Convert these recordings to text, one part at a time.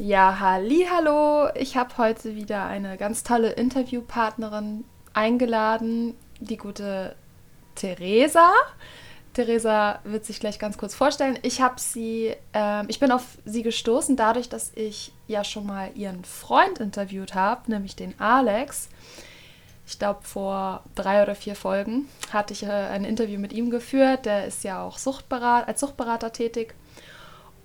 Ja, halli, hallo. Ich habe heute wieder eine ganz tolle Interviewpartnerin eingeladen, die gute Theresa. Theresa wird sich gleich ganz kurz vorstellen. Ich habe sie, äh, ich bin auf sie gestoßen dadurch, dass ich ja schon mal ihren Freund interviewt habe, nämlich den Alex. Ich glaube, vor drei oder vier Folgen hatte ich äh, ein Interview mit ihm geführt. Der ist ja auch Suchtberat als Suchtberater tätig.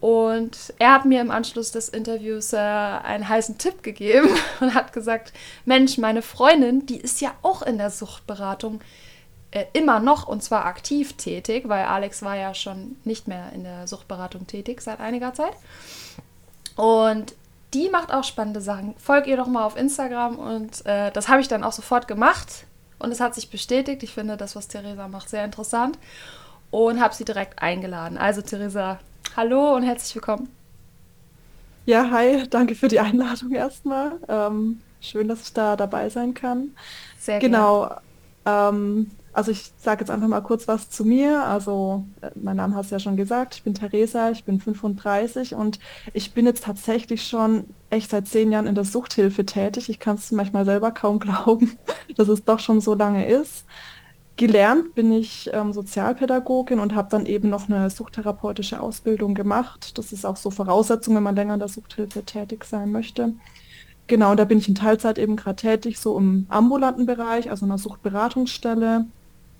Und er hat mir im Anschluss des Interviews äh, einen heißen Tipp gegeben und hat gesagt, Mensch, meine Freundin, die ist ja auch in der Suchtberatung äh, immer noch und zwar aktiv tätig, weil Alex war ja schon nicht mehr in der Suchtberatung tätig seit einiger Zeit. Und die macht auch spannende Sachen. Folgt ihr doch mal auf Instagram und äh, das habe ich dann auch sofort gemacht und es hat sich bestätigt. Ich finde das, was Theresa macht, sehr interessant und habe sie direkt eingeladen. Also Theresa, Hallo und herzlich willkommen. Ja, hi, danke für die Einladung erstmal. Ähm, schön, dass ich da dabei sein kann. Sehr gerne. Genau. Ähm, also ich sage jetzt einfach mal kurz was zu mir. Also äh, mein Name hast du ja schon gesagt. Ich bin Theresa, ich bin 35 und ich bin jetzt tatsächlich schon echt seit zehn Jahren in der Suchthilfe tätig. Ich kann es manchmal selber kaum glauben, dass es doch schon so lange ist. Gelernt bin ich ähm, Sozialpädagogin und habe dann eben noch eine suchtherapeutische Ausbildung gemacht. Das ist auch so Voraussetzung, wenn man länger in der Suchthilfe tätig sein möchte. Genau, da bin ich in Teilzeit eben gerade tätig, so im ambulanten Bereich, also in einer Suchtberatungsstelle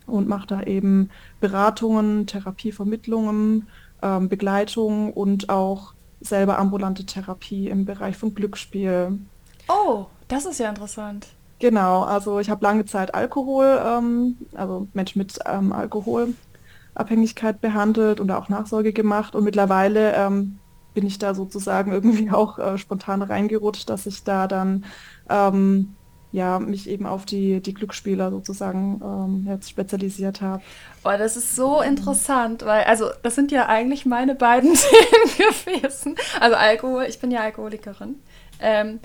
und mache da eben Beratungen, Therapievermittlungen, ähm, Begleitung und auch selber ambulante Therapie im Bereich von Glücksspiel. Oh, das ist ja interessant. Genau, also ich habe lange Zeit Alkohol, ähm, also Menschen mit ähm, Alkoholabhängigkeit behandelt und auch Nachsorge gemacht und mittlerweile ähm, bin ich da sozusagen irgendwie auch äh, spontan reingerutscht, dass ich da dann ähm, ja, mich eben auf die, die Glücksspieler sozusagen ähm, jetzt spezialisiert habe. Oh, das ist so interessant, weil, also, das sind ja eigentlich meine beiden Themen gewesen. Also Alkohol, ich bin ja Alkoholikerin. Ähm,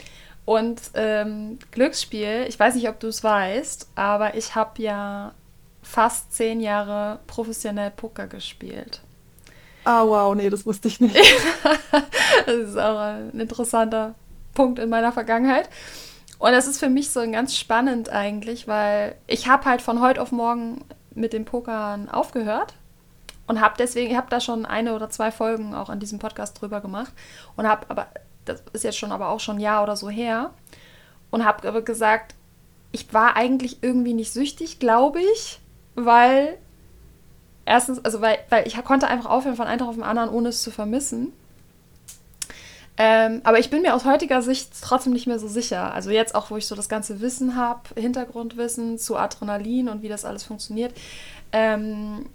und ähm, Glücksspiel, ich weiß nicht, ob du es weißt, aber ich habe ja fast zehn Jahre professionell Poker gespielt. Ah, wow, nee, das wusste ich nicht. das ist auch ein interessanter Punkt in meiner Vergangenheit. Und das ist für mich so ganz spannend eigentlich, weil ich habe halt von heute auf morgen mit dem Pokern aufgehört und habe deswegen, ich habe da schon eine oder zwei Folgen auch an diesem Podcast drüber gemacht und habe aber das ist jetzt schon aber auch schon ein Jahr oder so her, und habe aber gesagt, ich war eigentlich irgendwie nicht süchtig, glaube ich, weil erstens, also weil, weil ich konnte einfach aufhören von einem Tag auf den anderen, ohne es zu vermissen. Ähm, aber ich bin mir aus heutiger Sicht trotzdem nicht mehr so sicher. Also jetzt auch, wo ich so das ganze Wissen habe, Hintergrundwissen zu Adrenalin und wie das alles funktioniert. Ähm,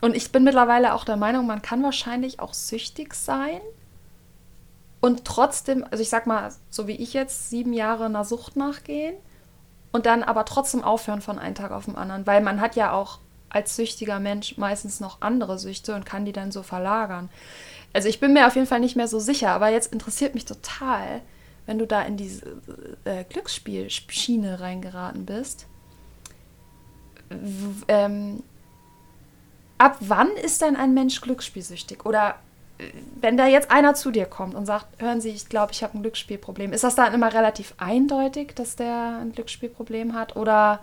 und ich bin mittlerweile auch der Meinung, man kann wahrscheinlich auch süchtig sein und trotzdem, also ich sag mal, so wie ich jetzt, sieben Jahre einer Sucht nachgehen und dann aber trotzdem aufhören von einem Tag auf den anderen, weil man hat ja auch als süchtiger Mensch meistens noch andere Süchte und kann die dann so verlagern. Also ich bin mir auf jeden Fall nicht mehr so sicher, aber jetzt interessiert mich total, wenn du da in diese äh, Glücksspielschiene reingeraten bist. Ähm, ab wann ist denn ein Mensch glücksspielsüchtig? Oder wenn da jetzt einer zu dir kommt und sagt, hören Sie, ich glaube, ich habe ein Glücksspielproblem, ist das dann immer relativ eindeutig, dass der ein Glücksspielproblem hat? Oder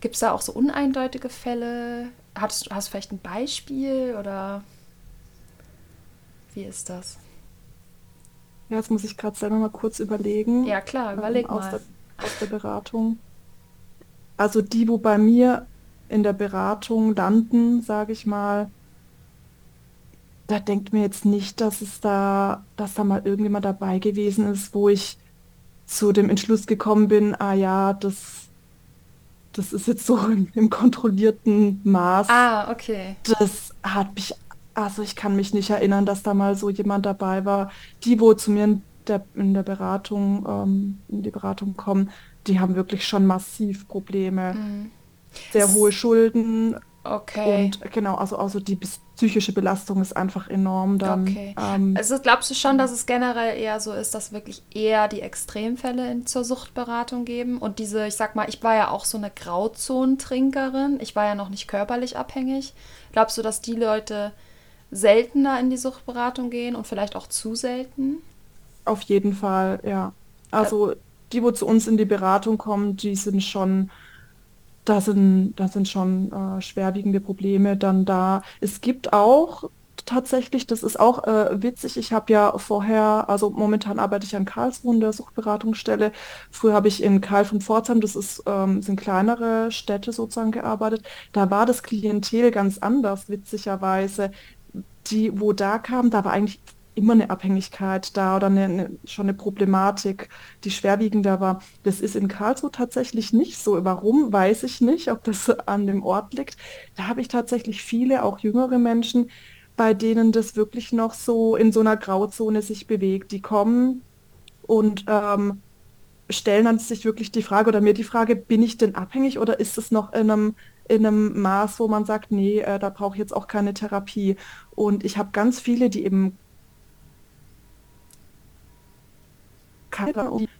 gibt es da auch so uneindeutige Fälle? Hast, hast du vielleicht ein Beispiel oder wie ist das? Ja, jetzt muss ich gerade selber mal kurz überlegen. Ja, klar, überleg ähm, aus mal. Der, aus der Beratung. Also die, wo bei mir in der Beratung landen, sage ich mal, da denkt mir jetzt nicht, dass es da, dass da mal irgendjemand dabei gewesen ist, wo ich zu dem Entschluss gekommen bin, ah ja, das, das ist jetzt so im, im kontrollierten Maß. Ah, okay. Das hat mich, also ich kann mich nicht erinnern, dass da mal so jemand dabei war. Die, wo zu mir in der, in der Beratung, ähm, in die Beratung kommen, die haben wirklich schon massiv Probleme. Mhm. Sehr hohe Schulden, Okay. Und genau, also, also die psychische Belastung ist einfach enorm dann. Okay. Ähm, also glaubst du schon, dass es generell eher so ist, dass wirklich eher die Extremfälle in, zur Suchtberatung geben? Und diese, ich sag mal, ich war ja auch so eine Grauzonentrinkerin. Ich war ja noch nicht körperlich abhängig. Glaubst du, dass die Leute seltener in die Suchtberatung gehen und vielleicht auch zu selten? Auf jeden Fall, ja. Also die, wo zu uns in die Beratung kommen, die sind schon, da sind, da sind schon äh, schwerwiegende Probleme dann da. Es gibt auch tatsächlich, das ist auch äh, witzig, ich habe ja vorher, also momentan arbeite ich an Karlsruhe in der Suchtberatungsstelle. Früher habe ich in Karl von Pforzheim, das ist, ähm, sind kleinere Städte sozusagen gearbeitet. Da war das Klientel ganz anders, witzigerweise. Die, wo da kam, da war eigentlich immer eine Abhängigkeit da oder eine, eine, schon eine Problematik, die schwerwiegender war. Das ist in Karlsruhe tatsächlich nicht so. Warum, weiß ich nicht, ob das an dem Ort liegt. Da habe ich tatsächlich viele, auch jüngere Menschen, bei denen das wirklich noch so in so einer Grauzone sich bewegt. Die kommen und ähm, stellen dann sich wirklich die Frage oder mir die Frage, bin ich denn abhängig oder ist es noch in einem, in einem Maß, wo man sagt, nee, äh, da brauche ich jetzt auch keine Therapie. Und ich habe ganz viele, die eben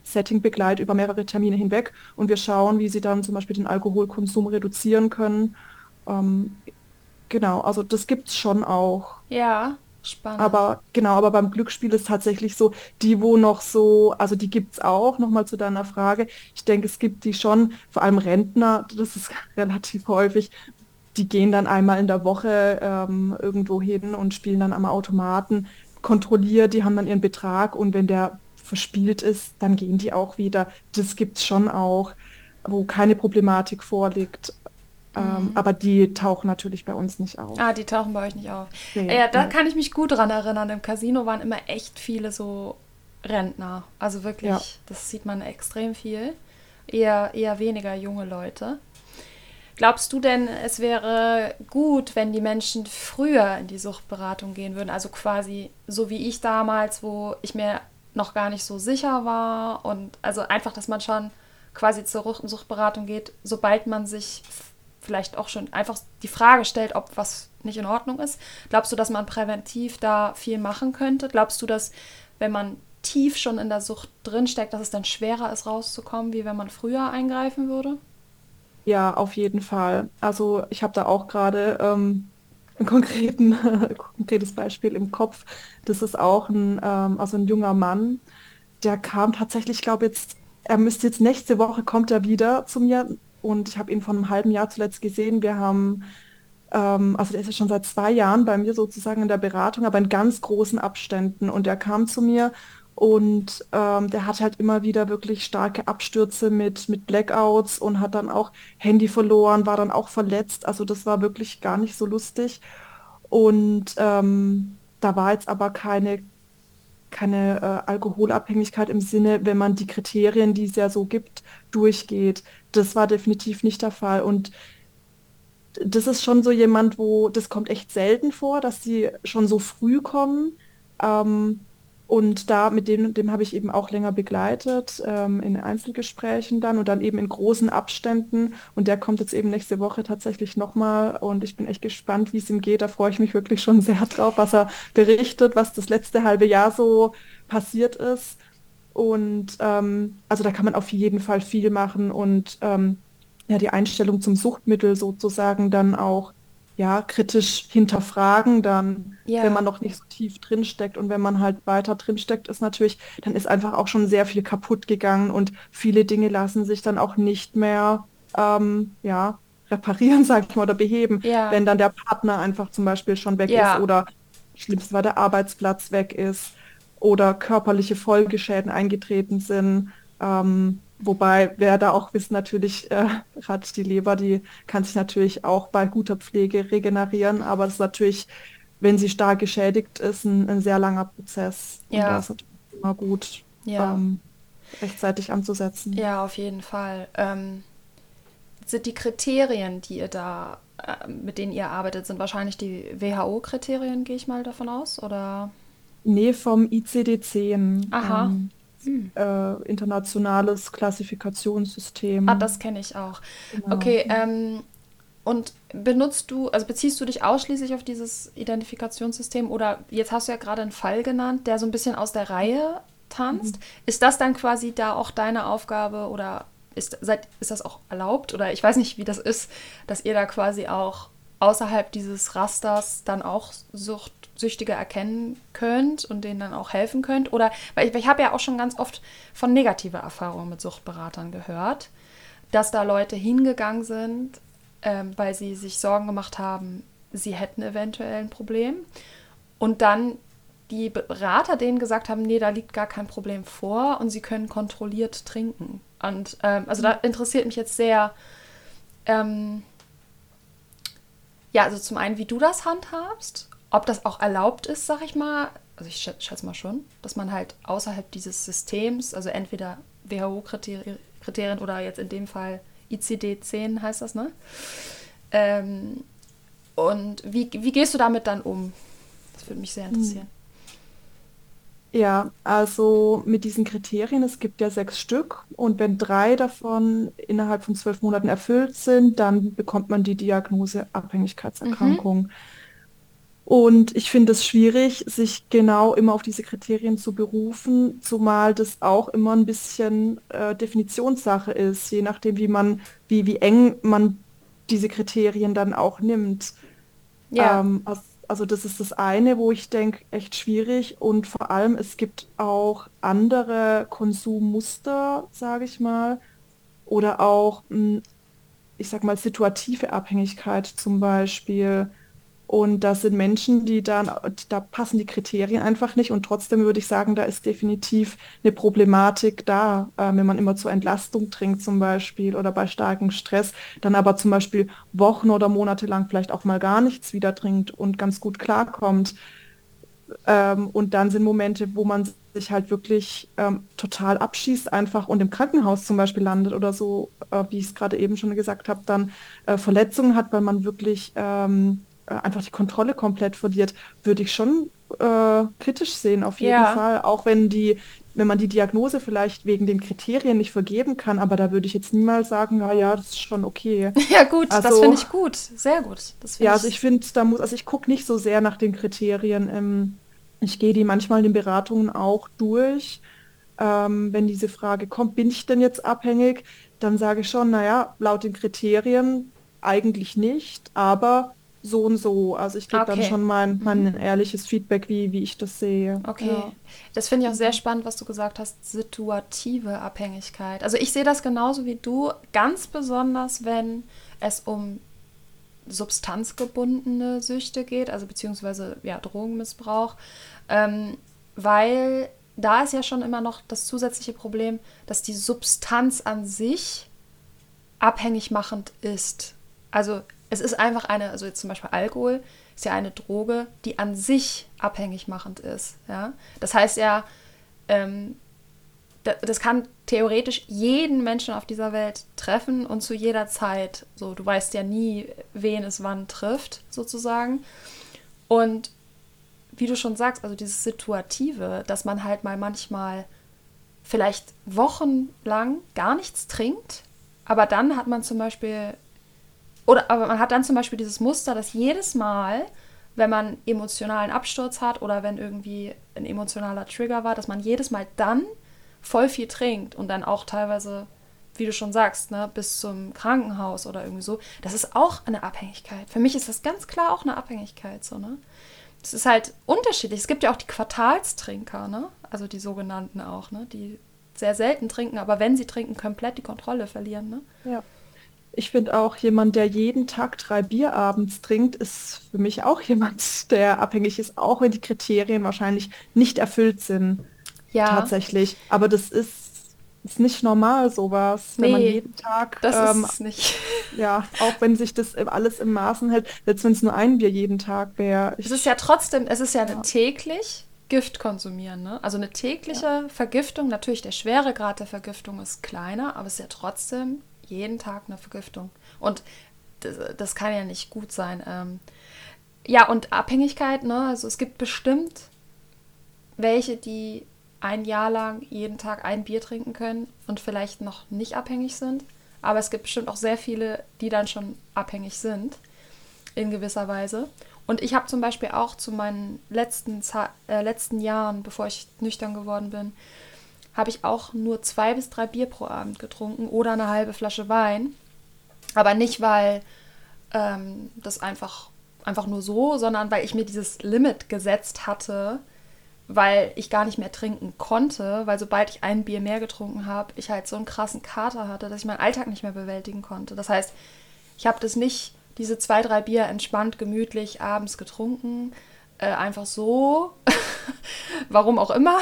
Setting begleitet über mehrere Termine hinweg und wir schauen, wie sie dann zum Beispiel den Alkoholkonsum reduzieren können. Ähm, genau, also das gibt es schon auch. Ja, spannend. Aber genau, aber beim Glücksspiel ist tatsächlich so, die, wo noch so, also die gibt es auch, nochmal zu deiner Frage. Ich denke, es gibt die schon, vor allem Rentner, das ist relativ häufig, die gehen dann einmal in der Woche ähm, irgendwo hin und spielen dann am Automaten kontrolliert, die haben dann ihren Betrag und wenn der verspielt ist, dann gehen die auch wieder. Das gibt es schon auch, wo keine Problematik vorliegt. Ähm, mhm. aber die tauchen natürlich bei uns nicht auf. Ah, die tauchen bei euch nicht auf. Nee, ja, da nee. kann ich mich gut dran erinnern. Im Casino waren immer echt viele so Rentner. Also wirklich, ja. das sieht man extrem viel. Eher, eher weniger junge Leute. Glaubst du denn, es wäre gut, wenn die Menschen früher in die Suchtberatung gehen würden? Also quasi so wie ich damals, wo ich mir noch gar nicht so sicher war und also einfach, dass man schon quasi zur Suchtberatung geht, sobald man sich vielleicht auch schon einfach die Frage stellt, ob was nicht in Ordnung ist. Glaubst du, dass man präventiv da viel machen könnte? Glaubst du, dass wenn man tief schon in der Sucht drinsteckt, dass es dann schwerer ist, rauszukommen, wie wenn man früher eingreifen würde? Ja, auf jeden Fall. Also ich habe da auch gerade ähm, ein konkretes Beispiel im Kopf. Das ist auch ein, ähm, also ein junger Mann, der kam tatsächlich, ich glaube jetzt, er müsste jetzt nächste Woche kommt er wieder zu mir und ich habe ihn vor einem halben Jahr zuletzt gesehen. Wir haben, ähm, also der ist ja schon seit zwei Jahren bei mir sozusagen in der Beratung, aber in ganz großen Abständen und er kam zu mir und ähm, der hat halt immer wieder wirklich starke Abstürze mit, mit Blackouts und hat dann auch Handy verloren, war dann auch verletzt. Also das war wirklich gar nicht so lustig. Und ähm, da war jetzt aber keine, keine äh, Alkoholabhängigkeit im Sinne, wenn man die Kriterien, die es ja so gibt, durchgeht. Das war definitiv nicht der Fall. Und das ist schon so jemand, wo das kommt echt selten vor, dass sie schon so früh kommen. Ähm, und da mit dem, dem habe ich eben auch länger begleitet, ähm, in Einzelgesprächen dann und dann eben in großen Abständen. Und der kommt jetzt eben nächste Woche tatsächlich nochmal und ich bin echt gespannt, wie es ihm geht. Da freue ich mich wirklich schon sehr drauf, was er berichtet, was das letzte halbe Jahr so passiert ist. Und ähm, also da kann man auf jeden Fall viel machen und ähm, ja, die Einstellung zum Suchtmittel sozusagen dann auch ja, kritisch hinterfragen dann, ja. wenn man noch nicht so tief drinsteckt. Und wenn man halt weiter drinsteckt, ist natürlich, dann ist einfach auch schon sehr viel kaputt gegangen und viele Dinge lassen sich dann auch nicht mehr, ähm, ja, reparieren, sag ich mal, oder beheben, ja. wenn dann der Partner einfach zum Beispiel schon weg ja. ist oder schlimmst war der Arbeitsplatz weg ist oder körperliche Folgeschäden eingetreten sind. Ähm, Wobei wir da auch wissen, natürlich äh, hat die Leber, die kann sich natürlich auch bei guter Pflege regenerieren, aber das ist natürlich, wenn sie stark geschädigt ist, ein, ein sehr langer Prozess. Ja. Und da ist es immer gut, ja. ähm, rechtzeitig anzusetzen. Ja, auf jeden Fall. Ähm, sind die Kriterien, die ihr da, äh, mit denen ihr arbeitet, sind wahrscheinlich die WHO-Kriterien, gehe ich mal davon aus, oder? Nee, vom ICD-10. Aha. Ähm, hm. äh, internationales Klassifikationssystem. Ah, das kenne ich auch. Genau. Okay, ähm, und benutzt du, also beziehst du dich ausschließlich auf dieses Identifikationssystem oder jetzt hast du ja gerade einen Fall genannt, der so ein bisschen aus der Reihe tanzt. Mhm. Ist das dann quasi da auch deine Aufgabe oder ist, seid, ist das auch erlaubt oder ich weiß nicht, wie das ist, dass ihr da quasi auch außerhalb dieses Rasters dann auch Suchtsüchtige erkennen könnt und denen dann auch helfen könnt? Oder, weil ich, ich habe ja auch schon ganz oft von negativer Erfahrungen mit Suchtberatern gehört, dass da Leute hingegangen sind, ähm, weil sie sich Sorgen gemacht haben, sie hätten eventuell ein Problem. Und dann die Berater denen gesagt haben, nee, da liegt gar kein Problem vor und sie können kontrolliert trinken. Und ähm, also da mhm. interessiert mich jetzt sehr, ähm, ja, also zum einen, wie du das handhabst, ob das auch erlaubt ist, sag ich mal, also ich schätze mal schon, dass man halt außerhalb dieses Systems, also entweder WHO-Kriterien oder jetzt in dem Fall ICD-10 heißt das, ne? Ähm, und wie, wie gehst du damit dann um? Das würde mich sehr interessieren. Ja, also mit diesen Kriterien, es gibt ja sechs Stück und wenn drei davon innerhalb von zwölf Monaten erfüllt sind, dann bekommt man die Diagnose Abhängigkeitserkrankung. Mhm. Und ich finde es schwierig, sich genau immer auf diese Kriterien zu berufen, zumal das auch immer ein bisschen äh, Definitionssache ist, je nachdem, wie man, wie, wie eng man diese Kriterien dann auch nimmt. Ja. Ähm, also also das ist das eine, wo ich denke, echt schwierig. Und vor allem, es gibt auch andere Konsummuster, sage ich mal. Oder auch, hm, ich sag mal, situative Abhängigkeit zum Beispiel. Und das sind Menschen, die dann, da passen die Kriterien einfach nicht. Und trotzdem würde ich sagen, da ist definitiv eine Problematik da, äh, wenn man immer zur Entlastung trinkt zum Beispiel oder bei starkem Stress, dann aber zum Beispiel Wochen oder Monate lang vielleicht auch mal gar nichts wieder trinkt und ganz gut klarkommt. Ähm, und dann sind Momente, wo man sich halt wirklich ähm, total abschießt einfach und im Krankenhaus zum Beispiel landet oder so, äh, wie ich es gerade eben schon gesagt habe, dann äh, Verletzungen hat, weil man wirklich ähm, äh, einfach die Kontrolle komplett verliert, würde ich schon äh, kritisch sehen, auf jeden ja. Fall. Auch wenn die, wenn man die Diagnose vielleicht wegen den Kriterien nicht vergeben kann, aber da würde ich jetzt niemals sagen, na ja, das ist schon okay. Ja, gut, also, das finde ich gut, sehr gut. ja, also ich finde, da muss, also ich gucke nicht so sehr nach den Kriterien. Ähm, ich gehe die manchmal in den Beratungen auch durch. Ähm, wenn diese Frage kommt, bin ich denn jetzt abhängig, dann sage ich schon, naja, laut den Kriterien eigentlich nicht, aber so und so. Also ich gebe okay. dann schon mein, mein mhm. ehrliches Feedback, wie, wie ich das sehe. Okay. Ja. Das finde ich auch sehr spannend, was du gesagt hast, situative Abhängigkeit. Also ich sehe das genauso wie du, ganz besonders, wenn es um substanzgebundene Süchte geht, also beziehungsweise ja, Drogenmissbrauch, ähm, weil da ist ja schon immer noch das zusätzliche Problem, dass die Substanz an sich abhängig machend ist. Also es ist einfach eine, also jetzt zum Beispiel Alkohol ist ja eine Droge, die an sich abhängig machend ist. Ja? Das heißt ja, ähm, das kann theoretisch jeden Menschen auf dieser Welt treffen und zu jeder Zeit. So, du weißt ja nie, wen es wann trifft, sozusagen. Und wie du schon sagst, also dieses Situative, dass man halt mal manchmal vielleicht wochenlang gar nichts trinkt, aber dann hat man zum Beispiel oder aber man hat dann zum Beispiel dieses Muster, dass jedes Mal, wenn man emotionalen Absturz hat oder wenn irgendwie ein emotionaler Trigger war, dass man jedes Mal dann voll viel trinkt und dann auch teilweise, wie du schon sagst, ne, bis zum Krankenhaus oder irgendwie so. Das ist auch eine Abhängigkeit. Für mich ist das ganz klar auch eine Abhängigkeit, so, ne? Das ist halt unterschiedlich. Es gibt ja auch die Quartalstrinker, ne? Also die sogenannten auch, ne? Die sehr selten trinken, aber wenn sie trinken, komplett die Kontrolle verlieren, ne? Ja. Ich finde auch, jemand, der jeden Tag drei Bier abends trinkt, ist für mich auch jemand, der abhängig ist, auch wenn die Kriterien wahrscheinlich nicht erfüllt sind. Ja. Tatsächlich. Aber das ist, ist nicht normal, sowas, nee, wenn man jeden Tag. Das ähm, ist nicht. Ja, auch wenn sich das alles im Maßen hält, selbst wenn es nur ein Bier jeden Tag wäre. Es ist ja trotzdem, es ist ja, ja. täglich Gift konsumieren. Ne? Also eine tägliche ja. Vergiftung, natürlich der Schweregrad der Vergiftung ist kleiner, aber es ist ja trotzdem jeden Tag eine Vergiftung. Und das, das kann ja nicht gut sein. Ähm, ja, und Abhängigkeit, ne? Also es gibt bestimmt welche, die ein Jahr lang jeden Tag ein Bier trinken können und vielleicht noch nicht abhängig sind. Aber es gibt bestimmt auch sehr viele, die dann schon abhängig sind, in gewisser Weise. Und ich habe zum Beispiel auch zu meinen letzten, äh, letzten Jahren, bevor ich nüchtern geworden bin, habe ich auch nur zwei bis drei Bier pro Abend getrunken oder eine halbe Flasche Wein. Aber nicht, weil ähm, das einfach, einfach nur so, sondern weil ich mir dieses Limit gesetzt hatte, weil ich gar nicht mehr trinken konnte, weil sobald ich ein Bier mehr getrunken habe, ich halt so einen krassen Kater hatte, dass ich meinen Alltag nicht mehr bewältigen konnte. Das heißt, ich habe das nicht, diese zwei, drei Bier entspannt, gemütlich abends getrunken, äh, einfach so, warum auch immer,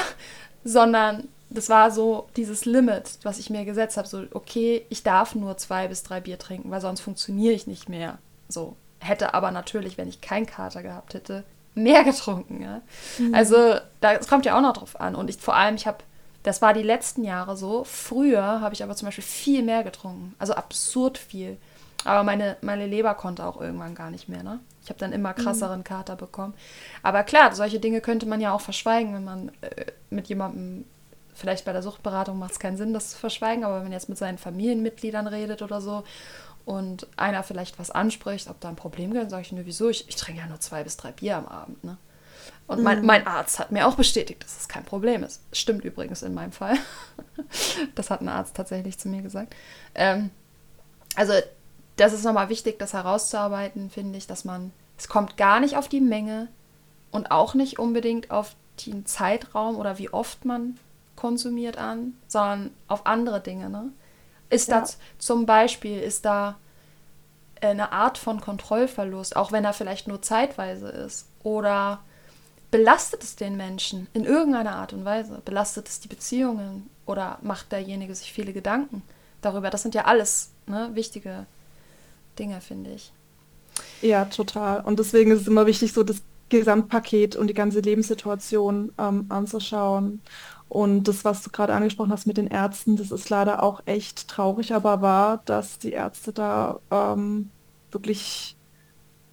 sondern das war so dieses Limit, was ich mir gesetzt habe, so, okay, ich darf nur zwei bis drei Bier trinken, weil sonst funktioniere ich nicht mehr. So, hätte aber natürlich, wenn ich keinen Kater gehabt hätte, mehr getrunken. Ja? Mhm. Also, das kommt ja auch noch drauf an. Und ich vor allem, ich habe, das war die letzten Jahre so. Früher habe ich aber zum Beispiel viel mehr getrunken. Also absurd viel. Aber meine, meine Leber konnte auch irgendwann gar nicht mehr. Ne? Ich habe dann immer mhm. krasseren mhm. Kater bekommen. Aber klar, solche Dinge könnte man ja auch verschweigen, wenn man äh, mit jemandem, vielleicht bei der Suchtberatung macht es keinen Sinn, das zu verschweigen, aber wenn man jetzt mit seinen Familienmitgliedern redet oder so und einer vielleicht was anspricht, ob da ein Problem gibt, sage ich, nur wieso? Ich, ich trinke ja nur zwei bis drei Bier am Abend. Ne? Und mhm. mein, mein, Arzt hat mir auch bestätigt, dass es kein Problem ist. Stimmt übrigens in meinem Fall. das hat ein Arzt tatsächlich zu mir gesagt. Ähm, also das ist nochmal wichtig, das herauszuarbeiten, finde ich, dass man, es kommt gar nicht auf die Menge und auch nicht unbedingt auf den Zeitraum oder wie oft man konsumiert an, sondern auf andere Dinge. Ne? Ist ja. das zum Beispiel, ist da eine Art von Kontrollverlust, auch wenn er vielleicht nur zeitweise ist? Oder belastet es den Menschen in irgendeiner Art und Weise? Belastet es die Beziehungen? Oder macht derjenige sich viele Gedanken darüber? Das sind ja alles ne, wichtige Dinge, finde ich. Ja, total. Und deswegen ist es immer wichtig, so das Gesamtpaket und die ganze Lebenssituation ähm, anzuschauen. Und das, was du gerade angesprochen hast mit den Ärzten, das ist leider auch echt traurig, aber wahr, dass die Ärzte da ähm, wirklich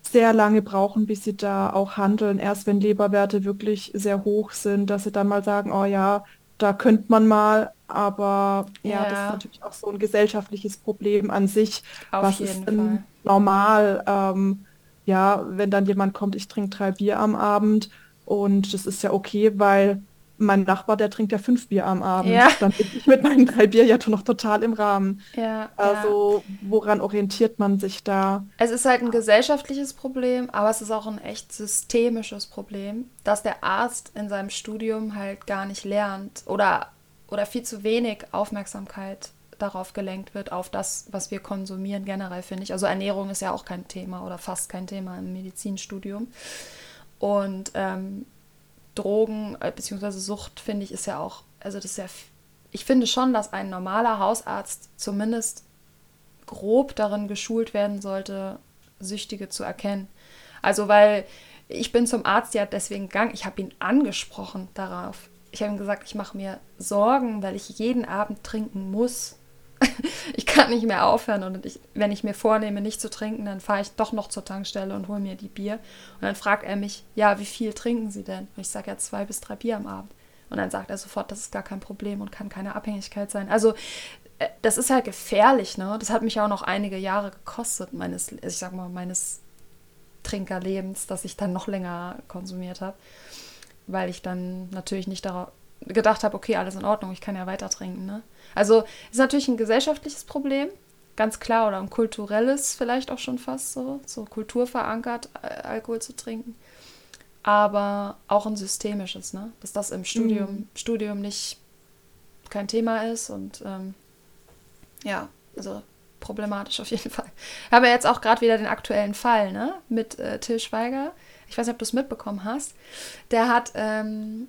sehr lange brauchen, bis sie da auch handeln. Erst wenn Leberwerte wirklich sehr hoch sind, dass sie dann mal sagen, oh ja, da könnte man mal, aber ja, ja, das ist natürlich auch so ein gesellschaftliches Problem an sich. Auf was ist denn normal? Ähm, ja, wenn dann jemand kommt, ich trinke drei Bier am Abend und das ist ja okay, weil mein Nachbar, der trinkt ja fünf Bier am Abend. Ja. Dann bin ich mit meinen drei Bier ja noch total im Rahmen. Ja, also ja. woran orientiert man sich da? Es ist halt ein gesellschaftliches Problem, aber es ist auch ein echt systemisches Problem, dass der Arzt in seinem Studium halt gar nicht lernt oder, oder viel zu wenig Aufmerksamkeit darauf gelenkt wird, auf das, was wir konsumieren generell, finde ich. Also Ernährung ist ja auch kein Thema oder fast kein Thema im Medizinstudium. Und ähm, Drogen äh, bzw. Sucht, finde ich, ist ja auch, also das ist ja, ich finde schon, dass ein normaler Hausarzt zumindest grob darin geschult werden sollte, Süchtige zu erkennen. Also weil ich bin zum Arzt ja deswegen gegangen, ich habe ihn angesprochen darauf. Ich habe ihm gesagt, ich mache mir Sorgen, weil ich jeden Abend trinken muss. ich kann nicht mehr aufhören und ich, wenn ich mir vornehme, nicht zu trinken, dann fahre ich doch noch zur Tankstelle und hole mir die Bier. Und dann fragt er mich, ja, wie viel trinken Sie denn? Und ich sage ja zwei bis drei Bier am Abend. Und dann sagt er sofort, das ist gar kein Problem und kann keine Abhängigkeit sein. Also äh, das ist halt gefährlich, ne? Das hat mich auch noch einige Jahre gekostet, meines, ich sag mal, meines Trinkerlebens, dass ich dann noch länger konsumiert habe. Weil ich dann natürlich nicht darauf gedacht habe, okay, alles in Ordnung, ich kann ja weiter trinken, ne? Also ist natürlich ein gesellschaftliches Problem, ganz klar, oder ein kulturelles vielleicht auch schon fast so, so kulturverankert, Alkohol zu trinken. Aber auch ein systemisches, ne? Dass das im Studium, mhm. Studium nicht kein Thema ist und ähm, ja, also problematisch auf jeden Fall. Ich habe jetzt auch gerade wieder den aktuellen Fall, ne? Mit äh, Till Schweiger. Ich weiß nicht, ob du es mitbekommen hast. Der hat ähm,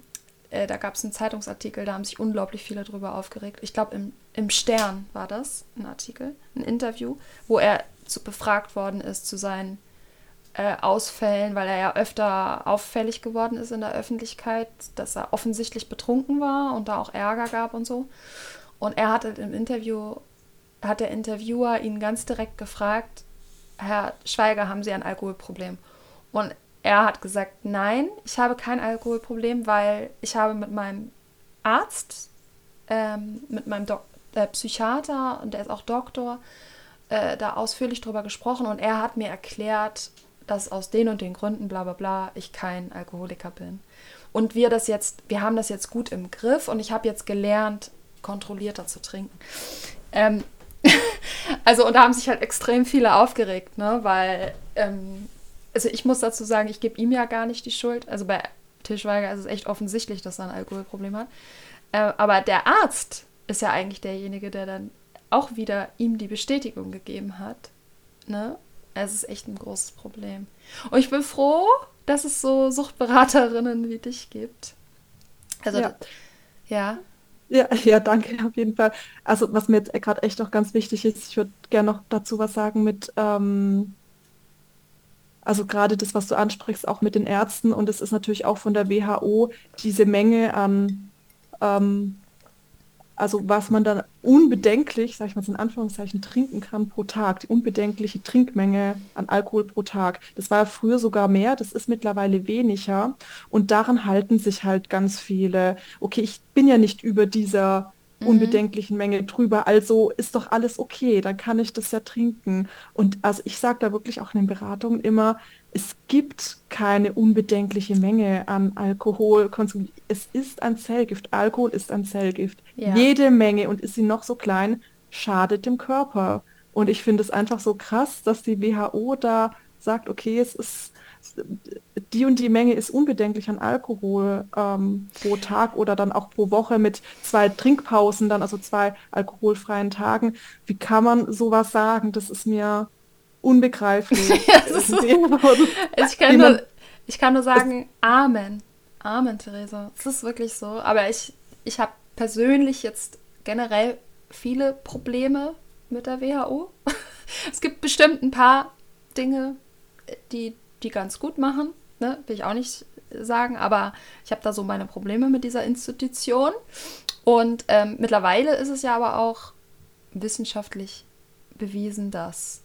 äh, da gab es einen Zeitungsartikel, da haben sich unglaublich viele drüber aufgeregt. Ich glaube, im, im Stern war das ein Artikel, ein Interview, wo er zu, befragt worden ist zu seinen äh, Ausfällen, weil er ja öfter auffällig geworden ist in der Öffentlichkeit, dass er offensichtlich betrunken war und da auch Ärger gab und so. Und er hatte im Interview, hat der Interviewer ihn ganz direkt gefragt, Herr Schweiger, haben Sie ein Alkoholproblem? Und er hat gesagt, nein, ich habe kein Alkoholproblem, weil ich habe mit meinem Arzt, ähm, mit meinem Dok äh, Psychiater und der ist auch Doktor, äh, da ausführlich drüber gesprochen und er hat mir erklärt, dass aus den und den Gründen, bla bla bla, ich kein Alkoholiker bin. Und wir das jetzt, wir haben das jetzt gut im Griff und ich habe jetzt gelernt, kontrollierter zu trinken. Ähm, also, und da haben sich halt extrem viele aufgeregt, ne? Weil, ähm, also ich muss dazu sagen, ich gebe ihm ja gar nicht die Schuld. Also bei Til Schweiger ist es echt offensichtlich, dass er ein Alkoholproblem hat. Äh, aber der Arzt ist ja eigentlich derjenige, der dann auch wieder ihm die Bestätigung gegeben hat. Ne? Es ist echt ein großes Problem. Und ich bin froh, dass es so Suchtberaterinnen wie dich gibt. Also, Ja. ja. Ja, ja, danke auf jeden Fall. Also was mir jetzt gerade echt noch ganz wichtig ist, ich würde gerne noch dazu was sagen mit, ähm, also gerade das, was du ansprichst, auch mit den Ärzten und es ist natürlich auch von der WHO diese Menge an, ähm, also was man dann unbedenklich, sag ich mal in Anführungszeichen, trinken kann pro Tag, die unbedenkliche Trinkmenge an Alkohol pro Tag. Das war ja früher sogar mehr, das ist mittlerweile weniger und daran halten sich halt ganz viele. Okay, ich bin ja nicht über dieser Mhm. unbedenklichen Menge drüber, also ist doch alles okay, dann kann ich das ja trinken. Und also ich sage da wirklich auch in den Beratungen immer, es gibt keine unbedenkliche Menge an Alkoholkonsum. Es ist ein Zellgift. Alkohol ist ein Zellgift. Ja. Jede Menge, und ist sie noch so klein, schadet dem Körper. Und ich finde es einfach so krass, dass die WHO da sagt, okay, es ist die und die Menge ist unbedenklich an Alkohol ähm, pro Tag oder dann auch pro Woche mit zwei Trinkpausen, dann also zwei alkoholfreien Tagen. Wie kann man sowas sagen? Das ist mir unbegreiflich. Also ich, kann nur, ich kann nur sagen, Amen. Amen, Theresa. Es ist wirklich so. Aber ich, ich habe persönlich jetzt generell viele Probleme mit der WHO. Es gibt bestimmt ein paar Dinge, die die ganz gut machen. Ne? Will ich auch nicht sagen. Aber ich habe da so meine Probleme mit dieser Institution. Und ähm, mittlerweile ist es ja aber auch wissenschaftlich bewiesen, dass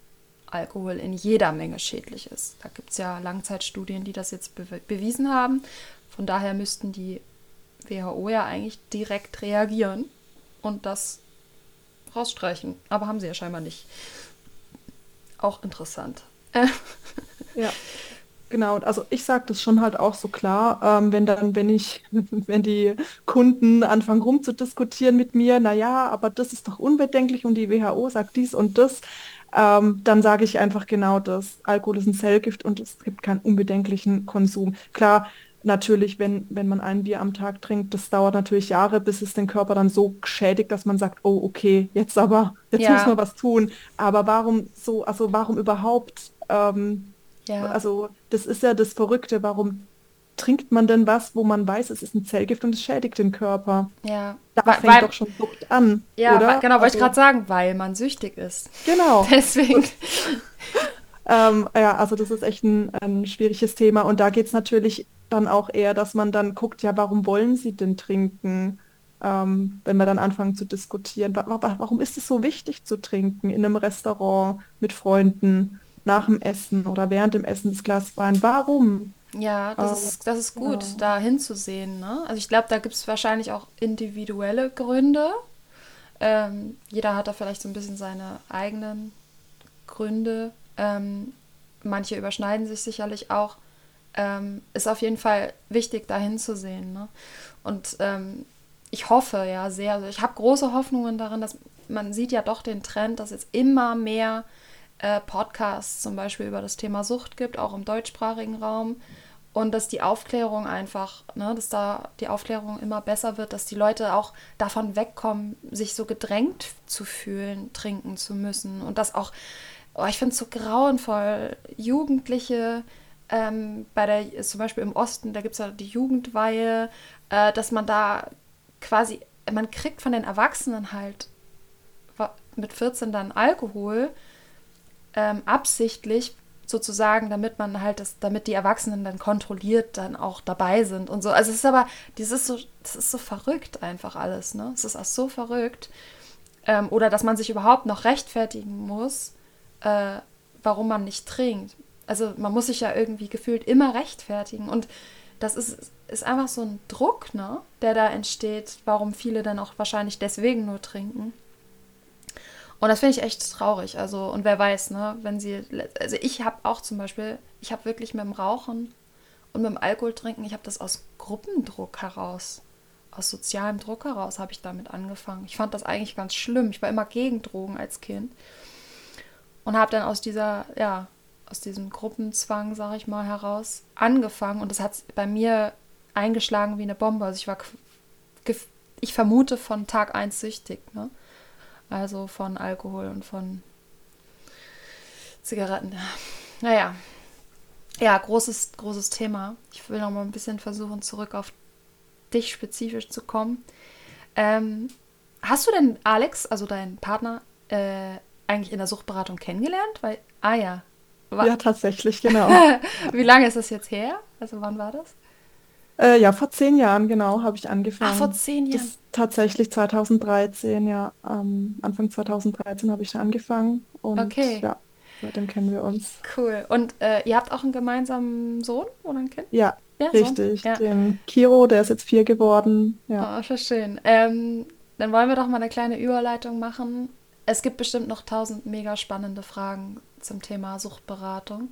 Alkohol in jeder Menge schädlich ist. Da gibt es ja Langzeitstudien, die das jetzt be bewiesen haben. Von daher müssten die WHO ja eigentlich direkt reagieren und das rausstreichen. Aber haben sie ja scheinbar nicht. Auch interessant. Ja, genau. Und Also ich sage das schon halt auch so klar, ähm, wenn dann, wenn ich, wenn die Kunden anfangen rumzudiskutieren mit mir, na ja, aber das ist doch unbedenklich und die WHO sagt dies und das, ähm, dann sage ich einfach genau das. Alkohol ist ein Zellgift und es gibt keinen unbedenklichen Konsum. Klar, natürlich, wenn, wenn man ein Bier am Tag trinkt, das dauert natürlich Jahre, bis es den Körper dann so schädigt, dass man sagt, oh, okay, jetzt aber, jetzt Ja. müssen wir was tun. Aber warum so, also warum überhaupt? Ähm, ja, also das ist ja das Verrückte. Warum trinkt man denn was, wo man weiß, es ist ein Zellgift und es schädigt den Körper? ja. Da Weil- fängt weil- doch schon Sucht an, ja, oder? genau, wollte ich Also, gerade sagen, weil man süchtig ist. Genau. Deswegen. Ähm, ja, also das ist echt ein, ein schwieriges Thema. Und da geht es natürlich dann auch eher, dass man dann guckt, ja, warum wollen sie denn trinken? Ähm, wenn wir dann anfangen zu diskutieren. Wa wa warum ist es so wichtig zu trinken in einem Restaurant mit Freunden, nach dem Essen oder während dem Essen das Glas Wein? Warum? Ja, das Ähm, ist, das ist gut, ja. da hinzusehen. Ne? Also ich glaube, da gibt es wahrscheinlich auch individuelle Gründe. Ähm, jeder hat da vielleicht so ein bisschen seine eigenen Gründe. Ähm, manche überschneiden sich sicherlich auch. Ähm, ist auf jeden Fall wichtig, da hinzusehen. Ne? Und ähm, ich hoffe ja sehr, also ich habe große Hoffnungen darin, dass man sieht ja doch den Trend, dass jetzt immer mehr äh, Podcasts zum Beispiel über das Thema Sucht gibt, auch im deutschsprachigen Raum. Und dass die Aufklärung einfach, ne, dass da die Aufklärung immer besser wird, dass die Leute auch davon wegkommen, sich so gedrängt zu fühlen, trinken zu müssen. Und dass auch, oh, ich finde es so grauenvoll, Jugendliche ähm, bei der, zum Beispiel im Osten, da gibt es ja die Jugendweihe, äh, dass man da quasi, man kriegt von den Erwachsenen halt mit 14 dann Alkohol, ähm, absichtlich sozusagen, damit man halt das, damit die Erwachsenen dann kontrolliert dann auch dabei sind und so. Also es ist aber, das ist so, das ist so verrückt einfach alles, ne? Es ist auch so verrückt. Ähm, oder dass man sich überhaupt noch rechtfertigen muss, äh, warum man nicht trinkt. Also man muss sich ja irgendwie gefühlt immer rechtfertigen. Und das ist, ist einfach so ein Druck, ne, der da entsteht, warum viele dann auch wahrscheinlich deswegen nur trinken. Und das finde ich echt traurig. Also, und wer weiß, ne, wenn sie. Also ich habe auch zum Beispiel, ich habe wirklich mit dem Rauchen und mit dem Alkohol trinken, ich habe das aus Gruppendruck heraus aus sozialem Druck heraus habe ich damit angefangen. Ich fand das eigentlich ganz schlimm. Ich war immer gegen Drogen als Kind und habe dann aus dieser, ja, aus diesem Gruppenzwang, sage ich mal, heraus angefangen und das hat bei mir eingeschlagen wie eine Bombe. Also ich war, ich vermute von Tag 1 süchtig, ne? Also von Alkohol und von Zigaretten. Naja, ja, großes, großes Thema. Ich will noch mal ein bisschen versuchen, zurück auf dich spezifisch zu kommen. Ähm, hast du denn Alex, also deinen Partner, äh, eigentlich in der Suchtberatung kennengelernt? Weil, ah ja. War, ja, tatsächlich, genau. Wie lange ist das jetzt her? Also wann war das? Äh, ja, vor zehn Jahren, genau, habe ich angefangen. Ach, vor zehn Jahren. Das tatsächlich 2013, ja. Ähm, Anfang 2013 habe ich da angefangen. Und okay. ja, seitdem kennen wir uns. Cool. Und äh, ihr habt auch einen gemeinsamen Sohn oder ein Kind? Ja, ja richtig. Ja. Den Kiro, der ist jetzt vier geworden. Ja. Oh, schon schön. Ähm, dann wollen wir doch mal eine kleine Überleitung machen. Es gibt bestimmt noch tausend mega spannende Fragen zum Thema Suchtberatung.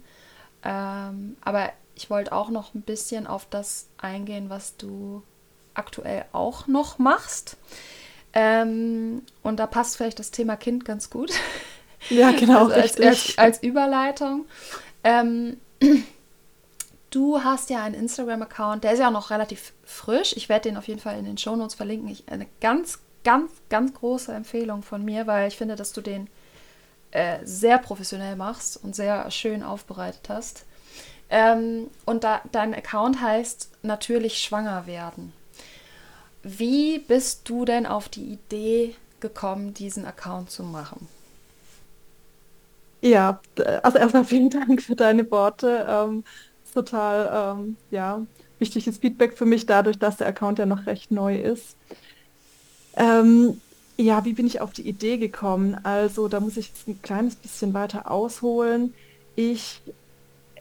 Ähm, aber ich wollte auch noch ein bisschen auf das eingehen, was du aktuell auch noch machst. Ähm, und da passt vielleicht das Thema Kind ganz gut. Ja, genau. Also als, als, als, Überleitung. Ähm, du hast ja einen Instagram-Account, der ist ja auch noch relativ frisch. Ich werde den auf jeden Fall in den Shownotes verlinken. Ich, eine ganz, ganz, ganz große Empfehlung von mir, weil ich finde, dass du den äh, sehr professionell machst und sehr schön aufbereitet hast. Ähm, und da, dein Account heißt natürlich schwanger werden. Wie bist du denn auf die Idee gekommen, diesen Account zu machen? Ja, also erstmal vielen Dank für deine Worte. Ähm, total, ähm, ja, wichtiges Feedback für mich, dadurch, dass der Account ja noch recht neu ist. Ähm, ja, wie bin ich auf die Idee gekommen? Also, da muss ich jetzt ein kleines bisschen weiter ausholen. Ich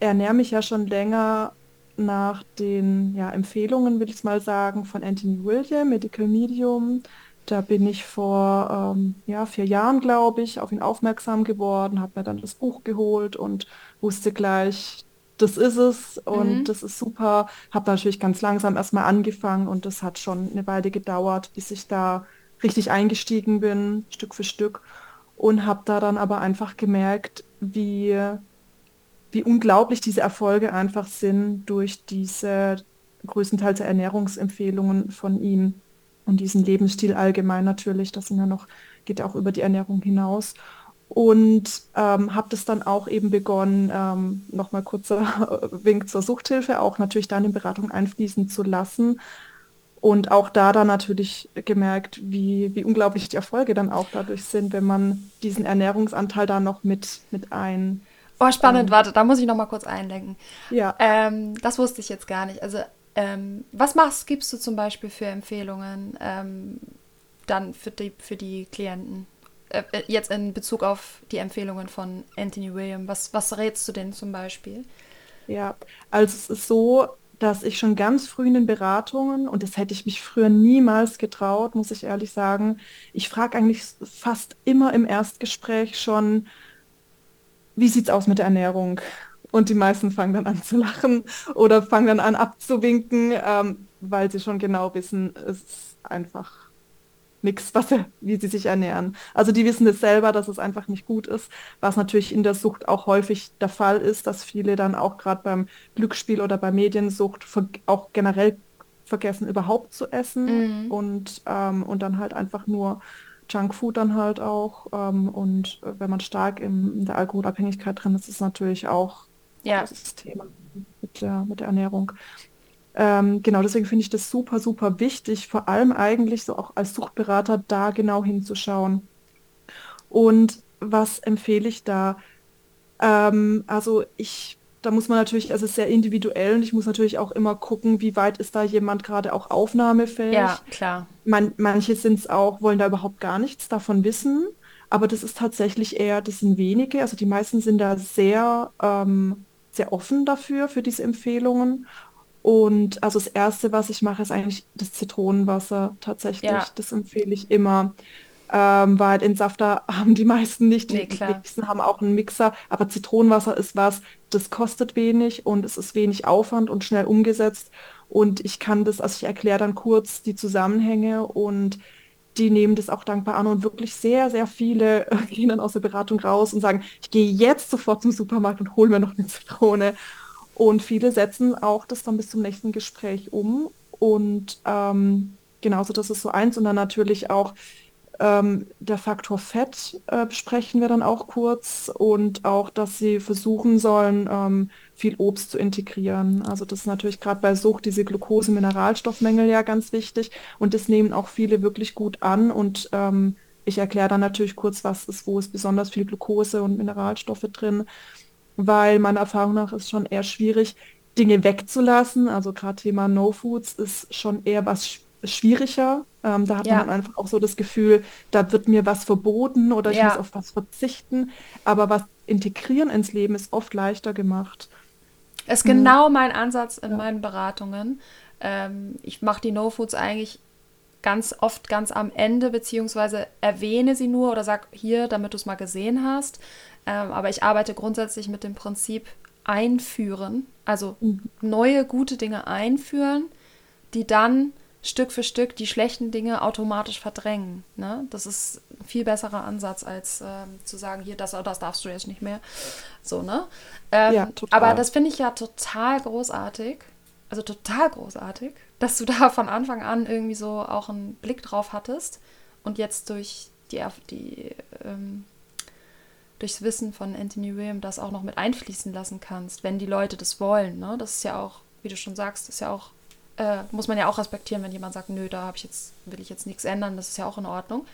ernähre mich ja schon länger nach den ja, Empfehlungen, will ich es mal sagen, von Anthony William, Medical Medium. Da bin ich vor ähm, ja, vier Jahren, glaube ich, auf ihn aufmerksam geworden, habe mir dann das Buch geholt und wusste gleich, das ist es und mhm. das ist super. Habe natürlich ganz langsam erstmal angefangen und das hat schon eine Weile gedauert, bis ich da richtig eingestiegen bin, Stück für Stück. Und habe da dann aber einfach gemerkt, wie wie unglaublich diese Erfolge einfach sind durch diese größtenteils Ernährungsempfehlungen von ihm und diesen Lebensstil allgemein natürlich. Das sind ja noch, geht ja auch über die Ernährung hinaus. Und ähm, habe das dann auch eben begonnen, ähm, nochmal kurzer Wink zur Suchthilfe, auch natürlich dann in Beratung einfließen zu lassen. Und auch da dann natürlich gemerkt, wie, wie unglaublich die Erfolge dann auch dadurch sind, wenn man diesen Ernährungsanteil da noch mit, mit ein, Oh, spannend, ähm, warte, da muss ich noch mal kurz einlenken. Ja. Ähm, das wusste ich jetzt gar nicht. Also, ähm, was machst, gibst du zum Beispiel für Empfehlungen ähm, dann für die, für die Klienten? Äh, äh, jetzt in Bezug auf die Empfehlungen von Anthony William. Was, was rätst du denn zum Beispiel? Ja, also es ist so, dass ich schon ganz früh in den Beratungen, und das hätte ich mich früher niemals getraut, muss ich ehrlich sagen, ich frage eigentlich fast immer im Erstgespräch schon, wie sieht's aus mit der Ernährung? Und die meisten fangen dann an zu lachen oder fangen dann an abzuwinken, ähm, weil sie schon genau wissen, es ist einfach nichts, was wie sie sich ernähren. Also die wissen es selber, dass es einfach nicht gut ist, was natürlich in der Sucht auch häufig der Fall ist, dass viele dann auch gerade beim Glücksspiel oder bei Mediensucht auch generell vergessen, überhaupt zu essen mhm. und, ähm, und dann halt einfach nur Junkfood dann halt auch. Ähm, und äh, wenn man stark in, in, der Alkoholabhängigkeit drin ist, ist natürlich auch ja. das Thema mit der, mit der Ernährung. Ähm, genau, deswegen finde ich das super, super wichtig, vor allem eigentlich so auch als Suchtberater da genau hinzuschauen. Und was empfehle ich da? Ähm, also ich da muss man natürlich, also es ist sehr individuell und ich muss natürlich auch immer gucken, wie weit ist da jemand gerade auch aufnahmefähig. Ja, klar. Man, manche sind es auch, wollen da überhaupt gar nichts davon wissen, aber das ist tatsächlich eher, das sind wenige, also die meisten sind da sehr, ähm, sehr offen dafür, für diese Empfehlungen. Und also das Erste, was ich mache, ist eigentlich das Zitronenwasser tatsächlich. Ja. Das empfehle ich immer ähm, weil den Safter haben die meisten nicht. Die, nee, die wenigsten haben auch einen Mixer, aber Zitronenwasser ist was, das kostet wenig und es ist wenig Aufwand und schnell umgesetzt. Und ich kann das, also ich erkläre dann kurz die Zusammenhänge und die nehmen das auch dankbar an und wirklich sehr, sehr viele äh, gehen dann aus der Beratung raus und sagen, ich gehe jetzt sofort zum Supermarkt und hole mir noch eine Zitrone. Und viele setzen auch das dann bis zum nächsten Gespräch um. Und ähm, genauso, das ist so eins. Und dann natürlich auch ähm, der Faktor Fett äh, besprechen wir dann auch kurz und auch, dass sie versuchen sollen, ähm, viel Obst zu integrieren. Also das ist natürlich gerade bei Sucht diese Glucose-Mineralstoffmängel ja ganz wichtig und das nehmen auch viele wirklich gut an und ähm, ich erkläre dann natürlich kurz, was ist, wo ist besonders viel Glucose und Mineralstoffe drin, weil meiner Erfahrung nach ist schon eher schwierig, Dinge wegzulassen. Also gerade Thema No Foods ist schon eher was schwieriger. Ähm, da hat ja. man einfach auch so das Gefühl, da wird mir was verboten oder ich ja. muss auf was verzichten. Aber was integrieren ins Leben ist oft leichter gemacht. Ist hm. genau mein Ansatz in ja. meinen Beratungen. Ähm, ich mache die No-Foods eigentlich ganz oft ganz am Ende, beziehungsweise erwähne sie nur oder sag hier, damit du es mal gesehen hast. Ähm, aber ich arbeite grundsätzlich mit dem Prinzip einführen, also mhm. neue gute Dinge einführen, die dann Stück für Stück die schlechten Dinge automatisch verdrängen. Ne? Das ist ein viel besserer Ansatz, als ähm, zu sagen, hier, das, das darfst du jetzt nicht mehr. So, ne? Ähm, ja, aber das finde ich ja total großartig. Also total großartig, dass du da von Anfang an irgendwie so auch einen Blick drauf hattest und jetzt durch die, die ähm, durchs Wissen von Anthony William das auch noch mit einfließen lassen kannst, wenn die Leute das wollen. Ne? Das ist ja auch, wie du schon sagst, ist ja auch äh, muss man ja auch respektieren, wenn jemand sagt, nö, da habe ich jetzt, will ich jetzt nichts ändern, das ist ja auch in Ordnung.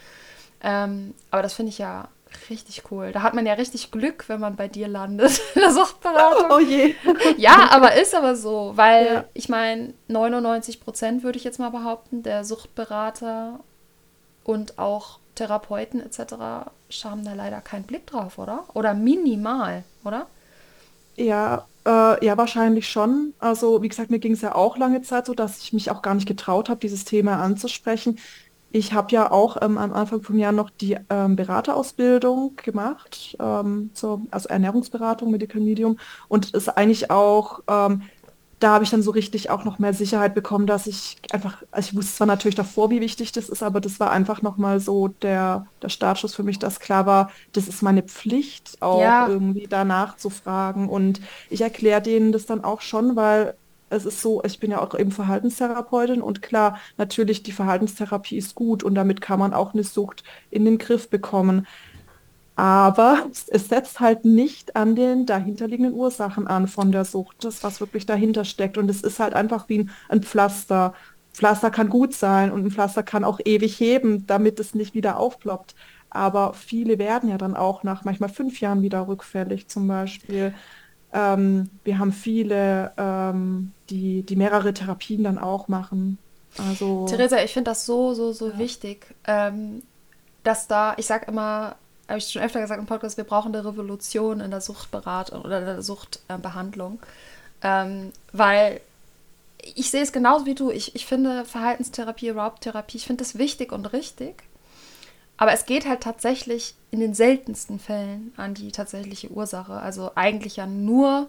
Ähm, aber das finde ich ja richtig cool. Da hat man ja richtig Glück, wenn man bei dir landet in der Suchtberatung. Oh je. ja, aber ist aber so, weil ja. ich meine, 99 Prozent würde ich jetzt mal behaupten, der Suchtberater und auch Therapeuten etc. haben da leider keinen Blick drauf, oder? Oder minimal, oder? Ja, äh, ja, wahrscheinlich schon. Also, wie gesagt, mir ging es ja auch lange Zeit so, dass ich mich auch gar nicht getraut habe, dieses Thema anzusprechen. Ich habe ja auch ähm, am Anfang vom Jahr noch die ähm, Beraterausbildung gemacht, ähm, so, also Ernährungsberatung, Medical Medium. Und ist eigentlich auch ähm, da habe ich dann so richtig auch noch mehr Sicherheit bekommen, dass ich einfach, also ich wusste zwar natürlich davor, wie wichtig das ist, aber das war einfach nochmal so der, der Startschuss für mich, dass klar war, das ist meine Pflicht, auch ja. irgendwie danach zu fragen. Und ich erkläre denen das dann auch schon, weil es ist so, ich bin ja auch eben Verhaltenstherapeutin und klar, natürlich die Verhaltenstherapie ist gut und damit kann man auch eine Sucht in den Griff bekommen. Aber es setzt halt nicht an den dahinterliegenden Ursachen an von der Sucht, das, was wirklich dahinter steckt. Und es ist halt einfach wie ein Pflaster. Pflaster kann gut sein und ein Pflaster kann auch ewig heben, damit es nicht wieder aufploppt. Aber viele werden ja dann auch nach manchmal fünf Jahren wieder rückfällig zum Beispiel. Ähm, wir haben viele, ähm, die, die mehrere Therapien dann auch machen. Also, Theresa, ich finde das so, so, so ja. wichtig, ähm, dass da, ich sage immer, habe ich schon öfter gesagt im Podcast, wir brauchen eine Revolution in der Suchtberatung oder der Suchtbehandlung. Ähm, weil ich sehe es genauso wie du. Ich, ich finde Verhaltenstherapie, Raubtherapie, ich finde das wichtig und richtig. Aber es geht halt tatsächlich in den seltensten Fällen an die tatsächliche Ursache. Also eigentlich ja nur,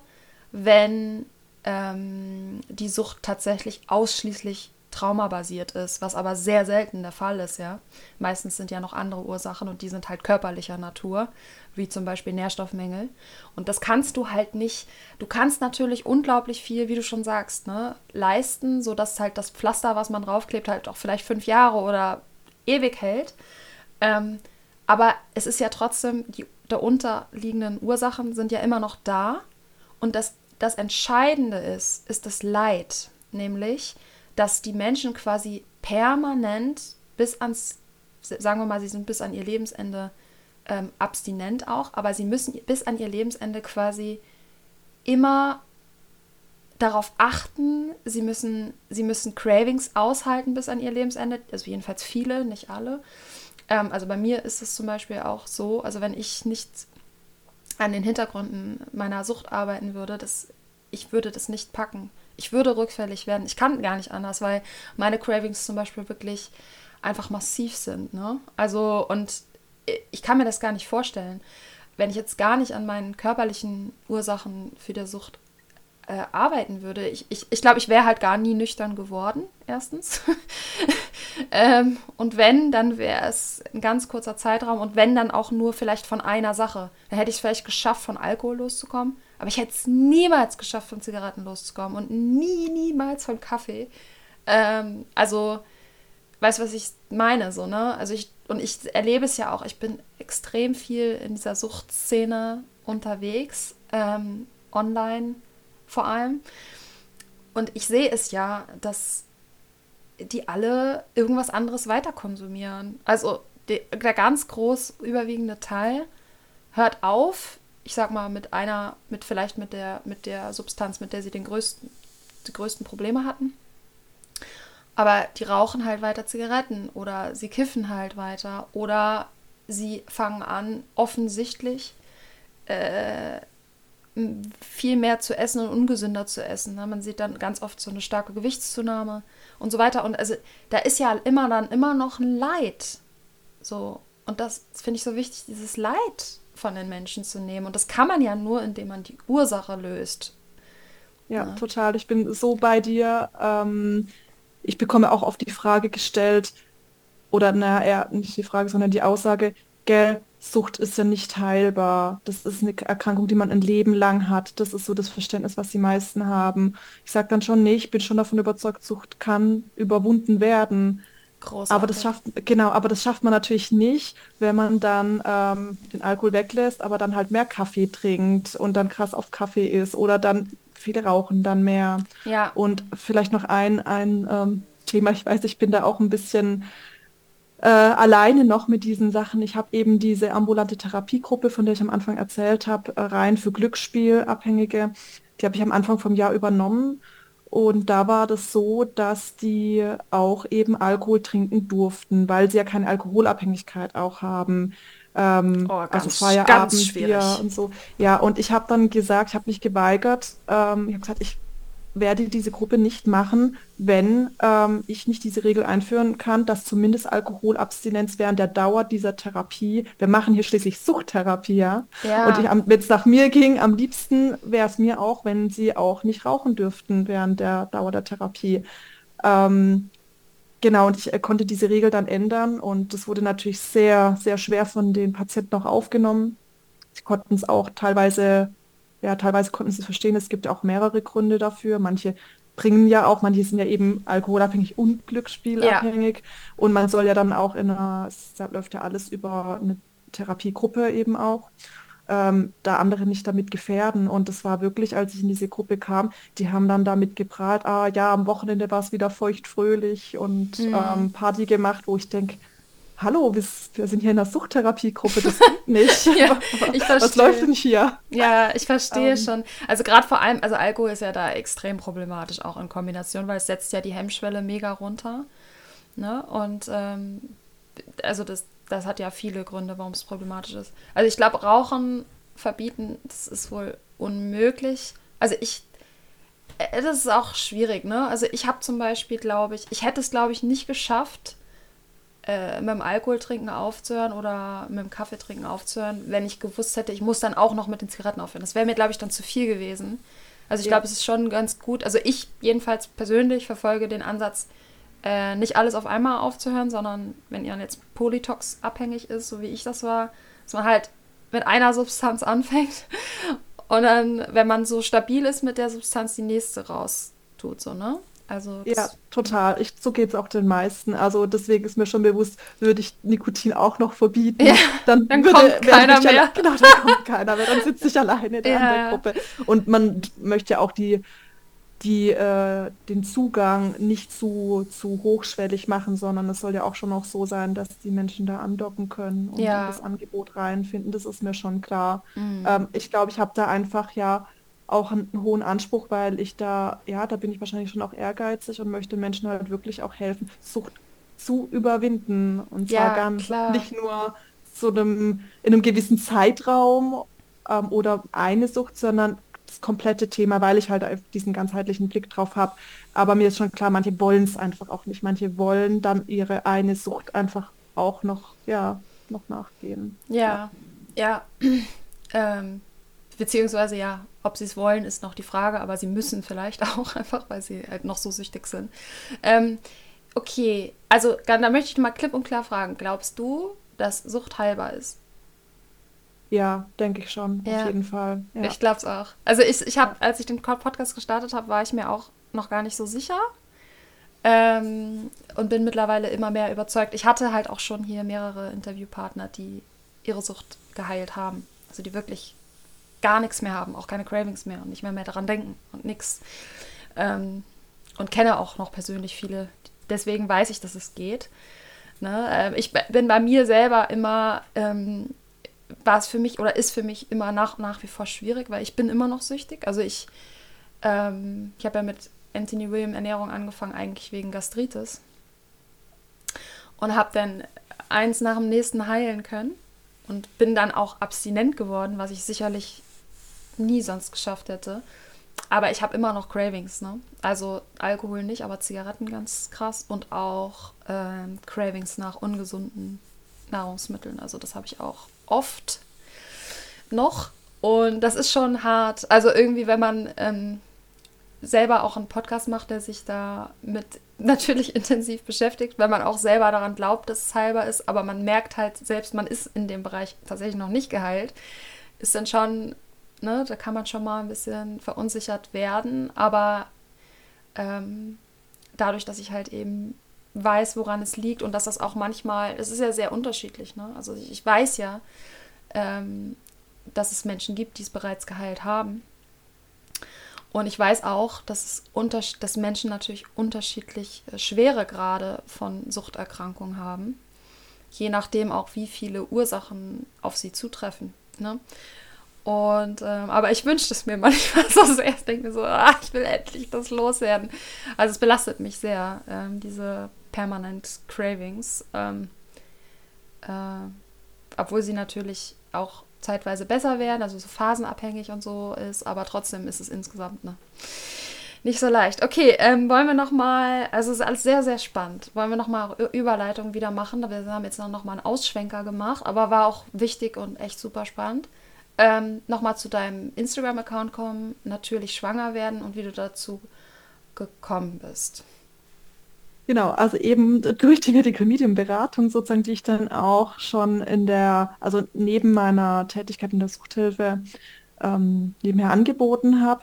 wenn ähm, die Sucht tatsächlich ausschließlich traumabasiert ist, was aber sehr selten der Fall ist, ja. Meistens sind ja noch andere Ursachen und die sind halt körperlicher Natur, wie zum Beispiel Nährstoffmängel. Und das kannst du halt nicht, du kannst natürlich unglaublich viel, wie du schon sagst, ne, leisten, sodass halt das Pflaster, was man draufklebt, halt auch vielleicht fünf Jahre oder ewig hält. Ähm, aber es ist ja trotzdem, die darunterliegenden Ursachen sind ja immer noch da. Und das, das Entscheidende ist, ist das Leid. Nämlich, dass die Menschen quasi permanent bis ans, sagen wir mal, sie sind bis an ihr Lebensende ähm, abstinent auch, aber sie müssen bis an ihr Lebensende quasi immer darauf achten, sie müssen, sie müssen Cravings aushalten bis an ihr Lebensende, also jedenfalls viele, nicht alle. Ähm, also bei mir ist es zum Beispiel auch so, also wenn ich nicht an den Hintergründen meiner Sucht arbeiten würde, das, ich würde das nicht packen ich würde rückfällig werden. Ich kann gar nicht anders, weil meine Cravings zum Beispiel wirklich einfach massiv sind. Ne? Also, und ich kann mir das gar nicht vorstellen, wenn ich jetzt gar nicht an meinen körperlichen Ursachen für die Sucht äh, arbeiten würde. Ich glaube, ich, ich, glaub, ich wäre halt gar nie nüchtern geworden, erstens. ähm, und wenn, dann wäre es ein ganz kurzer Zeitraum und wenn, dann auch nur vielleicht von einer Sache. Dann hätte ich es vielleicht geschafft, von Alkohol loszukommen, aber ich hätte es niemals geschafft, von Zigaretten loszukommen und nie, niemals von Kaffee. Ähm, also, weißt du, was ich meine, so, ne? Also ich, und ich erlebe es ja auch, ich bin extrem viel in dieser Suchtszene unterwegs, ähm, online vor allem. Und ich sehe es ja, dass die alle irgendwas anderes weiter konsumieren. Also der ganz groß überwiegende Teil hört auf, ich sag mal, mit einer, mit vielleicht mit der, mit der Substanz, mit der sie den größten, die größten Probleme hatten. Aber die rauchen halt weiter Zigaretten oder sie kiffen halt weiter oder sie fangen an, offensichtlich äh, viel mehr zu essen und ungesünder zu essen. Ne? Man sieht dann ganz oft so eine starke Gewichtszunahme und so weiter. Und also da ist ja immer dann immer noch ein Leid. So. Und das finde ich so wichtig, dieses Leid von den Menschen zu nehmen. Und das kann man ja nur, indem man die Ursache löst. Ja, ja. total. Ich bin so bei dir. Ähm, ich bekomme auch oft die Frage gestellt, oder naja, eher nicht die Frage, sondern die Aussage, gell, Sucht ist ja nicht heilbar. Das ist eine Erkrankung, die man ein Leben lang hat. Das ist so das Verständnis, was die meisten haben. Ich sage dann schon, nee, ich bin schon davon überzeugt, Sucht kann überwunden werden. Großartig. Aber das schafft, genau, aber das schafft man natürlich nicht, wenn man dann ähm, den Alkohol weglässt, aber dann halt mehr Kaffee trinkt und dann krass auf Kaffee ist oder dann viele rauchen dann mehr. Ja. Und vielleicht noch ein, ein ähm, Thema, ich weiß, ich bin da auch ein bisschen äh, alleine noch mit diesen Sachen. Ich habe eben diese ambulante Therapiegruppe, von der ich am Anfang erzählt habe, äh, rein für Glücksspielabhängige. Die habe ich am Anfang vom Jahr übernommen. Und da war das so, dass die auch eben Alkohol trinken durften, weil sie ja keine Alkoholabhängigkeit auch haben. Ähm, oh, also ganz, also Feierabend und so. Ja, und ich habe dann gesagt, ich habe mich geweigert. Ähm, ich habe gesagt, ich werde diese Gruppe nicht machen, wenn ähm, ich nicht diese Regel einführen kann, dass zumindest Alkoholabstinenz während der Dauer dieser Therapie, wir machen hier schließlich Suchttherapie, ja. ja. Und wenn es nach mir ging, am liebsten wäre es mir auch, wenn sie auch nicht rauchen dürften während der Dauer der Therapie. Ähm, genau, und ich äh, konnte diese Regel dann ändern und das wurde natürlich sehr, sehr schwer von den Patienten auch aufgenommen. Sie konnten es auch teilweise ja, teilweise konnten sie verstehen, es gibt auch mehrere Gründe dafür. Manche bringen ja auch, manche sind ja eben alkoholabhängig und glücksspielabhängig. Ja. Und man soll ja dann auch in einer, es läuft ja alles über eine Therapiegruppe eben auch, ähm, da andere nicht damit gefährden. Und das war wirklich, als ich in diese Gruppe kam, die haben dann damit geprahlt, ah ja, am Wochenende war es wieder feucht fröhlich und mhm. ähm, Party gemacht, wo ich denke, hallo, wir, wir, sind hier in der Suchttherapiegruppe, das geht nicht. ja, ich verstehe. Was läuft denn hier? Ja, ich verstehe ähm. schon. Also gerade vor allem, also Alkohol ist ja da extrem problematisch auch in Kombination, weil es setzt ja die Hemmschwelle mega runter. Ne? Und ähm, also das, das hat ja viele Gründe, warum es problematisch ist. Also ich glaube, Rauchen verbieten, das ist wohl unmöglich. Also ich, äh, das ist auch schwierig, ne? Also ich habe zum Beispiel, glaube ich, ich hätte es, glaube ich, nicht geschafft, äh, mit dem Alkoholtrinken aufzuhören oder mit dem Kaffeetrinken aufzuhören, wenn ich gewusst hätte, ich muss dann auch noch mit den Zigaretten aufhören. Das wäre mir, glaube ich, dann zu viel gewesen. Also ich ja. glaube, es ist schon ganz gut. Also ich jedenfalls persönlich verfolge den Ansatz, äh, nicht alles auf einmal aufzuhören, sondern wenn ihr jetzt Polytox abhängig ist, so wie ich das war, dass man halt mit einer Substanz anfängt und dann, wenn man so stabil ist mit der Substanz, die nächste raus tut, so, ne? Also ja, total. Ich, so geht es auch den meisten. Also deswegen ist mir schon bewusst, würde ich Nikotin auch noch verbieten, ja, dann, dann würde, kommt keiner mehr. Ja, genau, dann kommt keiner mehr. Dann sitze ich alleine in der ja. Gruppe. Und man möchte ja auch die, die, äh, den Zugang nicht zu, zu hochschwellig machen, sondern es soll ja auch schon auch so sein, dass die Menschen da andocken können und ja. das Angebot reinfinden. Das ist mir schon klar. Mhm. Ähm, ich glaube, ich habe da einfach ja auch einen hohen Anspruch, weil ich da, ja, da bin ich wahrscheinlich schon auch ehrgeizig und möchte Menschen halt wirklich auch helfen, Sucht zu überwinden. Und zwar ja, ganz klar. nicht nur so einem, in einem gewissen Zeitraum ähm, oder eine Sucht, sondern das komplette Thema, weil ich halt diesen ganzheitlichen Blick drauf habe. Aber mir ist schon klar, manche wollen es einfach auch nicht. Manche wollen dann ihre eine Sucht einfach auch noch, ja, noch nachgehen. Ja, ja. ja. ähm, beziehungsweise ja, ob sie es wollen, ist noch die Frage, aber sie müssen vielleicht auch einfach, weil sie halt noch so süchtig sind. Ähm, okay, also da möchte ich mal klipp und klar fragen, glaubst du, dass Sucht heilbar ist? Ja, denke ich schon, ja. auf jeden Fall. Ja. Ich glaube es auch. Also ich, ich habe, als ich den Podcast gestartet habe, war ich mir auch noch gar nicht so sicher. Ähm, und bin mittlerweile immer mehr überzeugt. Ich hatte halt auch schon hier mehrere Interviewpartner, die ihre Sucht geheilt haben. Also die wirklich gar nichts mehr haben, auch keine Cravings mehr und nicht mehr mehr daran denken und nichts. Ähm, und kenne auch noch persönlich viele. Deswegen weiß ich, dass es geht. Ne? Ähm, ich bin bei mir selber immer, ähm, war es für mich oder ist für mich immer nach, nach wie vor schwierig, weil ich bin immer noch süchtig. Also ich, ähm, ich habe ja mit Anthony William Ernährung angefangen, eigentlich wegen Gastritis. Und habe dann eins nach dem nächsten heilen können und bin dann auch abstinent geworden, was ich sicherlich nie sonst geschafft hätte. Aber ich habe immer noch Cravings, ne? Also Alkohol nicht, aber Zigaretten ganz krass und auch ähm, Cravings nach ungesunden Nahrungsmitteln. Also das habe ich auch oft noch. Und das ist schon hart. Also irgendwie, wenn man ähm, selber auch einen Podcast macht, der sich da mit natürlich intensiv beschäftigt, weil man auch selber daran glaubt, dass es heilbar ist, aber man merkt halt selbst, man ist in dem Bereich tatsächlich noch nicht geheilt, ist dann schon, ne, da kann man schon mal ein bisschen verunsichert werden, aber ähm, dadurch, dass ich halt eben weiß, woran es liegt und dass das auch manchmal, es ist ja sehr unterschiedlich, ne? Also ich, ich weiß ja, ähm, dass es Menschen gibt, die es bereits geheilt haben und ich weiß auch, dass, es dass Menschen natürlich unterschiedlich äh, schwere Grade von Suchterkrankungen haben, je nachdem auch, wie viele Ursachen auf sie zutreffen. Ne? Und ähm, aber ich wünsche es mir manchmal so sehr. Ich denke mir so, ah, ich will endlich das loswerden. Also es belastet mich sehr, ähm, diese permanent Cravings. Ähm, äh, obwohl sie natürlich auch zeitweise besser werden, also so phasenabhängig und so ist, aber trotzdem ist es insgesamt ne, nicht so leicht. Okay, ähm, wollen wir noch mal, also es ist alles sehr, sehr spannend. Wollen wir noch mal Überleitung wieder machen? Wir haben jetzt noch mal einen Ausschwenker gemacht, aber war auch wichtig und echt super spannend. Ähm, noch mal zu deinem Instagram-Account kommen, natürlich schwanger werden und wie du dazu gekommen bist. Genau, also eben durch die Medical Medium Beratung sozusagen, die ich dann auch schon in der, also neben meiner Tätigkeit in der Suchthilfe ähm, nebenher angeboten habe,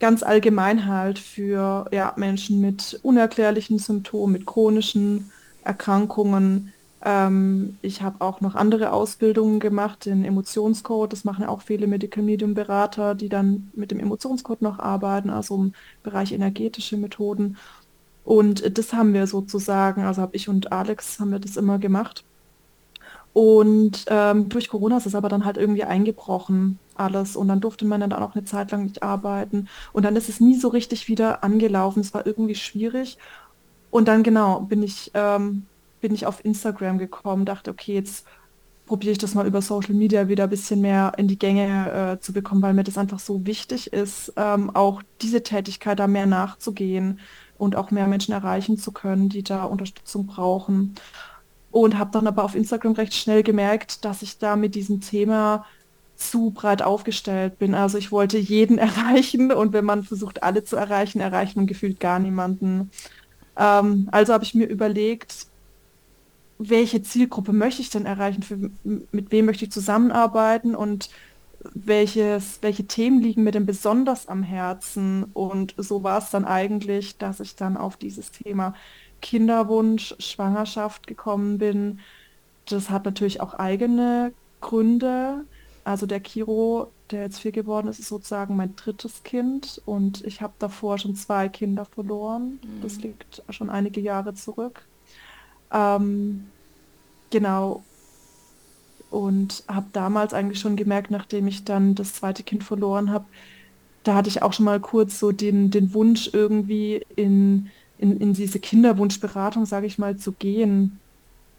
ganz allgemein halt für ja, Menschen mit unerklärlichen Symptomen, mit chronischen Erkrankungen. Ähm, ich habe auch noch andere Ausbildungen gemacht, den Emotionscode. Das machen auch viele Medical Medium Berater, die dann mit dem Emotionscode noch arbeiten, also im Bereich energetische Methoden. Und das haben wir sozusagen, also habe ich und Alex haben wir das immer gemacht. Und ähm, durch Corona ist es aber dann halt irgendwie eingebrochen, alles. Und dann durfte man dann auch eine Zeit lang nicht arbeiten. Und dann ist es nie so richtig wieder angelaufen. Es war irgendwie schwierig. Und dann genau bin ich, ähm, bin ich auf Instagram gekommen, dachte, okay, jetzt probiere ich das mal über Social Media wieder ein bisschen mehr in die Gänge äh, zu bekommen, weil mir das einfach so wichtig ist, ähm, auch diese Tätigkeit da mehr nachzugehen und auch mehr Menschen erreichen zu können, die da Unterstützung brauchen. Und habe dann aber auf Instagram recht schnell gemerkt, dass ich da mit diesem Thema zu breit aufgestellt bin. Also ich wollte jeden erreichen und wenn man versucht, alle zu erreichen, erreicht man gefühlt gar niemanden. Ähm, also habe ich mir überlegt, welche Zielgruppe möchte ich denn erreichen, für, mit wem möchte ich zusammenarbeiten und welches, welche Themen liegen mir denn besonders am Herzen? Und so war es dann eigentlich, dass ich dann auf dieses Thema Kinderwunsch, Schwangerschaft gekommen bin. Das hat natürlich auch eigene Gründe. Also der Kiro, der jetzt vier geworden ist, ist sozusagen mein drittes Kind und ich habe davor schon zwei Kinder verloren. Mhm. Das liegt schon einige Jahre zurück. Ähm, genau, und habe damals eigentlich schon gemerkt, nachdem ich dann das zweite Kind verloren habe, da hatte ich auch schon mal kurz so den, den Wunsch irgendwie in, in, in diese Kinderwunschberatung, sage ich mal, zu gehen,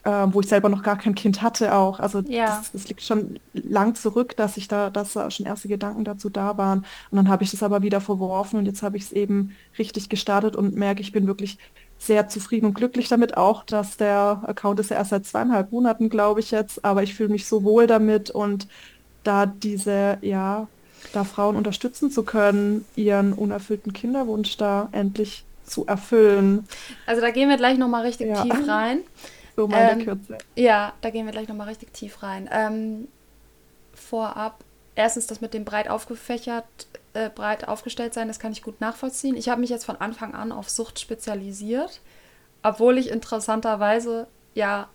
äh, wo ich selber noch gar kein Kind hatte auch. Also ja. das, das, liegt schon lang zurück, dass ich da, dass da schon erste Gedanken dazu da waren. Und dann habe ich das aber wieder verworfen und jetzt habe ich es eben richtig gestartet und merke, ich bin wirklich sehr zufrieden und glücklich damit auch, dass der Account ist ja erst seit zweieinhalb Monaten, glaube ich jetzt, aber ich fühle mich so wohl damit und da diese, ja, da Frauen unterstützen zu können, ihren unerfüllten Kinderwunsch da endlich zu erfüllen. Also da gehen wir gleich nochmal richtig ja. tief rein. So meine ähm, Kürze. Ja, da gehen wir gleich nochmal richtig tief rein. Ähm, vorab, erstens das mit dem breit aufgefächert, äh, breit aufgestellt sein, das kann ich gut nachvollziehen. Ich habe mich jetzt von Anfang an auf Sucht spezialisiert, obwohl ich interessanterweise ja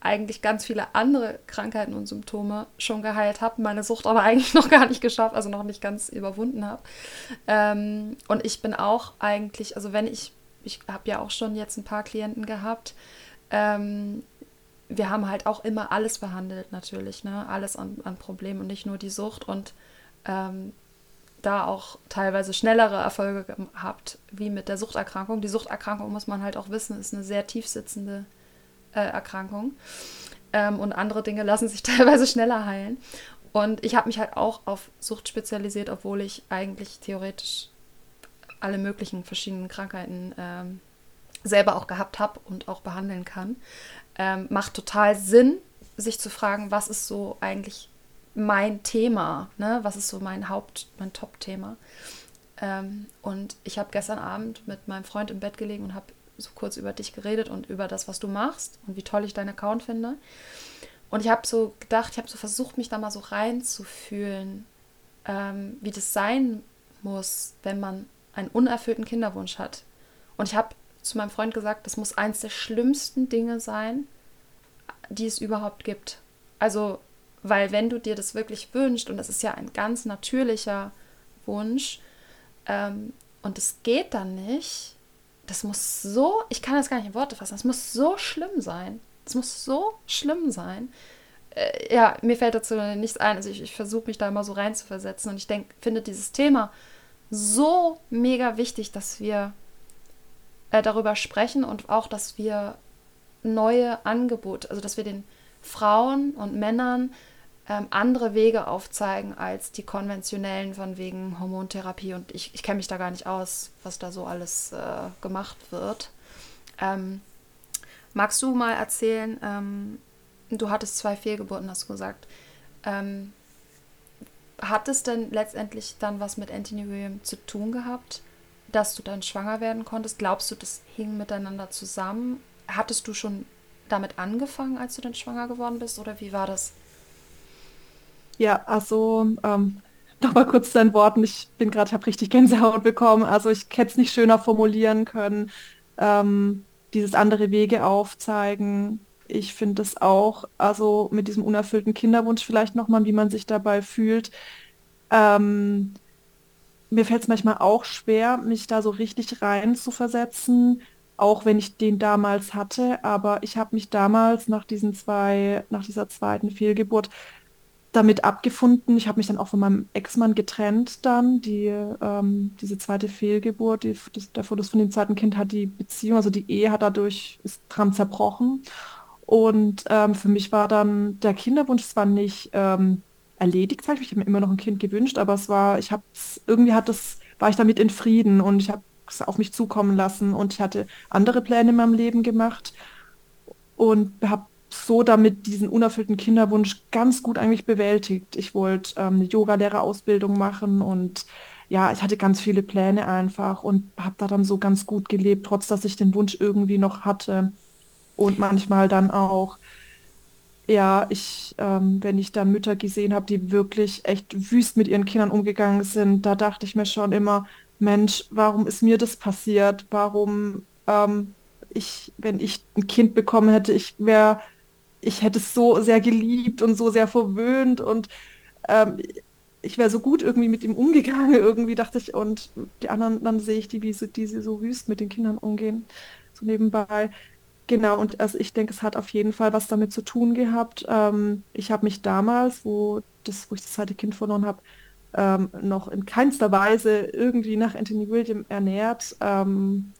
eigentlich ganz viele andere Krankheiten und Symptome schon geheilt habe, meine Sucht aber eigentlich noch gar nicht geschafft, also noch nicht ganz überwunden habe. Ähm, und ich bin auch eigentlich, also wenn ich, ich habe ja auch schon jetzt ein paar Klienten gehabt, ähm, wir haben halt auch immer alles behandelt natürlich, ne? alles an, an Problemen und nicht nur die Sucht und ähm, da auch teilweise schnellere Erfolge gehabt, wie mit der Suchterkrankung. Die Suchterkrankung, muss man halt auch wissen, ist eine sehr tiefsitzende äh, Erkrankung. Ähm, und andere Dinge lassen sich teilweise schneller heilen. Und ich habe mich halt auch auf Sucht spezialisiert, obwohl ich eigentlich theoretisch alle möglichen verschiedenen Krankheiten ähm, selber auch gehabt habe und auch behandeln kann. Ähm, macht total Sinn, sich zu fragen, was ist so eigentlich mein Thema, ne? was ist so mein Haupt, mein Top-Thema. Ähm, und ich habe gestern Abend mit meinem Freund im Bett gelegen und habe so kurz über dich geredet und über das, was du machst und wie toll ich deinen Account finde. Und ich habe so gedacht, ich habe so versucht, mich da mal so reinzufühlen, ähm, wie das sein muss, wenn man einen unerfüllten Kinderwunsch hat. Und ich habe zu meinem Freund gesagt, das muss eins der schlimmsten Dinge sein, die es überhaupt gibt. Also, weil wenn du dir das wirklich wünschst, und das ist ja ein ganz natürlicher Wunsch, ähm, und es geht dann nicht, das muss so, ich kann das gar nicht in Worte fassen, das muss so schlimm sein. Es muss so schlimm sein. Äh, ja, mir fällt dazu nichts ein. Also ich, ich versuche mich da immer so reinzuversetzen und ich denke, finde dieses Thema so mega wichtig, dass wir äh, darüber sprechen und auch, dass wir neue Angebote, also dass wir den Frauen und Männern ähm, andere Wege aufzeigen als die konventionellen von wegen Hormontherapie. Und ich, ich kenne mich da gar nicht aus, was da so alles äh, gemacht wird. Ähm, magst du mal erzählen, ähm, du hattest zwei Fehlgeburten, hast du gesagt. Ähm, hat es denn letztendlich dann was mit Anthony William zu tun gehabt, dass du dann schwanger werden konntest? Glaubst du, das hing miteinander zusammen? Hattest du schon damit angefangen, als du dann schwanger geworden bist, oder wie war das? Ja, also ähm, nochmal kurz zu deinen Worten. Ich bin gerade, habe richtig Gänsehaut bekommen. Also ich hätte es nicht schöner formulieren können. Ähm, dieses andere Wege aufzeigen. Ich finde es auch, also mit diesem unerfüllten Kinderwunsch vielleicht nochmal, wie man sich dabei fühlt. Ähm, mir fällt es manchmal auch schwer, mich da so richtig rein zu versetzen, auch wenn ich den damals hatte. Aber ich habe mich damals nach diesen zwei, nach dieser zweiten Fehlgeburt damit abgefunden. Ich habe mich dann auch von meinem Ex-Mann getrennt dann. Die, ähm, diese zweite Fehlgeburt, die, das, der Fotos von dem zweiten Kind hat die Beziehung, also die Ehe hat dadurch, ist dran zerbrochen. Und ähm, für mich war dann der Kinderwunsch zwar nicht ähm, erledigt, ich. ich habe mir immer noch ein Kind gewünscht, aber es war, ich habe irgendwie hat das, war ich damit in Frieden und ich habe es auf mich zukommen lassen und ich hatte andere Pläne in meinem Leben gemacht und habe so damit diesen unerfüllten Kinderwunsch ganz gut eigentlich bewältigt. Ich wollte ähm, eine Yogalehrerausbildung machen und ja, ich hatte ganz viele Pläne einfach und habe da dann so ganz gut gelebt, trotz dass ich den Wunsch irgendwie noch hatte. Und manchmal dann auch, ja, ich, ähm, wenn ich dann Mütter gesehen habe, die wirklich echt wüst mit ihren Kindern umgegangen sind, da dachte ich mir schon immer, Mensch, warum ist mir das passiert? Warum ähm, ich, wenn ich ein Kind bekommen hätte, ich wäre ich hätte es so sehr geliebt und so sehr verwöhnt und ähm, ich wäre so gut irgendwie mit ihm umgegangen, irgendwie dachte ich. Und die anderen, dann sehe ich die, wie sie, die so wüst mit den Kindern umgehen, so nebenbei. Genau, und also ich denke, es hat auf jeden Fall was damit zu tun gehabt. Ähm, ich habe mich damals, wo, das, wo ich das zweite Kind verloren habe, ähm, noch in keinster Weise irgendwie nach Anthony William ernährt. Ähm,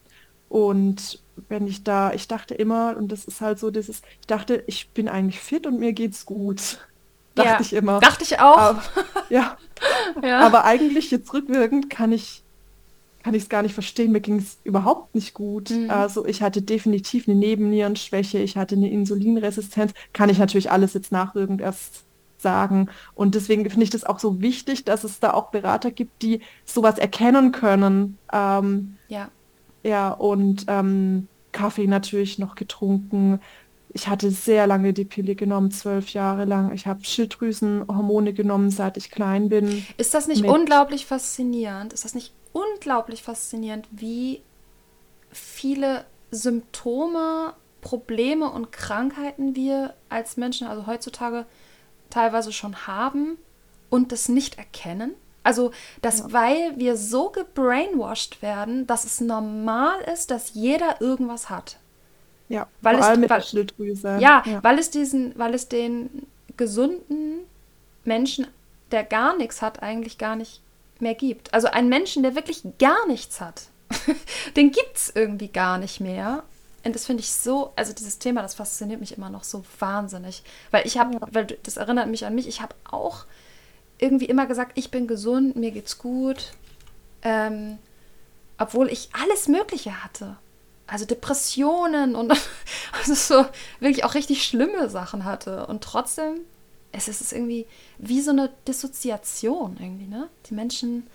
und wenn ich da, ich dachte immer, und das ist halt so, dieses, ich dachte, ich bin eigentlich fit und mir geht's gut. Dachte ja, ich immer. Dachte ich auch. Aber, ja. ja. Aber eigentlich jetzt rückwirkend kann ich kann ich es gar nicht verstehen. Mir ging es überhaupt nicht gut. Mhm. Also ich hatte definitiv eine Nebennierenschwäche, ich hatte eine Insulinresistenz. Kann ich natürlich alles jetzt nachwirkend erst sagen. Und deswegen finde ich das auch so wichtig, dass es da auch Berater gibt, die sowas erkennen können. Ähm, Ja. Ja, und ähm, Kaffee natürlich noch getrunken. Ich hatte sehr lange die Pille genommen, zwölf Jahre lang. Ich habe Schilddrüsenhormone genommen, seit ich klein bin. Ist das nicht unglaublich faszinierend? Ist das nicht unglaublich faszinierend, wie viele Symptome, Probleme und Krankheiten wir als Menschen, also heutzutage, teilweise schon haben und das nicht erkennen? Also, dass weil wir so gebrainwashed werden, dass es normal ist, dass jeder irgendwas hat. Ja, Weil vor es- allem mit weil- der Schilddrüse. Ja, weil es diesen, weil es den gesunden Menschen, der gar nichts hat, eigentlich gar nicht mehr gibt. Also einen Menschen, der wirklich gar nichts hat, den gibt es irgendwie gar nicht mehr. Und das finde ich so, also dieses Thema, das fasziniert mich immer noch so wahnsinnig. Weil ich habe, Ja. weil das erinnert mich an mich, ich habe auch irgendwie immer gesagt, ich bin gesund, mir geht's gut. Ähm, obwohl ich alles Mögliche hatte. Also Depressionen und also so wirklich auch richtig schlimme Sachen hatte. Und trotzdem, es ist irgendwie wie so eine Dissoziation irgendwie, ne? Die Menschen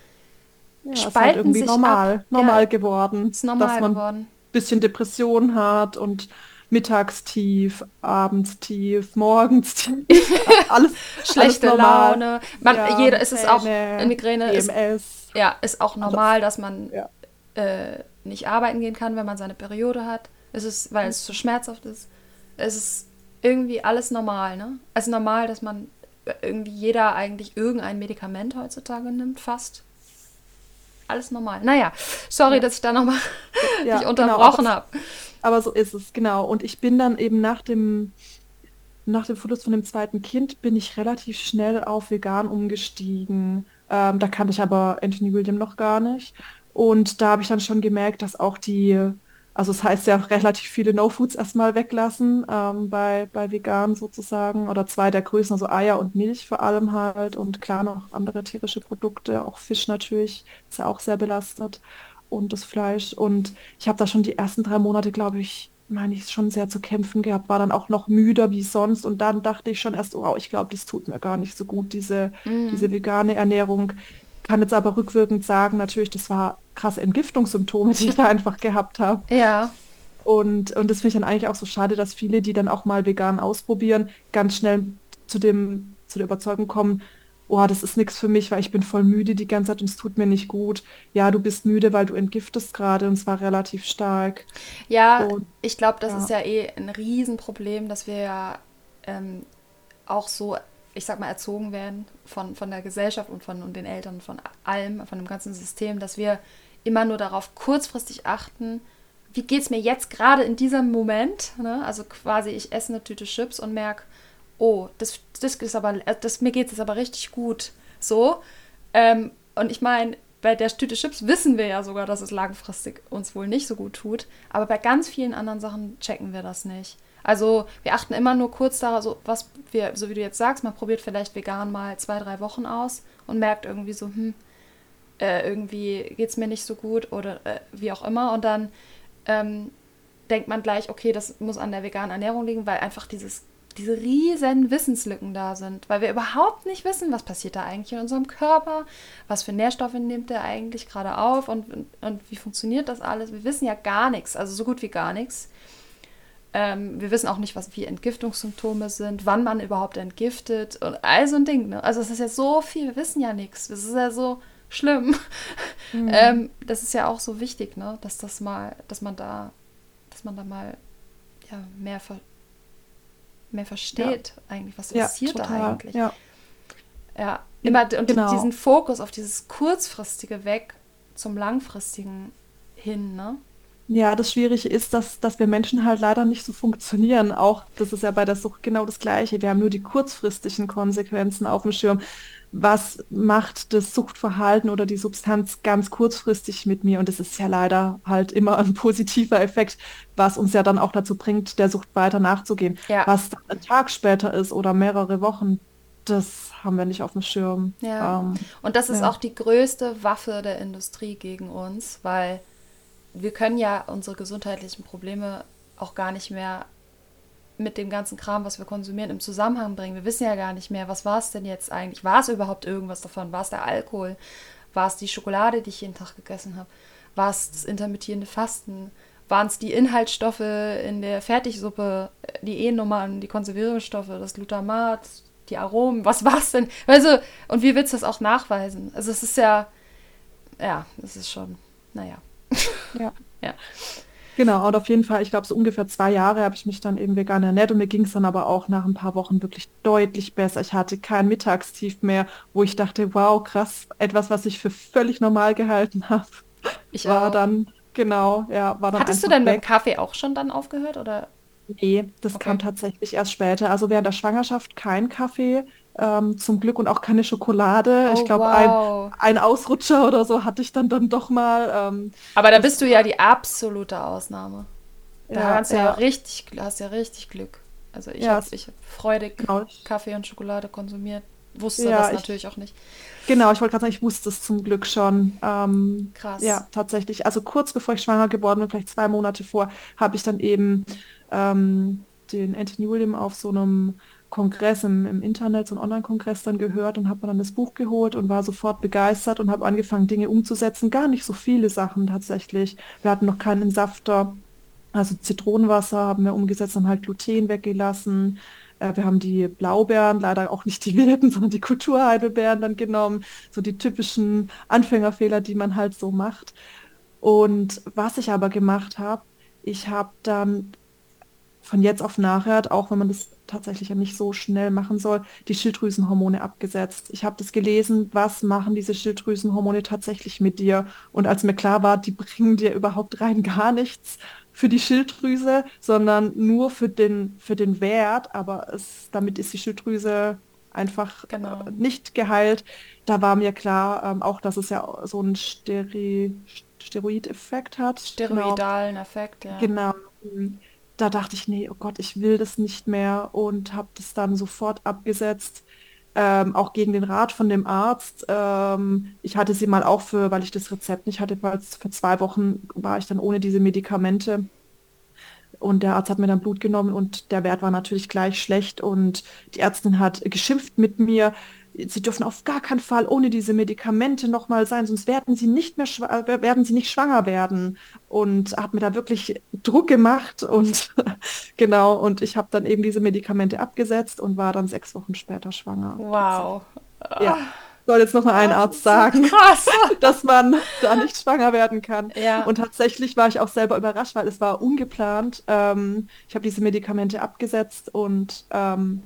ja, ist spalten halt irgendwie sich normal, ab. normal Ja. geworden, ist normal dass man ein geworden. bisschen Depression hat und mittagstief, abends tief, morgens tief, alles Schlechte alles. Laune. Man, Ja, jeder, es ist auch, Migräne, Migräne ist, PMS. ja, ist auch normal, dass man Ja. äh, nicht arbeiten gehen kann, wenn man seine Periode hat. Es ist, weil es so schmerzhaft ist. Es ist irgendwie alles normal, ne? Es ist normal, dass man äh, irgendwie jeder eigentlich irgendein Medikament heutzutage nimmt, fast. Alles normal. Naja, sorry, Ja. dass ich da nochmal Ja, dich genau, unterbrochen aber- habe. Aber so ist es, genau. Und ich bin dann eben nach dem, nach dem Verlust von dem zweiten Kind, bin ich relativ schnell auf vegan umgestiegen. Ähm, da kannte ich aber Anthony William noch gar nicht. Und da habe ich dann schon gemerkt, dass auch die, also es heißt ja relativ viele No-Foods erstmal weglassen ähm, bei, bei vegan sozusagen. Oder zwei der Größen, also Eier und Milch vor allem halt. Und klar noch andere tierische Produkte, auch Fisch natürlich, ist ja auch sehr belastet und das Fleisch. Und ich habe da schon die ersten drei Monate, glaube ich, meine ich, schon sehr zu kämpfen gehabt, war dann auch noch müder wie sonst. Und dann dachte ich schon erst, wow, ich glaube, das tut mir gar nicht so gut, diese, diese vegane Ernährung. Kann jetzt aber rückwirkend sagen, natürlich, das war krasse Entgiftungssymptome, die ich da einfach gehabt habe. Ja, Und, und das finde ich dann eigentlich auch so schade, dass viele, die dann auch mal vegan ausprobieren, ganz schnell zu dem, zu der Überzeugung kommen, oh, das ist nichts für mich, weil ich bin voll müde die ganze Zeit und es tut mir nicht gut. Ja, du bist müde, weil du entgiftest gerade und zwar relativ stark. ja, Und ich glaube, das ja. ist ja eh ein Riesenproblem, dass wir ja ähm, auch so, ich sag mal, erzogen werden von, von der Gesellschaft und von und den Eltern, von allem, von dem ganzen System, dass wir immer nur darauf kurzfristig achten, wie geht es mir jetzt gerade in diesem Moment? Ne? Also quasi, ich esse eine Tüte Chips und merke, oh, das, das ist aber, äh, das, mir geht es jetzt aber richtig gut. So. Ähm, und ich meine, bei der Tüte Chips wissen wir ja sogar, dass es langfristig uns wohl nicht so gut tut. Aber bei ganz vielen anderen Sachen checken wir das nicht. Also wir achten immer nur kurz darauf, so, was wir, so wie du jetzt sagst, man probiert vielleicht vegan mal zwei, drei Wochen aus und merkt irgendwie so, hm, äh, irgendwie geht es mir nicht so gut oder äh, wie auch immer. Und dann ähm, denkt man gleich, okay, das muss an der veganen Ernährung liegen, weil einfach dieses, diese riesen Wissenslücken da sind, weil wir überhaupt nicht wissen, was passiert da eigentlich in unserem Körper, was für Nährstoffe nimmt der eigentlich gerade auf und, und, und wie funktioniert das alles. Wir wissen ja gar nichts, also so gut wie gar nichts. Ähm, wir wissen auch nicht, was wie Entgiftungssymptome sind, wann man überhaupt entgiftet und all so ein Ding. Ne? Also es ist ja so viel, wir wissen ja nichts. Das ist ja so schlimm. Ähm, das ist ja auch so wichtig, ne? Dass das mal, dass man da, dass man da mal ja, mehr, ver mehr versteht eigentlich, was ja, passiert da total. eigentlich. Ja. Ja, immer und Genau. diesen Fokus auf dieses kurzfristige weg zum langfristigen hin, ne? Ja, das Schwierige ist, dass, dass wir Menschen halt leider nicht so funktionieren. Auch das ist ja bei der Sucht genau das Gleiche. Wir haben nur die kurzfristigen Konsequenzen auf dem Schirm. Was macht das Suchtverhalten oder die Substanz ganz kurzfristig mit mir? Und das ist ja leider halt immer ein positiver Effekt, was uns ja dann auch dazu bringt, der Sucht weiter nachzugehen. Ja. Was dann ein Tag später ist oder mehrere Wochen, das haben wir nicht auf dem Schirm. Ja. Ähm, Und das ist Ja. auch die größte Waffe der Industrie gegen uns, weil wir können ja unsere gesundheitlichen Probleme auch gar nicht mehr mit dem ganzen Kram, was wir konsumieren, im Zusammenhang bringen. Wir wissen ja gar nicht mehr, was war es denn jetzt eigentlich? War es überhaupt irgendwas davon? War es der Alkohol? War es die Schokolade, die ich jeden Tag gegessen habe? War es das intermittierende Fasten? Waren es die Inhaltsstoffe in der Fertigsuppe, die E-Nummern, die Konservierungsstoffe, das Glutamat, die Aromen? Was war es denn? Also, und wie willst du das auch nachweisen? Also es ist ja, ja, es ist schon, naja. Ja. ja. Genau, und auf jeden Fall, ich glaube, so ungefähr zwei Jahre habe ich mich dann eben vegan ernährt und mir ging es dann aber auch nach ein paar Wochen wirklich deutlich besser. Ich hatte kein Mittagstief mehr, wo ich dachte, wow, krass, etwas, was ich für völlig normal gehalten habe. Ich war auch. dann, genau, ja, war dann Hattest du denn weg. mit Kaffee auch schon dann aufgehört oder? Nee, das okay. kam tatsächlich erst später. Also während der Schwangerschaft kein Kaffee, ähm, zum Glück und auch keine Schokolade. Oh, ich glaube, wow. ein, ein, Ausrutscher oder so hatte ich dann, dann doch mal. Ähm, Aber da bist du ja die absolute Ausnahme. Da ja, hast, ja. ja richtig, hast ja richtig Glück. Also ich ja, habe hab freudig genau. Kaffee und Schokolade konsumiert. Wusste ja, das natürlich ich, auch nicht. Genau, ich wollte gerade sagen, ich wusste es zum Glück schon. Ähm, Krass. Ja, tatsächlich. Also kurz bevor ich schwanger geworden bin, vielleicht zwei Monate vor, habe ich dann eben ähm, den Anthony William auf so einem Kongress im, im Internet, so einen Online-Kongress dann gehört und habe mir dann das Buch geholt und war sofort begeistert und habe angefangen, Dinge umzusetzen. Gar nicht so viele Sachen tatsächlich. Wir hatten noch keinen Entsafter. Also Zitronenwasser haben wir umgesetzt, haben halt Gluten weggelassen. Äh, wir haben die Blaubeeren, leider auch nicht die wilden, sondern die Kulturheidelbeeren dann genommen. So die typischen Anfängerfehler, die man halt so macht. Und was ich aber gemacht habe, ich habe dann von jetzt auf nachher, auch wenn man das tatsächlich ja nicht so schnell machen soll, die Schilddrüsenhormone abgesetzt. Ich habe das gelesen, was machen diese Schilddrüsenhormone tatsächlich mit dir? Und als mir klar war, die bringen dir überhaupt rein gar nichts für die Schilddrüse, sondern nur für den, für den Wert, aber es, damit ist die Schilddrüse einfach genau. äh, nicht geheilt. Da war mir klar, ähm, auch dass es ja so einen Steri Steroid-Effekt hat. Steroidalen genau. Effekt, ja. Genau da dachte ich, nee, oh Gott, ich will das nicht mehr und habe das dann sofort abgesetzt. Ähm, auch gegen den Rat von dem Arzt. Ähm, ich hatte sie mal auch für, weil ich das Rezept nicht hatte, weil für zwei Wochen war ich dann ohne diese Medikamente. Und der Arzt hat mir dann Blut genommen und der Wert war natürlich gleich schlecht und die Ärztin hat geschimpft mit mir, sie dürfen auf gar keinen Fall ohne diese Medikamente nochmal sein, sonst werden sie nicht mehr äh, werden sie nicht schwanger werden. Und hat mir da wirklich Druck gemacht und genau, und ich habe dann eben diese Medikamente abgesetzt und war dann sechs Wochen später schwanger. Wow. Ja. Soll jetzt noch mal ein Arzt sagen, dass man da nicht schwanger werden kann. Ja. Und tatsächlich war ich auch selber überrascht, weil es war ungeplant. Ähm, ich habe diese Medikamente abgesetzt und ähm,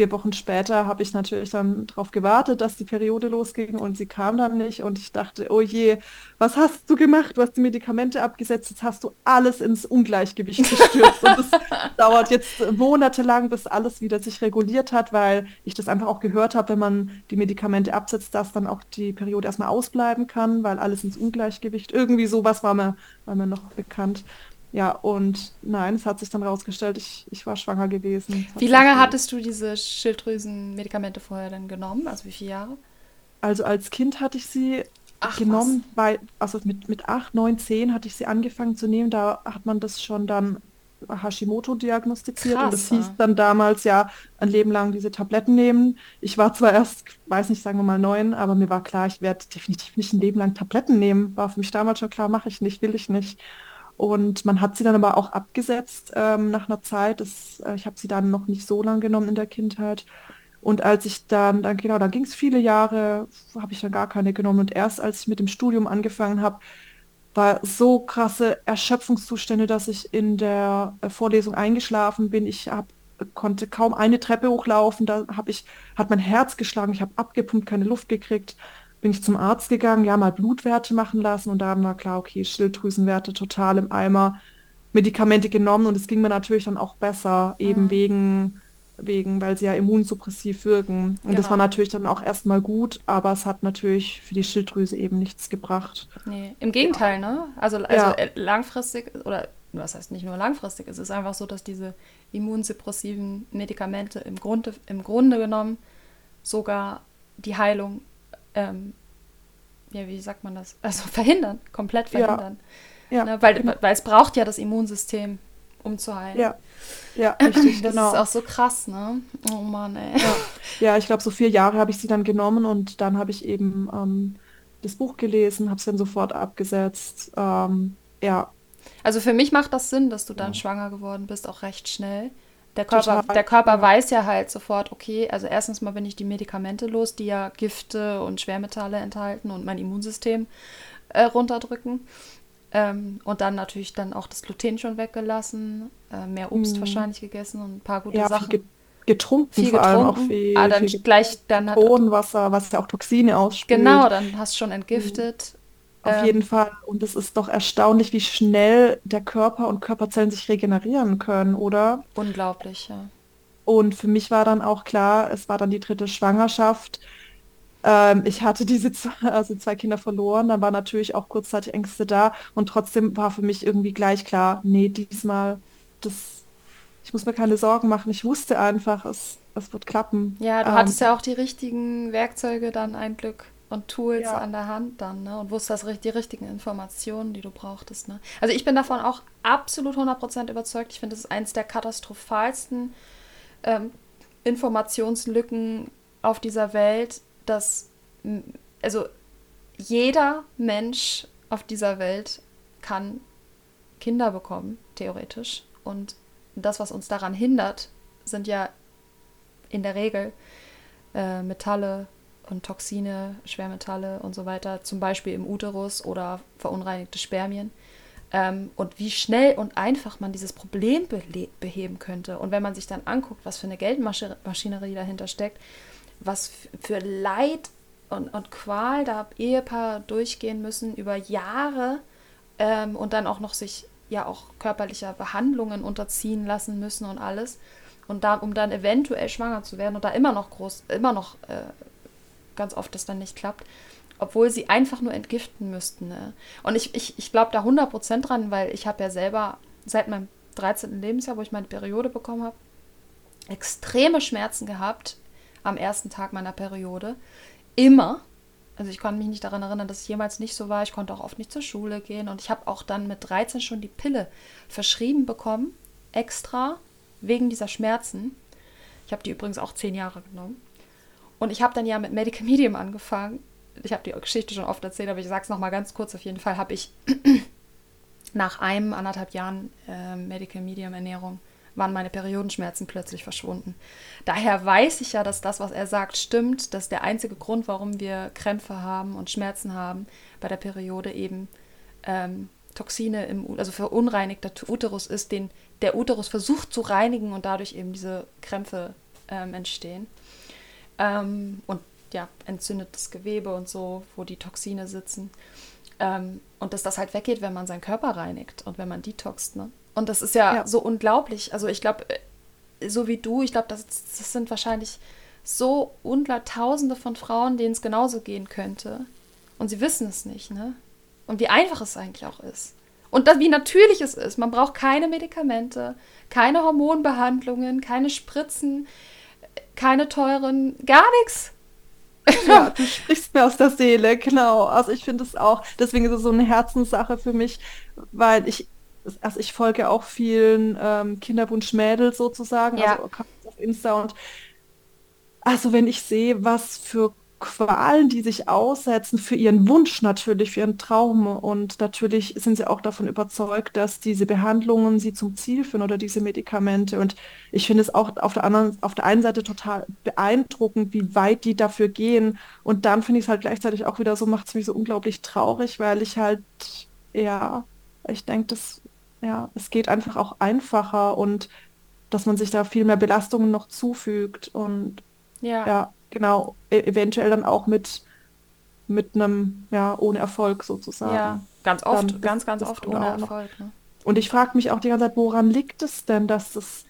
vier Wochen später habe ich natürlich dann darauf gewartet, dass die Periode losging und sie kam dann nicht und ich dachte, oh je, was hast du gemacht? Du hast die Medikamente abgesetzt, jetzt hast du alles ins Ungleichgewicht gestürzt und es dauert jetzt monatelang, bis alles wieder sich reguliert hat, weil ich das einfach auch gehört habe, wenn man die Medikamente absetzt, dass dann auch die Periode erstmal ausbleiben kann, weil alles ins Ungleichgewicht, irgendwie sowas war mir, war mir noch bekannt. Ja, und nein, es hat sich dann rausgestellt, ich, ich war schwanger gewesen. Wie lange hattest du diese Schilddrüsenmedikamente vorher denn genommen? Also wie viele Jahre? Also als Kind hatte ich sie Ach, genommen, weil, also mit, mit 8, 9, 10 hatte ich sie angefangen zu nehmen. Da hat man das schon dann Hashimoto diagnostiziert Krass, und das hieß dann damals ja ein Leben lang diese Tabletten nehmen. Ich war zwar erst, weiß nicht, sagen wir mal neun, aber mir war klar, ich werde definitiv nicht ein Leben lang Tabletten nehmen. War für mich damals schon klar, mache ich nicht, will ich nicht. Und man hat sie dann aber auch abgesetzt ähm, nach einer Zeit. Das, äh, ich habe sie dann noch nicht so lange genommen in der Kindheit. Und als ich dann, dann genau, da ging es viele Jahre, habe ich dann gar keine genommen. Und erst als ich mit dem Studium angefangen habe, war so krasse Erschöpfungszustände, dass ich in der äh, Vorlesung eingeschlafen bin. Ich hab, konnte kaum eine Treppe hochlaufen. Da habe ich, hat mein Herz geschlagen, ich habe abgepumpt, keine Luft gekriegt bin ich zum Arzt gegangen, ja, mal Blutwerte machen lassen und da war klar, okay, Schilddrüsenwerte total im Eimer, Medikamente genommen und es ging mir natürlich dann auch besser, eben mhm. wegen, wegen, weil sie ja immunsuppressiv wirken. Und genau. das war natürlich dann auch erstmal gut, aber es hat natürlich für die Schilddrüse eben nichts gebracht. Nee, im Gegenteil, ja. ne? Also, also ja. Äh, langfristig oder was heißt nicht nur langfristig, es ist einfach so, dass diese immunsuppressiven Medikamente im Grunde, im Grunde genommen sogar die Heilung ähm, ja, wie sagt man das? Also verhindern, komplett verhindern. Ja. ja ne, weil, genau. weil es braucht ja das Immunsystem, um zu heilen. Ja. Ja, richtig, Das genau. ist auch so krass, ne? Oh Mann, ey. Ja, ja ich glaube, so vier Jahre habe ich sie dann genommen und dann habe ich eben ähm, das Buch gelesen, habe es dann sofort abgesetzt. Ähm, ja, Also für mich macht das Sinn, dass du dann Ja. schwanger geworden bist, auch recht schnell. Der Körper, total. der Körper Ja. weiß ja halt sofort, okay, also erstens mal bin ich die Medikamente los, die ja Gifte und Schwermetalle enthalten und mein Immunsystem äh, runterdrücken. Ähm, und dann natürlich dann auch das Gluten schon weggelassen, äh, mehr Obst Mhm. wahrscheinlich gegessen und ein paar gute Ja, viel Sachen. ge getrunken, Viel vor allem auch getrunken. viel, Ah, dann viel gleich, dann hat, Zitronenwasser, was ja auch Toxine ausspült. genau, dann hast du schon entgiftet. Auf Ähm, jeden Fall. Und es ist doch erstaunlich, wie schnell der Körper und Körperzellen sich regenerieren können, oder? unglaublich, ja. Und für mich war dann auch klar, es war dann die dritte Schwangerschaft. Ähm, ich hatte diese zwei, also zwei Kinder verloren, dann waren natürlich auch kurzzeitig Ängste da und trotzdem war für mich irgendwie gleich klar, nee, diesmal, das, ich muss mir keine Sorgen machen. Ich wusste einfach, es, es wird klappen. Ja, du Ähm, hattest ja auch die richtigen Werkzeuge dann ein Glück und Tools Ja. an der Hand dann, ne? Und wusstest ri- die richtigen Informationen, die du brauchtest, ne? Also ich bin davon auch absolut 100% überzeugt. Ich finde, das ist eines der katastrophalsten ähm, Informationslücken auf dieser Welt, dass also jeder Mensch auf dieser Welt kann Kinder bekommen, theoretisch. Und das, was uns daran hindert, sind ja in der Regel äh, Metalle und Toxine, Schwermetalle und so weiter, zum Beispiel im Uterus oder verunreinigte Spermien. Ähm, und wie schnell und einfach man dieses Problem beheben könnte. Und wenn man sich dann anguckt, was für eine Geldmaschinerie dahinter steckt, was für Leid und, und Qual da Ehepaare durchgehen müssen über Jahre ähm, und dann auch noch sich ja auch körperlicher Behandlungen unterziehen lassen müssen und alles. Und da, um dann eventuell schwanger zu werden und da immer noch groß, immer noch äh, ganz oft das dann nicht klappt, obwohl sie einfach nur entgiften müssten. Ne? Und ich, ich, ich glaube da 100% dran, weil ich habe ja selber seit meinem 13. Lebensjahr, wo ich meine Periode bekommen habe, extreme Schmerzen gehabt am ersten Tag meiner Periode. Immer. Also ich konnte mich nicht daran erinnern, dass es jemals nicht so war. Ich konnte auch oft nicht zur Schule gehen. Und ich habe auch dann mit 13 schon die Pille verschrieben bekommen, extra, wegen dieser Schmerzen. Ich habe die übrigens auch zehn Jahre genommen. Und ich habe dann ja mit Medical Medium angefangen. Ich habe die Geschichte schon oft erzählt, aber ich sage es nochmal ganz kurz. Auf jeden Fall habe ich nach einem, anderthalb Jahren äh, Medical Medium Ernährung waren meine Periodenschmerzen plötzlich verschwunden. Daher weiß ich ja, dass das, was er sagt, stimmt, dass der einzige Grund, warum wir Krämpfe haben und Schmerzen haben bei der Periode eben ähm, Toxine im, also verunreinigter Uterus ist, den der Uterus versucht zu reinigen und dadurch eben diese Krämpfe ähm, entstehen. Ähm, und ja, entzündetes Gewebe und so, wo die Toxine sitzen. Ähm, und dass das halt weggeht, wenn man seinen Körper reinigt und wenn man detoxt. Ne? Und das ist ja, Ja. so unglaublich. Also ich glaube, so wie du, ich glaube, das, das sind wahrscheinlich so Tausende von Frauen, denen es genauso gehen könnte. Und sie wissen es nicht, ne? Und wie einfach es eigentlich auch ist. Und das, wie natürlich es ist. Man braucht keine Medikamente, keine Hormonbehandlungen, keine Spritzen, keine teuren, gar nichts. Ja, du sprichst mir aus der Seele, genau. Also ich finde es auch, deswegen ist es so eine Herzenssache für mich, weil ich, also ich folge auch vielen ähm, Kinderwunschmädels sozusagen, Ja. also auf Insta und also wenn ich sehe, was für Qualen die sich aussetzen für ihren Wunsch natürlich, für ihren Traum. Und natürlich sind sie auch davon überzeugt, dass diese Behandlungen sie zum Ziel führen oder diese Medikamente. Und ich finde es auch auf der anderen, auf der einen Seite total beeindruckend, wie weit die dafür gehen. Und dann finde ich es halt gleichzeitig auch wieder so, macht es mich so unglaublich traurig, weil ich halt, ja, ich denke, das, ja, es geht einfach auch einfacher und dass man sich da viel mehr Belastungen noch zufügt. Und Ja, ja, genau, e eventuell dann auch mit, mit einem, ja, ohne Erfolg sozusagen. ja. Ganz oft, Dann ganz, ganz oft ohne. Erfolg. Ne? Und ich frage mich auch die ganze Zeit, woran liegt es denn, dass das,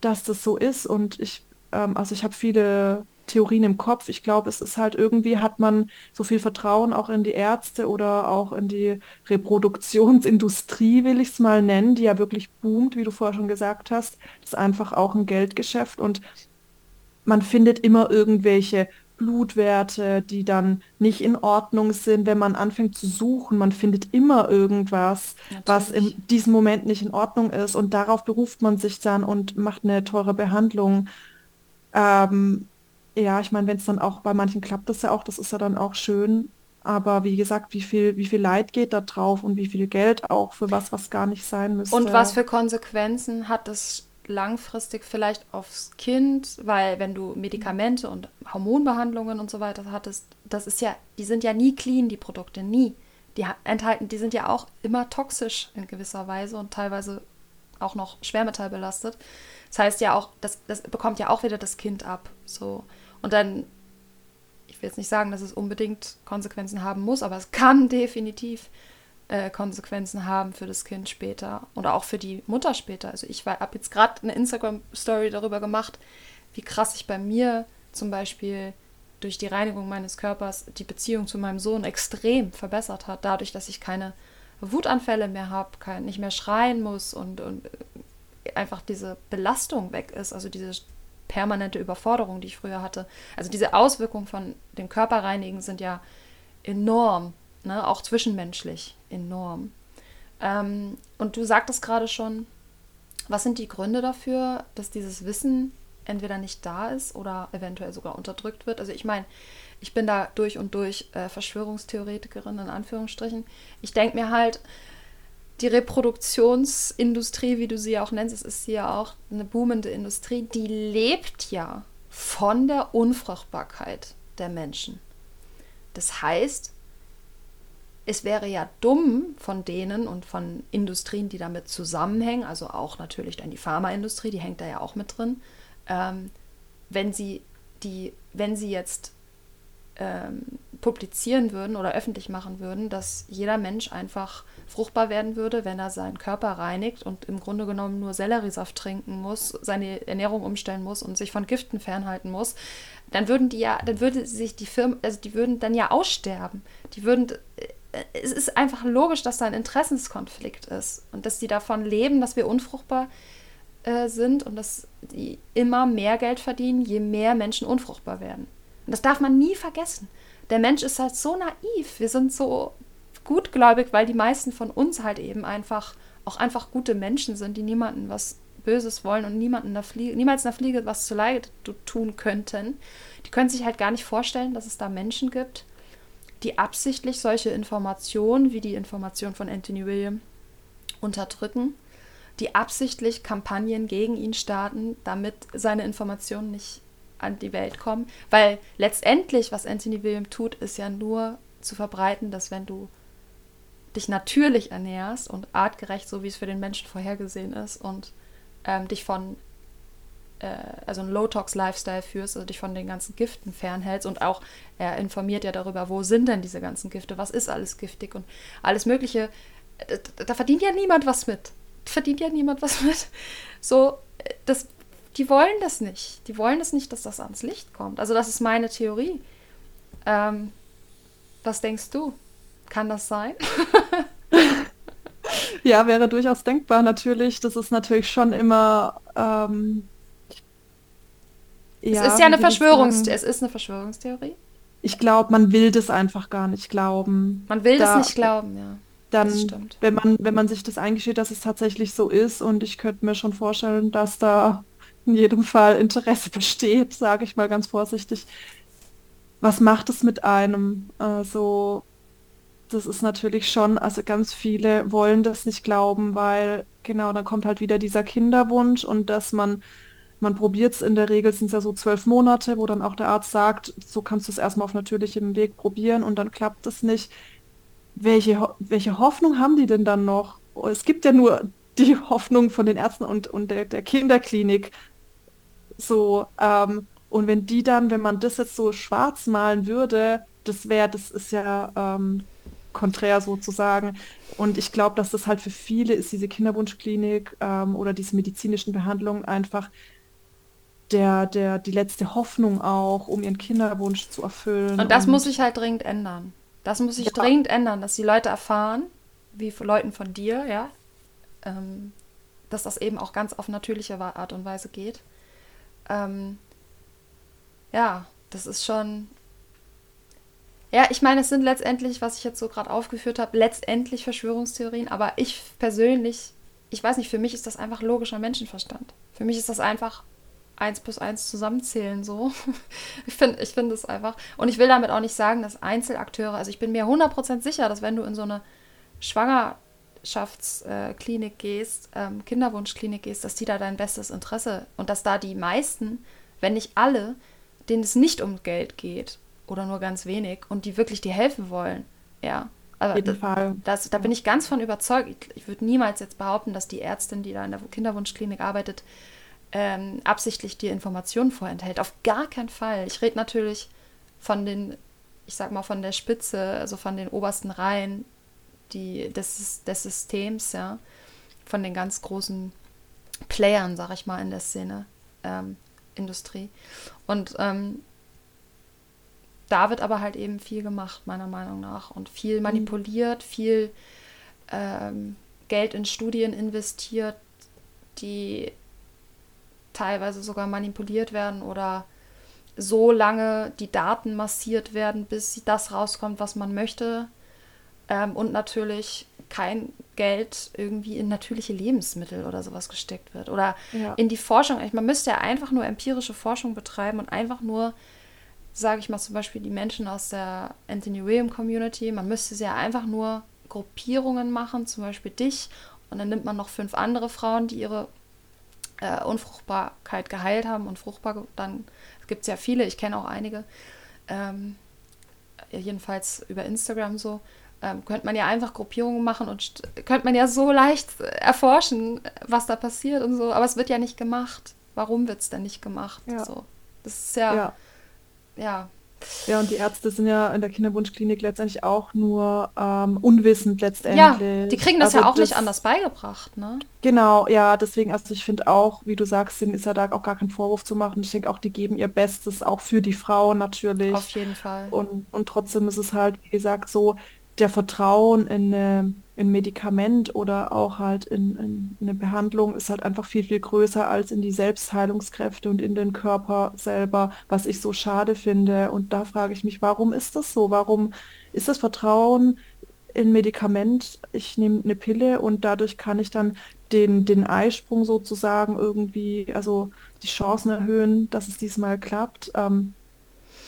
dass das so ist? Und ich, ähm, also ich habe viele Theorien im Kopf. Ich glaube, es ist halt irgendwie, hat man so viel Vertrauen auch in die Ärzte oder auch in die Reproduktionsindustrie, will ich es mal nennen, die ja wirklich boomt, wie du vorher schon gesagt hast. Das ist einfach auch ein Geldgeschäft und man findet immer irgendwelche Blutwerte, die dann nicht in Ordnung sind. Wenn man anfängt zu suchen, man findet immer irgendwas, Natürlich. was in diesem Moment nicht in Ordnung ist. Und darauf beruft man sich dann und macht eine teure Behandlung. Ähm, ja, ich meine, wenn es dann auch bei manchen klappt das ja auch, das ist ja dann auch schön. Aber wie gesagt, wie viel, wie viel Leid geht da drauf und wie viel Geld auch für was, was gar nicht sein müsste. Und was für Konsequenzen hat das langfristig vielleicht aufs Kind, weil wenn du Medikamente und Hormonbehandlungen und so weiter hattest, das ist ja, die sind ja nie clean, die Produkte, nie. Die enthalten, die sind ja auch immer toxisch in gewisser Weise und teilweise auch noch schwermetallbelastet. Das heißt ja auch, das, das bekommt ja auch wieder das Kind ab. So. Und dann, ich will jetzt nicht sagen, dass es unbedingt Konsequenzen haben muss, aber es kann definitiv äh, Konsequenzen haben für das Kind später oder auch für die Mutter später. Also ich habe jetzt gerade eine Instagram-Story darüber gemacht, wie krass ich bei mir zum Beispiel durch die Reinigung meines Körpers die Beziehung zu meinem Sohn extrem verbessert hat, dadurch, dass ich keine Wutanfälle mehr habe, nicht mehr schreien muss und, und einfach diese Belastung weg ist, also diese permanente Überforderung, die ich früher hatte. Also diese Auswirkungen von dem Körperreinigen sind ja enorm, ne? auch zwischenmenschlich enorm. Ähm, und du sagtest gerade schon, was sind die Gründe dafür, dass dieses Wissen entweder nicht da ist oder eventuell sogar unterdrückt wird? Also ich meine, ich bin da durch und durch äh, Verschwörungstheoretikerin in Anführungsstrichen. Ich denke mir halt, die Reproduktionsindustrie, wie du sie ja auch nennst, es ist ja auch eine boomende Industrie, die lebt ja von der Unfruchtbarkeit der Menschen. Das heißt, es wäre ja dumm von denen und von Industrien, die damit zusammenhängen, also auch natürlich dann die Pharmaindustrie, die hängt da ja auch mit drin, ähm, wenn sie die, wenn sie jetzt ähm, publizieren würden oder öffentlich machen würden, dass jeder Mensch einfach fruchtbar werden würde, wenn er seinen Körper reinigt und im Grunde genommen nur Selleriesaft trinken muss, seine Ernährung umstellen muss und sich von Giften fernhalten muss, dann würden die ja, dann würde sich die Firmen, also die würden dann ja aussterben. Die würden äh, es ist einfach logisch, dass da ein Interessenskonflikt ist und dass die davon leben, dass wir unfruchtbar äh, sind und dass die immer mehr Geld verdienen, je mehr Menschen unfruchtbar werden. Und das darf man nie vergessen. Der Mensch ist halt so naiv. Wir sind so gutgläubig, weil die meisten von uns halt eben einfach auch einfach gute Menschen sind, die niemanden was Böses wollen und niemanden der Fliege, niemals einer Fliege was zu Leid tun könnten. Die können sich halt gar nicht vorstellen, dass es da Menschen gibt, die absichtlich solche Informationen wie die Information von Anthony William unterdrücken, die absichtlich Kampagnen gegen ihn starten, damit seine Informationen nicht an die Welt kommen. Weil letztendlich, was Anthony William tut, ist ja nur zu verbreiten, dass wenn du dich natürlich ernährst und artgerecht, so wie es für den Menschen vorhergesehen ist, und ähm, dich von äh, also einen Low-Tox-Lifestyle führst, also dich von den ganzen Giften fernhältst und auch er informiert ja darüber, wo sind denn diese ganzen Gifte, was ist alles giftig und alles Mögliche. Da, da verdient ja niemand was mit. Verdient ja niemand was mit. So, das, die wollen das nicht. Die wollen das nicht, dass das ans Licht kommt. Also das ist meine Theorie. Ähm, was denkst du? Kann das sein? ja, wäre durchaus denkbar natürlich. Das ist natürlich schon immer ähm, ja, es ist ja eine Verschwörungstheorie. Es ist eine Verschwörungstheorie. Ich glaube, man will das einfach gar nicht glauben. Man will da, das nicht glauben, ja. Dann, wenn man, wenn man sich das eingesteht, dass es tatsächlich so ist, und ich könnte mir schon vorstellen, dass da in jedem Fall Interesse besteht, sage ich mal ganz vorsichtig. Was macht es mit einem? Also, das ist natürlich schon, also ganz viele wollen das nicht glauben, weil genau, dann kommt halt wieder dieser Kinderwunsch und dass man man probiert es in der Regel, sind es ja so zwölf Monate, wo dann auch der Arzt sagt, so kannst du es erstmal auf natürlichem Weg probieren und dann klappt es nicht. Welche, welche Hoffnung haben die denn dann noch? Es gibt ja nur die Hoffnung von den Ärzten und, und der, der Kinderklinik. So, ähm, und wenn die dann, wenn man das jetzt so schwarz malen würde, das wäre, das ist ja ähm, konträr sozusagen. Und ich glaube, dass das halt für viele ist, diese Kinderwunschklinik ähm, oder diese medizinischen Behandlungen einfach der, der, die letzte Hoffnung auch, um ihren Kinderwunsch zu erfüllen. Und das und muss sich halt dringend ändern. Das muss sich ja. dringend ändern, dass die Leute erfahren, wie von Leuten von dir, ja, ähm, dass das eben auch ganz auf natürliche Art und Weise geht. Ähm, ja, das ist schon. Ja, ich meine, es sind letztendlich, was ich jetzt so gerade aufgeführt habe, letztendlich Verschwörungstheorien, aber ich persönlich, ich weiß nicht, für mich ist das einfach logischer Menschenverstand. Für mich ist das einfach eins plus eins zusammenzählen so. ich finde ich find das einfach. Und ich will damit auch nicht sagen, dass Einzelakteure, also ich bin mir 100% sicher, dass wenn du in so eine Schwangerschaftsklinik gehst, ähm, Kinderwunschklinik gehst, dass die da dein bestes Interesse und dass da die meisten, wenn nicht alle, denen es nicht um Geld geht oder nur ganz wenig und die wirklich dir helfen wollen. Ja. Jeden das, Fall. das, da bin ich ganz von überzeugt. Ich, ich würde niemals jetzt behaupten, dass die Ärztin, die da in der Kinderwunschklinik arbeitet, ähm, absichtlich dir Informationen vorenthält. Auf gar keinen Fall. Ich rede natürlich von den, ich sag mal, von der Spitze, also von den obersten Reihen die, des, des Systems, ja, von den ganz großen Playern, sag ich mal, in der Szene, ähm, Industrie. Und ähm, da wird aber halt eben viel gemacht, meiner Meinung nach. Und viel manipuliert, viel ähm, Geld in Studien investiert, die teilweise sogar manipuliert werden oder so lange die Daten massiert werden, bis das rauskommt, was man möchte. Ähm, und natürlich kein Geld irgendwie in natürliche Lebensmittel oder sowas gesteckt wird. Oder Ja. in die Forschung. Man müsste ja einfach nur empirische Forschung betreiben und einfach nur, sage ich mal zum Beispiel die Menschen aus der Anthony William Community, man müsste sie ja einfach nur Gruppierungen machen, zum Beispiel dich. Und dann nimmt man noch fünf andere Frauen, die ihre äh, Unfruchtbarkeit geheilt haben und fruchtbar, dann gibt es ja viele, ich kenne auch einige, ähm, jedenfalls über Instagram so, ähm, könnte man ja einfach Gruppierungen machen und könnte man ja so leicht erforschen, was da passiert und so, aber es wird ja nicht gemacht. Warum wird es denn nicht gemacht? Ja. So. Das ist ja, ja, Ja. Ja, und die Ärzte sind ja in der Kinderwunschklinik letztendlich auch nur ähm, unwissend ja, letztendlich. die kriegen das Also ja auch nicht das, anders beigebracht, ne? genau, ja, deswegen, also ich finde auch, wie du sagst, denen ist ja da auch gar kein Vorwurf zu machen. Ich denke auch, die geben ihr Bestes, auch für die Frauen natürlich. Auf jeden Fall. Und, und trotzdem ist es halt, wie gesagt, so, der Vertrauen in, eine, in Medikament oder auch halt in, in eine Behandlung ist halt einfach viel, viel größer als in die Selbstheilungskräfte und in den Körper selber, was ich so schade finde. Und da frage ich mich, warum ist das so? Warum ist das Vertrauen in Medikament? Ich nehme eine Pille und dadurch kann ich dann den, den Eisprung sozusagen irgendwie, also die Chancen erhöhen, dass es diesmal klappt. Ähm,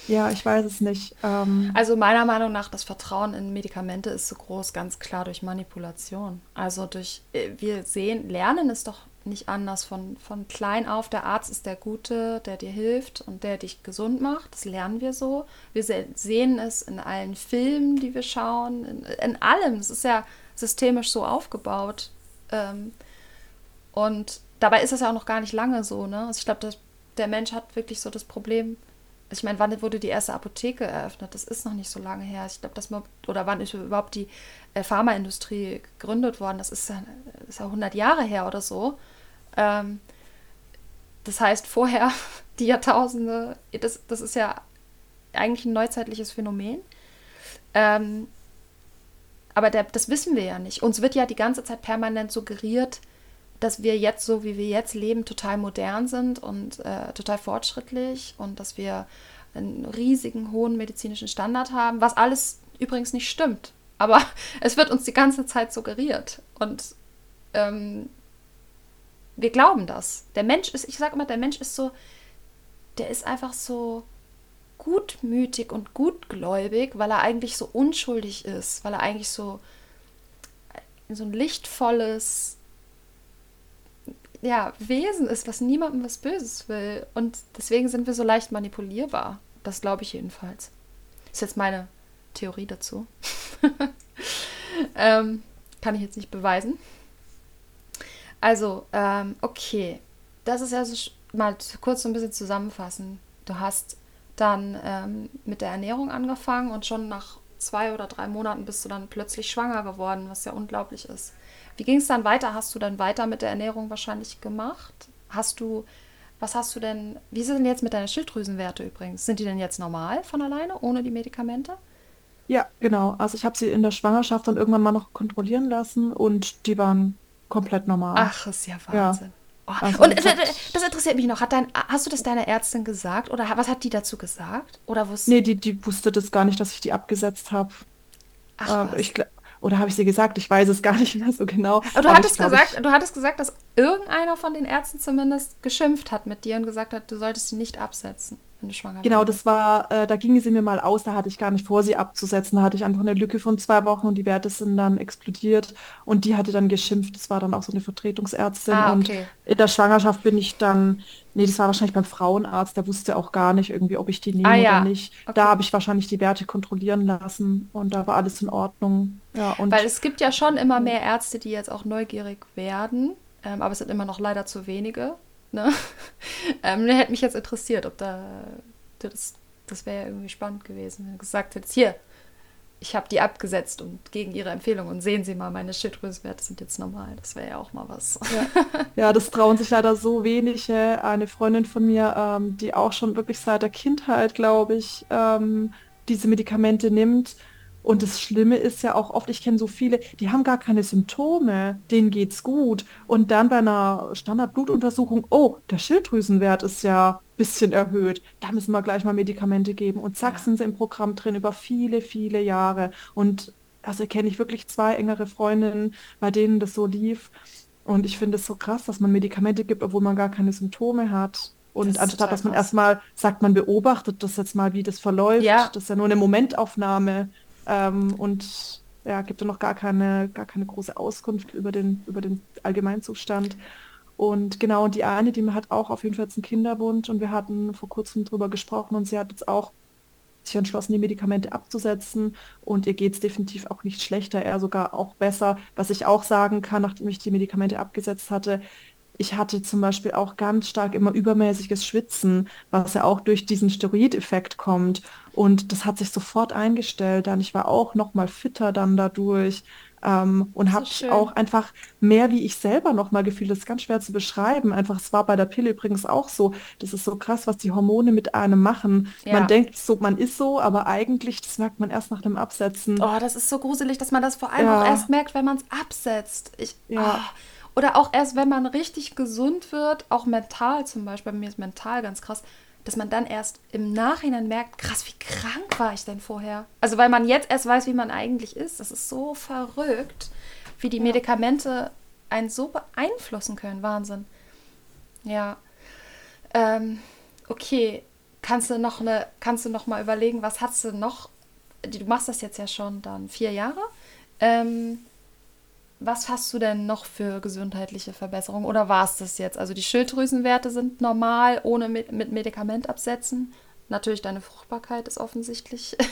ja, ich weiß es nicht. Ähm, Also meiner Meinung nach, das Vertrauen in Medikamente ist so groß, ganz klar durch Manipulation. Also durch, äh, wir sehen, lernen es doch nicht anders von, von klein auf. Der Arzt ist der Gute, der dir hilft und der dich gesund macht. Das lernen wir so. Wir se sehen es in allen Filmen, die wir schauen, in, in allem. Es ist ja systemisch so aufgebaut. Ähm, und dabei ist es ja auch noch gar nicht lange so, ne? Also ich glaube, der Mensch hat wirklich so das Problem. Also ich meine, wann wurde die erste Apotheke eröffnet? Das ist noch nicht so lange her. Ich glaube, dass man, oder wann ist überhaupt die äh, Pharmaindustrie gegründet worden? Das ist ja, ist ja 100 Jahre her oder so. Ähm, das heißt, vorher, die Jahrtausende, das, das ist ja eigentlich ein neuzeitliches Phänomen. Ähm, aber der, das wissen wir ja nicht. Uns wird ja die ganze Zeit permanent suggeriert, dass wir jetzt so, wie wir jetzt leben, total modern sind und äh, total fortschrittlich und dass wir einen riesigen, hohen medizinischen Standard haben, was alles übrigens nicht stimmt. Aber es wird uns die ganze Zeit suggeriert. Und ähm, wir glauben das. Der Mensch ist, ich sage immer, der Mensch ist so, der ist einfach so gutmütig und gutgläubig, weil er eigentlich so unschuldig ist, weil er eigentlich so, so ein lichtvolles ja, Wesen ist, was niemandem was Böses will. Und deswegen sind wir so leicht manipulierbar. Das glaube ich jedenfalls. Ist jetzt meine Theorie dazu. ähm, kann ich jetzt nicht beweisen. Also, ähm, okay. Das ist also mal kurz so ein bisschen zusammenfassen. Du hast dann ähm, mit der Ernährung angefangen und schon nach zwei oder drei Monaten bist du dann plötzlich schwanger geworden, was ja unglaublich ist. Wie ging es dann weiter? Hast du dann weiter mit der Ernährung wahrscheinlich gemacht? Hast du, was hast du denn, wie sind denn jetzt mit deinen Schilddrüsenwerte übrigens? Sind die denn jetzt normal von alleine, ohne die Medikamente? ja, genau. Also ich habe sie in der Schwangerschaft dann irgendwann mal noch kontrollieren lassen und die waren komplett normal. Ach, ist ja Ja. Wahnsinn. Oh. Also und das, das interessiert mich noch. Dein, hast du das deiner Ärztin gesagt oder was hat die dazu gesagt? Oder wusste nee, die, die wusste das gar nicht, dass ich die abgesetzt habe. Ach, äh, ich, oder habe ich sie gesagt? Ich weiß es gar nicht mehr so genau. Aber du, hattest, ich, gesagt, ich, du hattest gesagt, dass irgendeiner von den Ärzten zumindest geschimpft hat mit dir und gesagt hat, du solltest sie nicht absetzen wenn du schwanger Genau, das war, äh, da ging sie mir mal aus, da hatte ich gar nicht vor, sie abzusetzen. Da hatte ich einfach eine Lücke von zwei Wochen und die Werte sind dann explodiert und die hatte dann geschimpft. Das war dann auch so eine Vertretungsärztin. Ah, okay. Und in der Schwangerschaft bin ich dann, nee, das war wahrscheinlich beim Frauenarzt, der wusste auch gar nicht irgendwie, ob ich die nehme ah, ja. oder nicht. Okay. Da habe ich wahrscheinlich die Werte kontrollieren lassen und da war alles in Ordnung. Ja, Weil es gibt ja schon immer mehr Ärzte, die jetzt auch neugierig werden, ähm, aber es sind immer noch leider zu wenige. Ne? ähm, hätte mich jetzt interessiert, ob da das, das wäre ja irgendwie spannend gewesen, wenn du gesagt hättest, hier, ich habe die abgesetzt und gegen ihre Empfehlung und sehen Sie mal, meine Schilddrüsenwerte sind jetzt normal. Das wäre ja auch mal was. Ja. ja. das trauen sich leider so wenige. Eine Freundin von mir, ähm, die auch schon wirklich seit der Kindheit, glaube ich, ähm, diese Medikamente nimmt, und das Schlimme ist ja auch oft, ich kenne so viele, die haben gar keine Symptome, denen geht's gut. Und dann bei einer Standardblutuntersuchung, oh, der Schilddrüsenwert ist ja ein bisschen erhöht. Da müssen wir gleich mal Medikamente geben. Und zack, ja. sind sie im Programm drin über viele, viele Jahre. Und also kenne ich wirklich zwei engere Freundinnen, bei denen das so lief. Und ich finde es so krass, dass man Medikamente gibt, obwohl man gar keine Symptome hat. Und das anstatt, dass man erstmal sagt, man beobachtet das jetzt mal, wie das verläuft, ja. das ist ja nur eine Momentaufnahme. Ähm, und ja, gibt ja noch gar keine, gar keine große Auskunft über den, über den Allgemeinzustand. Und genau, die eine, die hat auch auf jeden Fall jetzt einen Kinderwunsch und wir hatten vor kurzem drüber gesprochen und sie hat jetzt auch sich entschlossen, die Medikamente abzusetzen und ihr geht es definitiv auch nicht schlechter, eher sogar auch besser. Was ich auch sagen kann, nachdem ich die Medikamente abgesetzt hatte, ich hatte zum Beispiel auch ganz stark immer übermäßiges Schwitzen, was ja auch durch diesen Steroideffekt kommt. Und das hat sich sofort eingestellt. Dann ich war auch noch mal fitter dann dadurch ähm, und habe auch einfach mehr wie ich selber noch mal gefühlt. Das ist ganz schwer zu beschreiben. Einfach, es war bei der Pille übrigens auch so. Das ist so krass, was die Hormone mit einem machen. Ja. Man denkt so, man ist so, aber eigentlich, das merkt man erst nach dem Absetzen. Oh, das ist so gruselig, dass man das vor allem ja. auch erst merkt, wenn man es absetzt. Ich, ja. Oh. Oder auch erst, wenn man richtig gesund wird, auch mental zum Beispiel, bei mir ist mental ganz krass, dass man dann erst im Nachhinein merkt, krass, wie krank war ich denn vorher? Also weil man jetzt erst weiß, wie man eigentlich ist. Das ist so verrückt, wie die ja. Medikamente einen so beeinflussen können. Wahnsinn. Ja. Ähm, okay. Kannst du noch eine, kannst du noch mal überlegen, was hast du noch? Du machst das jetzt ja schon dann vier Jahre. Ähm, was hast du denn noch für gesundheitliche Verbesserungen? Oder war es das jetzt? Also die Schilddrüsenwerte sind normal, ohne mit, mit Medikament absetzen. Natürlich deine Fruchtbarkeit ist offensichtlich.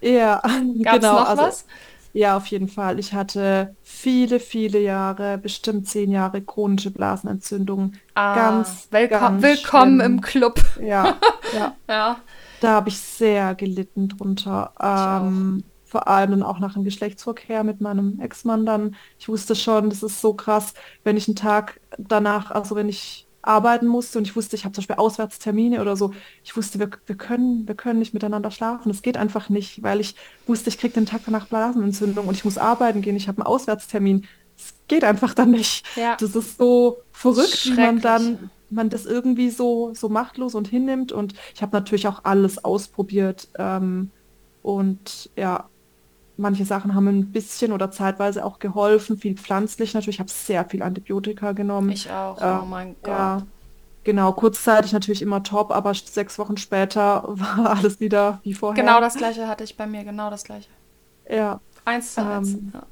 Ja, Gab's genau. Noch also, was? Ja, auf jeden Fall. Ich hatte viele, viele Jahre, bestimmt zehn Jahre chronische Blasenentzündung. Ah, ganz, willkommen, ganz willkommen im Club. Ja, ja. ja. Da habe ich sehr gelitten drunter. Ähm, vor allem dann auch nach dem Geschlechtsverkehr mit meinem Ex-Mann dann. Ich wusste schon, das ist so krass, wenn ich einen Tag danach, also wenn ich arbeiten musste und ich wusste, ich habe zum Beispiel Auswärtstermine oder so, ich wusste, wir, wir, können, wir können nicht miteinander schlafen. Das geht einfach nicht, weil ich wusste, ich kriege den Tag danach Blasenentzündung und ich muss arbeiten gehen, ich habe einen Auswärtstermin. Es geht einfach dann nicht. Ja. Das ist so verrückt, wie man dann man das irgendwie so, so machtlos und hinnimmt. Und ich habe natürlich auch alles ausprobiert. Ähm, und ja, manche Sachen haben ein bisschen oder zeitweise auch geholfen, viel pflanzlich natürlich. Ich habe sehr viel Antibiotika genommen. Ich auch, äh, oh mein Gott. Ja, genau, kurzzeitig natürlich immer top, aber sechs Wochen später war alles wieder wie vorher. Genau das gleiche hatte ich bei mir, genau das gleiche. Ja. Eins zu eins. Ähm, ja.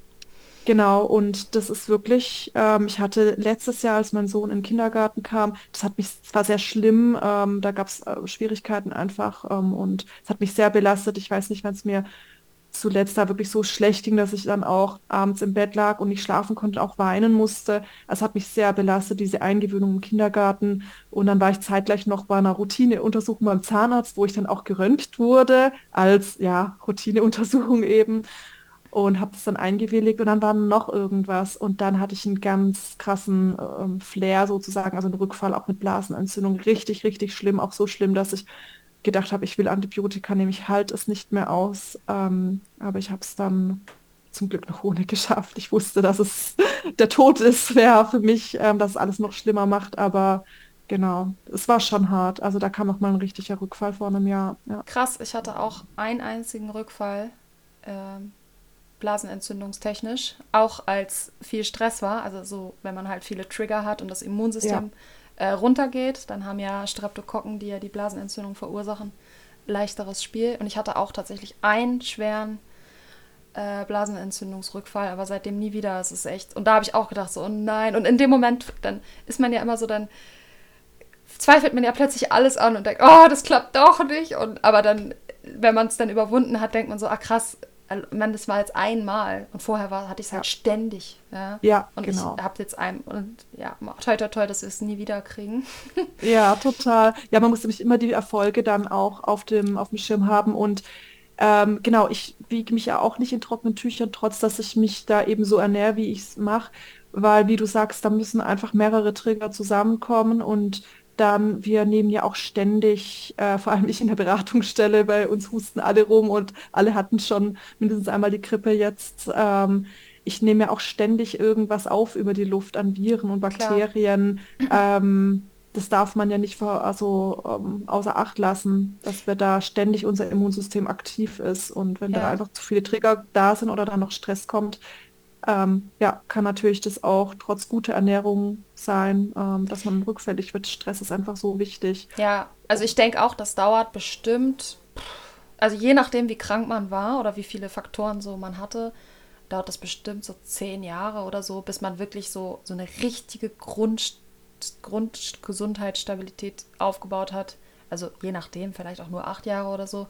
Genau, und das ist wirklich, ähm, ich hatte letztes Jahr, als mein Sohn in den Kindergarten kam, das hat mich, es war sehr schlimm, ähm, da gab es äh, Schwierigkeiten einfach ähm, und es hat mich sehr belastet. Ich weiß nicht, wann es mir zuletzt da wirklich so schlecht ging, dass ich dann auch abends im Bett lag und nicht schlafen konnte, auch weinen musste. Es hat mich sehr belastet, diese Eingewöhnung im Kindergarten. Und dann war ich zeitgleich noch bei einer Routineuntersuchung beim Zahnarzt, wo ich dann auch geröntgt wurde, als ja, Routineuntersuchung eben. Und habe es dann eingewilligt und dann war noch irgendwas. Und dann hatte ich einen ganz krassen ähm, Flair sozusagen, also einen Rückfall auch mit Blasenentzündung. Richtig, richtig schlimm, auch so schlimm, dass ich gedacht habe, ich will Antibiotika nehmen, ich halte es nicht mehr aus. Ähm, aber ich habe es dann zum Glück noch ohne geschafft. Ich wusste, dass es der Tod ist, wäre für mich, ähm, dass es alles noch schlimmer macht, aber genau, es war schon hart. Also da kam noch mal ein richtiger Rückfall vor einem Jahr. Ja. Krass, ich hatte auch einen einzigen Rückfall, ähm, blasenentzündungstechnisch, auch als viel Stress war. Also so, wenn man halt viele Trigger hat und das Immunsystem ja. Äh, runtergeht, dann haben ja Streptokokken, die ja die Blasenentzündung verursachen, leichteres Spiel. Und ich hatte auch tatsächlich einen schweren äh, Blasenentzündungsrückfall, aber seitdem nie wieder. Es ist echt. Und da habe ich auch gedacht, so, oh nein. Und in dem Moment, dann ist man ja immer so, dann zweifelt man ja plötzlich alles an und denkt, oh, das klappt doch nicht. Und aber dann, wenn man es dann überwunden hat, denkt man so, ah krass, man, das war jetzt einmal und vorher war, hatte ich es halt ständig. Ja, ja und genau. ich habe jetzt ein und ja, toll, toll, toll, dass wir es nie wieder kriegen. ja, total. Ja, man muss nämlich immer die Erfolge dann auch auf dem, auf dem Schirm haben und ähm, genau, ich wiege mich ja auch nicht in trockenen Tüchern, trotz dass ich mich da eben so ernähre, wie ich es mache, weil, wie du sagst, da müssen einfach mehrere Trigger zusammenkommen und dann, wir nehmen ja auch ständig, äh, vor allem ich in der Beratungsstelle, bei uns husten alle rum und alle hatten schon mindestens einmal die Grippe jetzt. Ähm, ich nehme ja auch ständig irgendwas auf über die Luft an Viren und Bakterien. Ähm, das darf man ja nicht vor, also, ähm, außer Acht lassen, dass wir da ständig unser Immunsystem aktiv ist. Und wenn ja. da einfach zu viele Trigger da sind oder da noch Stress kommt, ähm, ja, kann natürlich das auch trotz guter Ernährung sein, ähm, dass man rückfällig wird. Stress ist einfach so wichtig. Ja, also ich denke auch, das dauert bestimmt, also je nachdem, wie krank man war oder wie viele Faktoren so man hatte, dauert das bestimmt so zehn Jahre oder so, bis man wirklich so, so eine richtige Grund, Grundgesundheitsstabilität aufgebaut hat. Also je nachdem, vielleicht auch nur acht Jahre oder so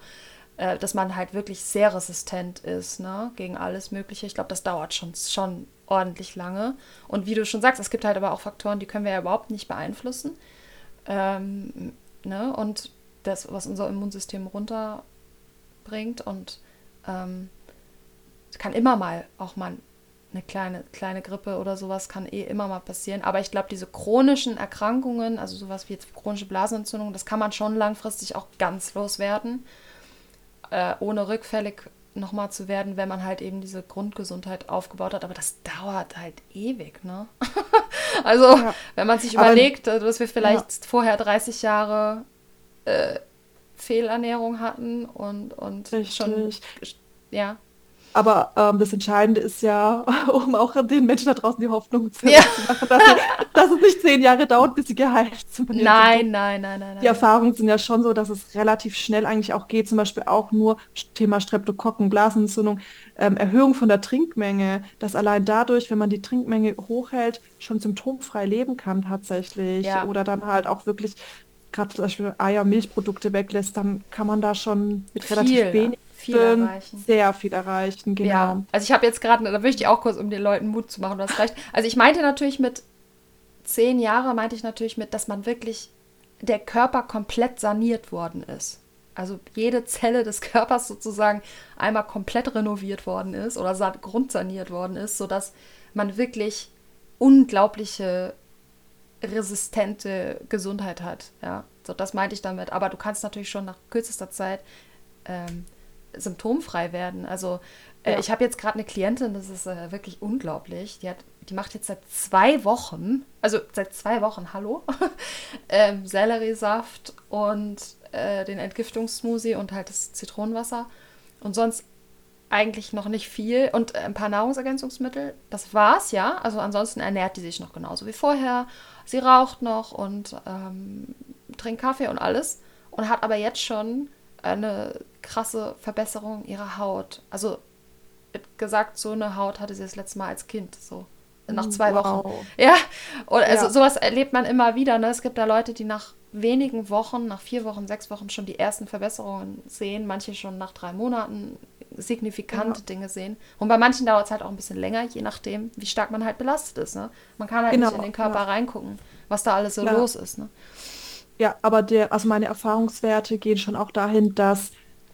äh, dass man halt wirklich sehr resistent ist ne, gegen alles Mögliche. Ich glaube, das dauert schon, schon ordentlich lange. Und wie du schon sagst, es gibt halt aber auch Faktoren, die können wir ja überhaupt nicht beeinflussen. Ähm, ne? Und das, was unser Immunsystem runterbringt und ähm, kann immer mal auch mal eine kleine, kleine Grippe oder sowas kann eh immer mal passieren. Aber ich glaube, diese chronischen Erkrankungen, also sowas wie jetzt chronische Blasenentzündung, das kann man schon langfristig auch ganz loswerden äh, ohne rückfällig nochmal zu werden, wenn man halt eben diese Grundgesundheit aufgebaut hat. Aber das dauert halt ewig, ne? also, ja. wenn man sich überlegt, Aber, dass wir vielleicht ja. vorher 30 Jahre äh, Fehlernährung hatten und, und schon. Ja. Aber ähm, das Entscheidende ist ja, um auch den Menschen da draußen die Hoffnung zu ja. machen, dass, dass, es nicht zehn Jahre dauert, bis sie geheilt sind. Nein, nein, nein, nein. Die Erfahrungen sind ja schon so, dass es relativ schnell eigentlich auch geht. Zum Beispiel auch nur Thema Streptokokken, Blasenentzündung, ähm, Erhöhung von der Trinkmenge, dass allein dadurch, wenn man die Trinkmenge hochhält, schon symptomfrei leben kann tatsächlich. Ja. Oder dann halt auch wirklich gerade zum Beispiel Eier, Milchprodukte weglässt, dann kann man da schon mit relativ wenig viel erreichen. Sehr viel erreichen, genau. Ja, also ich habe jetzt gerade, da möchte ich auch kurz, um den Leuten Mut zu machen, du hast recht. Also ich meinte natürlich mit zehn Jahre, meinte ich natürlich mit, dass man wirklich der Körper komplett saniert worden ist. Also jede Zelle des Körpers sozusagen einmal komplett renoviert worden ist oder grundsaniert worden ist, sodass man wirklich unglaubliche resistente Gesundheit hat. Ja, so das meinte ich damit. Aber du kannst natürlich schon nach kürzester Zeit ähm, symptomfrei werden. Also äh, ja. ich habe jetzt gerade eine Klientin, das ist äh, wirklich unglaublich. Die hat, die macht jetzt seit zwei Wochen, also seit zwei Wochen, hallo, ähm, Selleriesaft und äh, den Entgiftungssmoothie und halt das Zitronenwasser und sonst eigentlich noch nicht viel und äh, ein paar Nahrungsergänzungsmittel. Das war's, ja. Also ansonsten ernährt die sich noch genauso wie vorher. Sie raucht noch und ähm, trinkt Kaffee und alles und hat aber jetzt schon eine krasse Verbesserung ihrer Haut. Also gesagt, so eine Haut hatte sie das letzte Mal als Kind, so nach zwei wow. Wochen. Ja, oder also ja. sowas erlebt man immer wieder. Ne? Es gibt da Leute, die nach wenigen Wochen, nach vier Wochen, sechs Wochen schon die ersten Verbesserungen sehen, manche schon nach drei Monaten signifikante ja. Dinge sehen. Und bei manchen dauert es halt auch ein bisschen länger, je nachdem, wie stark man halt belastet ist. Ne? Man kann halt genau. nicht in den Körper ja. reingucken, was da alles so los ist. Ne? Ja, aber der, also meine Erfahrungswerte gehen schon auch dahin, dass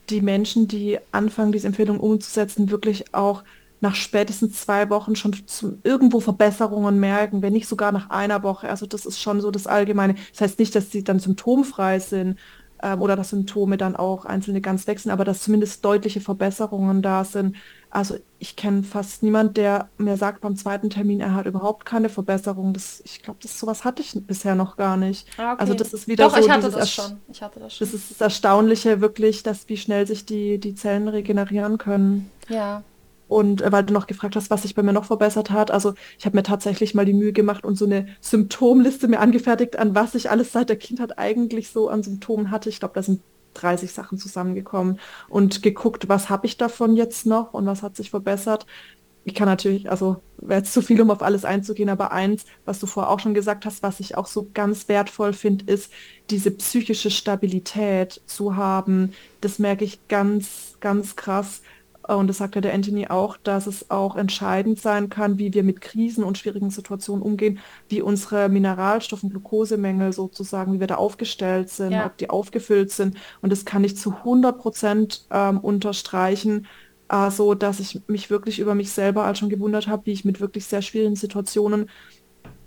die Menschen, die anfangen, diese Empfehlung umzusetzen, wirklich auch nach spätestens zwei Wochen schon zum, irgendwo Verbesserungen merken, wenn nicht sogar nach einer Woche. Also das ist schon so das Allgemeine. Das heißt nicht, dass sie dann symptomfrei sind ähm, oder dass Symptome dann auch einzelne ganz wechseln, aber dass zumindest deutliche Verbesserungen da sind. Also ich kenne fast niemand, der mir sagt beim zweiten Termin, er hat überhaupt keine Verbesserung. Das, ich glaube, das sowas hatte ich bisher noch gar nicht. Ah, Also okay. das ist wieder Doch, ich so hatte dieses das schon. Ich hatte das das schon. ist das Erstaunliche wirklich, dass wie schnell sich die, die Zellen regenerieren können. Ja. Und äh, weil du noch gefragt hast, was sich bei mir noch verbessert hat, also ich habe mir tatsächlich mal die Mühe gemacht und so eine Symptomliste mir angefertigt, an was ich alles seit der Kindheit eigentlich so an Symptomen hatte. Ich glaube, da sind 30 Sachen zusammengekommen und geguckt, was habe ich davon jetzt noch und was hat sich verbessert. Ich kann natürlich, also wäre jetzt zu viel, um auf alles einzugehen, aber eins, was du vorher auch schon gesagt hast, was ich auch so ganz wertvoll finde, ist diese psychische Stabilität zu haben. Das merke ich ganz, ganz krass. Und das sagt ja der Anthony auch, dass es auch entscheidend sein kann, wie wir mit Krisen und schwierigen Situationen umgehen, wie unsere Mineralstoff- und Glukosemängel sozusagen, wie wir da aufgestellt sind, Ja. ob die aufgefüllt sind. Und das kann ich zu 100 Prozent ähm, unterstreichen, äh, so dass ich mich wirklich über mich selber als schon gewundert habe, wie ich mit wirklich sehr schwierigen Situationen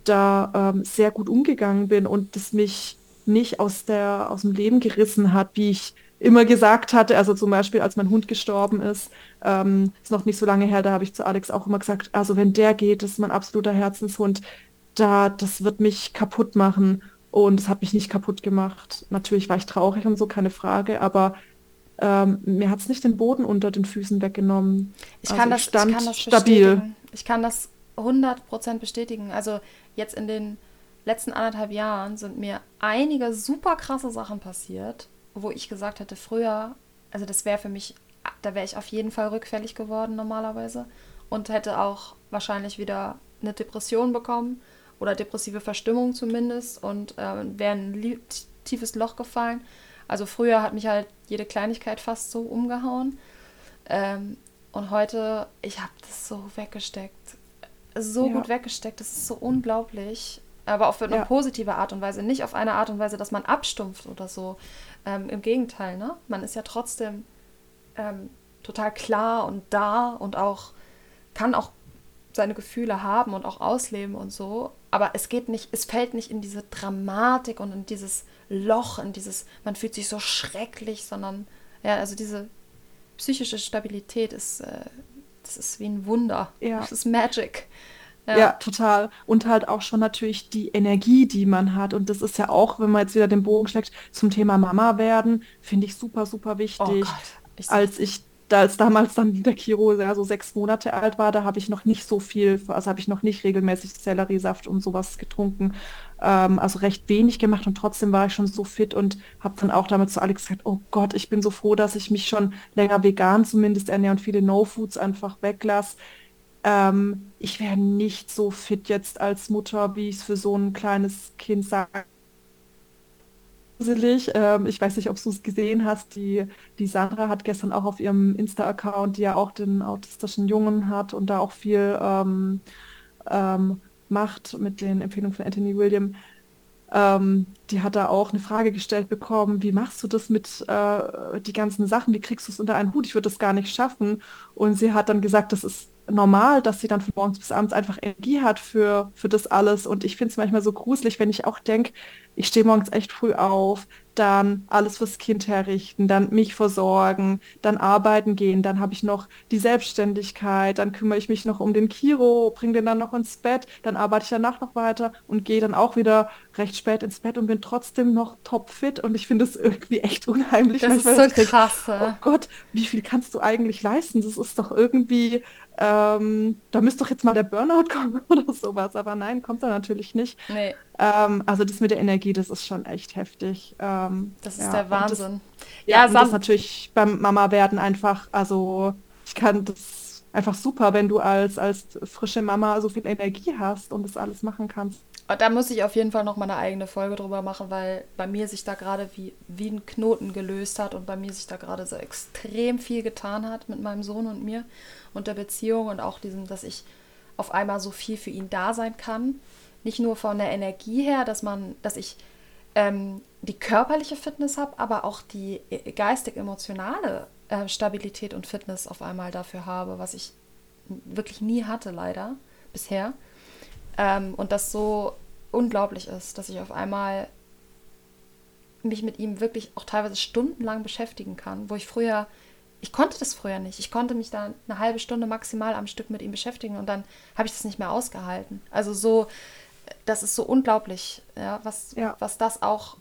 da ähm, sehr gut umgegangen bin und das mich nicht aus der, aus dem Leben gerissen hat, wie ich immer gesagt hatte. Also zum Beispiel, als mein Hund gestorben ist, ähm, ist noch nicht so lange her, da habe ich zu Alex auch immer gesagt, also wenn der geht, das ist mein absoluter Herzenshund, da, das wird mich kaputt machen. Und es hat mich nicht kaputt gemacht. Natürlich war ich traurig und so, keine Frage, aber ähm, mir hat es nicht den Boden unter den Füßen weggenommen. Ich Also kann ich das, ich stand kann das stabil. bestätigen. Ich kann das 100% bestätigen. Also jetzt in den letzten anderthalb Jahren sind mir einige super krasse Sachen passiert, wo ich gesagt hätte, früher, also das wäre für mich, da wäre ich auf jeden Fall rückfällig geworden normalerweise und hätte auch wahrscheinlich wieder eine Depression bekommen oder depressive Verstimmung zumindest und ähm, wäre in ein tiefes Loch gefallen. Also früher hat mich halt jede Kleinigkeit fast so umgehauen. Ähm, und heute, ich habe das so weggesteckt. So Ja. gut weggesteckt, das ist so unglaublich. Aber auf eine Ja. positive Art und Weise. Nicht auf eine Art und Weise, dass man abstumpft oder so. Ähm, Im Gegenteil, ne? Man ist ja trotzdem ähm, total klar und da und auch kann auch seine Gefühle haben und auch ausleben und so. Aber es geht nicht, es fällt nicht in diese Dramatik und in dieses Loch, in dieses, man fühlt sich so schrecklich, sondern ja, also diese psychische Stabilität ist, äh, das ist wie ein Wunder. Ja. Das ist Magic. Ja, total. Und halt auch schon natürlich die Energie, die man hat. Und das ist ja auch, wenn man jetzt wieder den Bogen schlägt, zum Thema Mama werden, finde ich super, super Oh wichtig. Gott. Ich Als ich, als damals dann der Kiro ja, so sechs Monate alt war, da habe ich noch nicht so viel, also habe ich noch nicht regelmäßig Selleriesaft und sowas getrunken. Ähm, also recht wenig gemacht und trotzdem war ich schon so fit und habe dann auch damit zu Alex gesagt, oh Gott, ich bin so froh, dass ich mich schon länger vegan zumindest ernähre und viele No-Foods einfach weglasse. Ähm, ich wäre nicht so fit jetzt als Mutter, wie ich es für so ein kleines Kind sage. Gruselig. Ähm, ich weiß nicht, ob du es gesehen hast. Die, die Sandra hat gestern auch auf ihrem Insta-Account, die ja auch den autistischen Jungen hat und da auch viel ähm, ähm, macht mit den Empfehlungen von Anthony William. Ähm, die hat da auch eine Frage gestellt bekommen, wie machst du das mit äh, die ganzen Sachen, wie kriegst du es unter einen Hut? Ich würde das gar nicht schaffen. Und sie hat dann gesagt, das ist normal, dass sie dann von morgens bis abends einfach Energie hat für, für das alles. Und ich finde es manchmal so gruselig, wenn ich auch denke, ich stehe morgens echt früh auf, dann alles fürs Kind herrichten, dann mich versorgen, dann arbeiten gehen, dann habe ich noch die Selbstständigkeit, dann kümmere ich mich noch um den Kiro, bringe den dann noch ins Bett, dann arbeite ich danach noch weiter und gehe dann auch wieder recht spät ins Bett und bin trotzdem noch topfit und ich finde es irgendwie echt unheimlich. Das ist so denke, krass. Oh. Gott, wie viel kannst du eigentlich leisten? Das ist doch irgendwie, ähm, da müsste doch jetzt mal der Burnout kommen oder sowas. Aber nein, kommt da natürlich nicht. Nee, Ähm, also das mit der Energie, das ist schon echt heftig. Ähm, das ist ja, der und das- Wahnsinn. ja, Ja, das natürlich beim Mama werden einfach, also ich kann das einfach super, wenn du als, als frische Mama so viel Energie hast und das alles machen kannst. da muss ich auf jeden Fall noch mal eine eigene Folge drüber machen, weil bei mir sich da gerade wie, wie ein Knoten gelöst hat und bei mir sich da gerade so extrem viel getan hat mit meinem Sohn und mir und der Beziehung und auch diesem, dass ich auf einmal so viel für ihn da sein kann. Nicht nur von der Energie her, dass man, dass ich ähm, die körperliche Fitness habe, aber auch die äh, geistig-emotionale äh, Stabilität und Fitness auf einmal dafür habe, was ich wirklich nie hatte, leider, bisher. Ähm, und das so unglaublich ist, dass ich auf einmal mich mit ihm wirklich auch teilweise stundenlang beschäftigen kann, wo ich früher, ich konnte das früher nicht. Ich konnte mich da eine halbe Stunde maximal am Stück mit ihm beschäftigen und dann habe ich das nicht mehr ausgehalten. Also so, das ist so unglaublich, ja, was, ja. was das auch,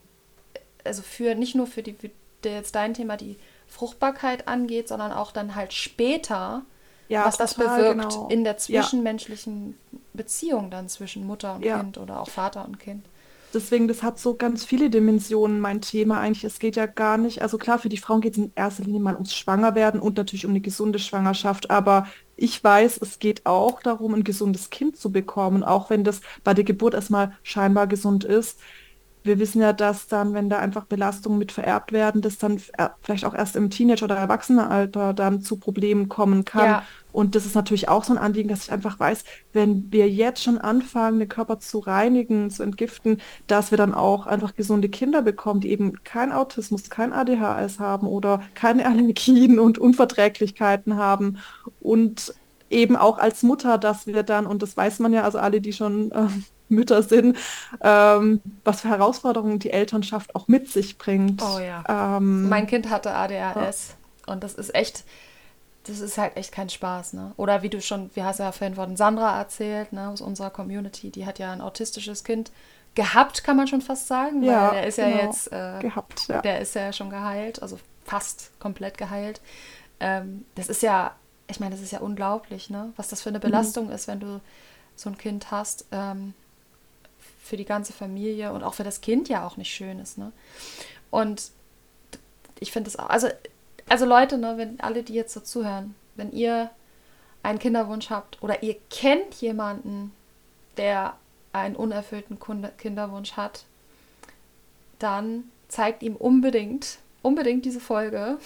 also für, nicht nur für die, für jetzt dein Thema, die Fruchtbarkeit angeht, sondern auch dann halt später, ja, was das bewirkt genau. in der zwischenmenschlichen. Beziehung dann zwischen Mutter und Kind oder auch Vater und Kind. Deswegen, das hat so ganz viele Dimensionen, mein Thema eigentlich. Es geht ja gar nicht, also klar, für die Frauen geht es in erster Linie mal ums Schwangerwerden und natürlich um eine gesunde Schwangerschaft, aber ich weiß, es geht auch darum, ein gesundes Kind zu bekommen, auch wenn das bei der Geburt erstmal scheinbar gesund ist wir wissen ja, dass dann, wenn da einfach Belastungen mit vererbt werden, dass dann vielleicht auch erst im Teenager- oder Erwachsenenalter dann zu Problemen kommen kann. Ja. Und das ist natürlich auch so ein Anliegen, dass ich einfach weiß, wenn wir jetzt schon anfangen, den Körper zu reinigen, zu entgiften, dass wir dann auch einfach gesunde Kinder bekommen, die eben kein Autismus, kein ADHS haben oder keine Allergien und Unverträglichkeiten haben. Und eben auch als Mutter, dass wir dann, und das weiß man ja, also alle, die schon äh, Mütter sind, ähm, was für Herausforderungen die Elternschaft auch mit sich bringt. Oh ja. Ähm, mein Kind hatte ADHS ja. und das ist echt, das ist halt echt kein Spaß, ne? Oder wie du schon, wie hast du ja vorhin von Sandra erzählt, ne, aus unserer Community, die hat ja ein autistisches Kind gehabt, kann man schon fast sagen, ja, weil der ist genau. ja jetzt äh, gehabt, ja. der ist ja schon geheilt, also fast komplett geheilt. Ähm, das ist ja, ich meine, das ist ja unglaublich, ne? Was das für eine mhm. Belastung mhm. ist, wenn du so ein Kind hast. Ähm, für die ganze Familie und auch für das Kind ja auch nicht schön ist. Ne? Und ich finde es auch, also, also Leute, ne, wenn alle, die jetzt so zuhören, wenn ihr einen Kinderwunsch habt oder ihr kennt jemanden, der einen unerfüllten Kinderwunsch hat, dann zeigt ihm unbedingt, unbedingt diese Folge.